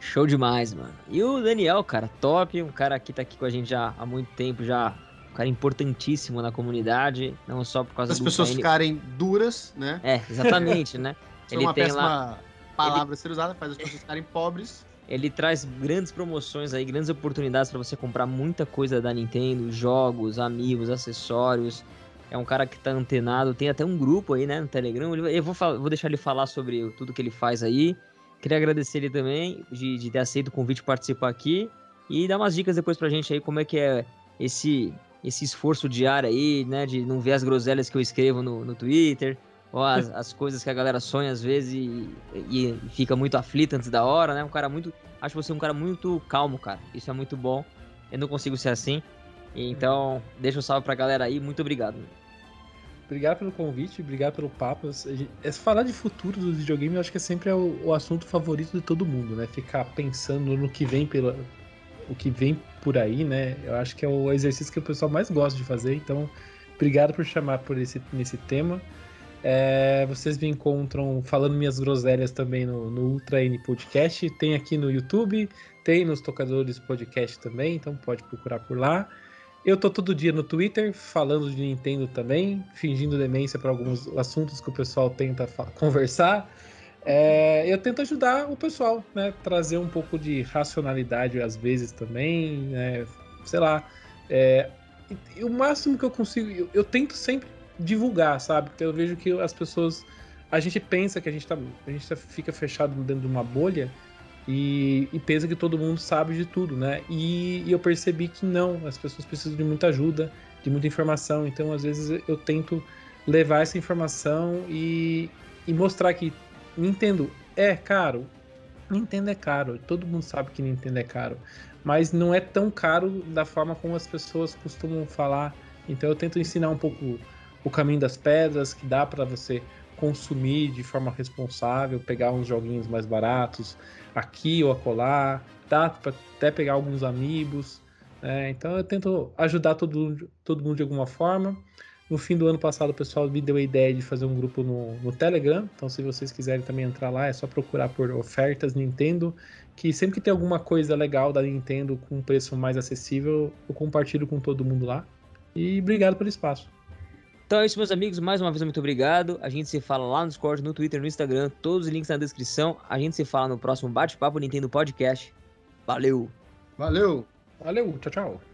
Show demais, mano. E o Daniel, cara, top. Um cara que tá aqui com a gente já há muito tempo, já. Um cara importantíssimo na comunidade, não só por causa As do. pessoas ficarem duras, né? É, exatamente, né? Isso é Ele uma tem lá. palavra a ser usada, faz as pessoas ficarem pobres. Ele traz grandes promoções aí, grandes oportunidades para você comprar muita coisa da Nintendo, jogos, amigos, acessórios. É um cara que tá antenado, tem até um grupo aí, né, no Telegram. Ele- Eu vou, vou deixar ele falar sobre tudo que ele faz aí. Queria agradecer ele também de, de ter aceito o convite de participar aqui e dar umas dicas depois pra gente aí como é que é esse esse esforço diário aí, né, de não ver as groselhas que eu escrevo no, no Twitter, ou as, as coisas que a galera sonha às vezes e, e fica muito aflita antes da hora, né? Um cara muito acho você um cara muito calmo, cara. Isso é muito bom. Eu não consigo ser assim. Então, deixa um salve pra galera aí. Muito obrigado. Obrigado pelo convite, obrigado pelo papo. É, falar de futuro do videogame eu acho que é sempre o, o assunto favorito de todo mundo, né? Ficar pensando no que vem pela, o que vem por aí, né? Eu acho que é o exercício que o pessoal mais gosta de fazer. Então, obrigado por chamar por esse nesse tema. É, vocês me encontram falando minhas groselhas também no, no Ultra N Podcast. Tem aqui no YouTube, tem nos tocadores podcast também, então pode procurar por lá. Eu tô todo dia no Twitter falando de Nintendo também, fingindo demência para alguns assuntos que o pessoal tenta conversar. É, eu tento ajudar o pessoal, né? Trazer um pouco de racionalidade às vezes também, né? sei lá. é, o máximo que eu consigo, eu, eu tento sempre divulgar, sabe? Porque eu vejo que as pessoas, a gente pensa que a gente tá, a gente tá- fica fechado dentro de uma bolha e, e pensa que todo mundo sabe de tudo, né? E, e eu percebi que não, as pessoas precisam de muita ajuda, de muita informação. Então, às vezes, eu tento levar essa informação e, e mostrar que Nintendo é caro. Nintendo é caro, todo mundo sabe que Nintendo é caro, mas não é tão caro da forma como as pessoas costumam falar. Então, eu tento ensinar um pouco o caminho das pedras, que dá para você consumir de forma responsável, pegar uns joguinhos mais baratos aqui ou acolá, dá para até pegar alguns amigos. né? então eu tento ajudar todo, todo mundo de alguma forma. No fim do ano passado, o pessoal me deu a ideia de fazer um grupo no, no Telegram. Então, se vocês quiserem também entrar lá, é só procurar por ofertas Nintendo. Que sempre que tem alguma coisa legal da Nintendo com um preço mais acessível, eu compartilho com todo mundo lá. E obrigado pelo espaço. Então é isso, meus amigos. Mais uma vez, muito obrigado. A gente se fala lá no Discord, no Twitter, no Instagram. Todos os links na descrição. A gente se fala no próximo Bate-Papo Nintendo Podcast. Valeu! Valeu! Valeu, tchau, tchau.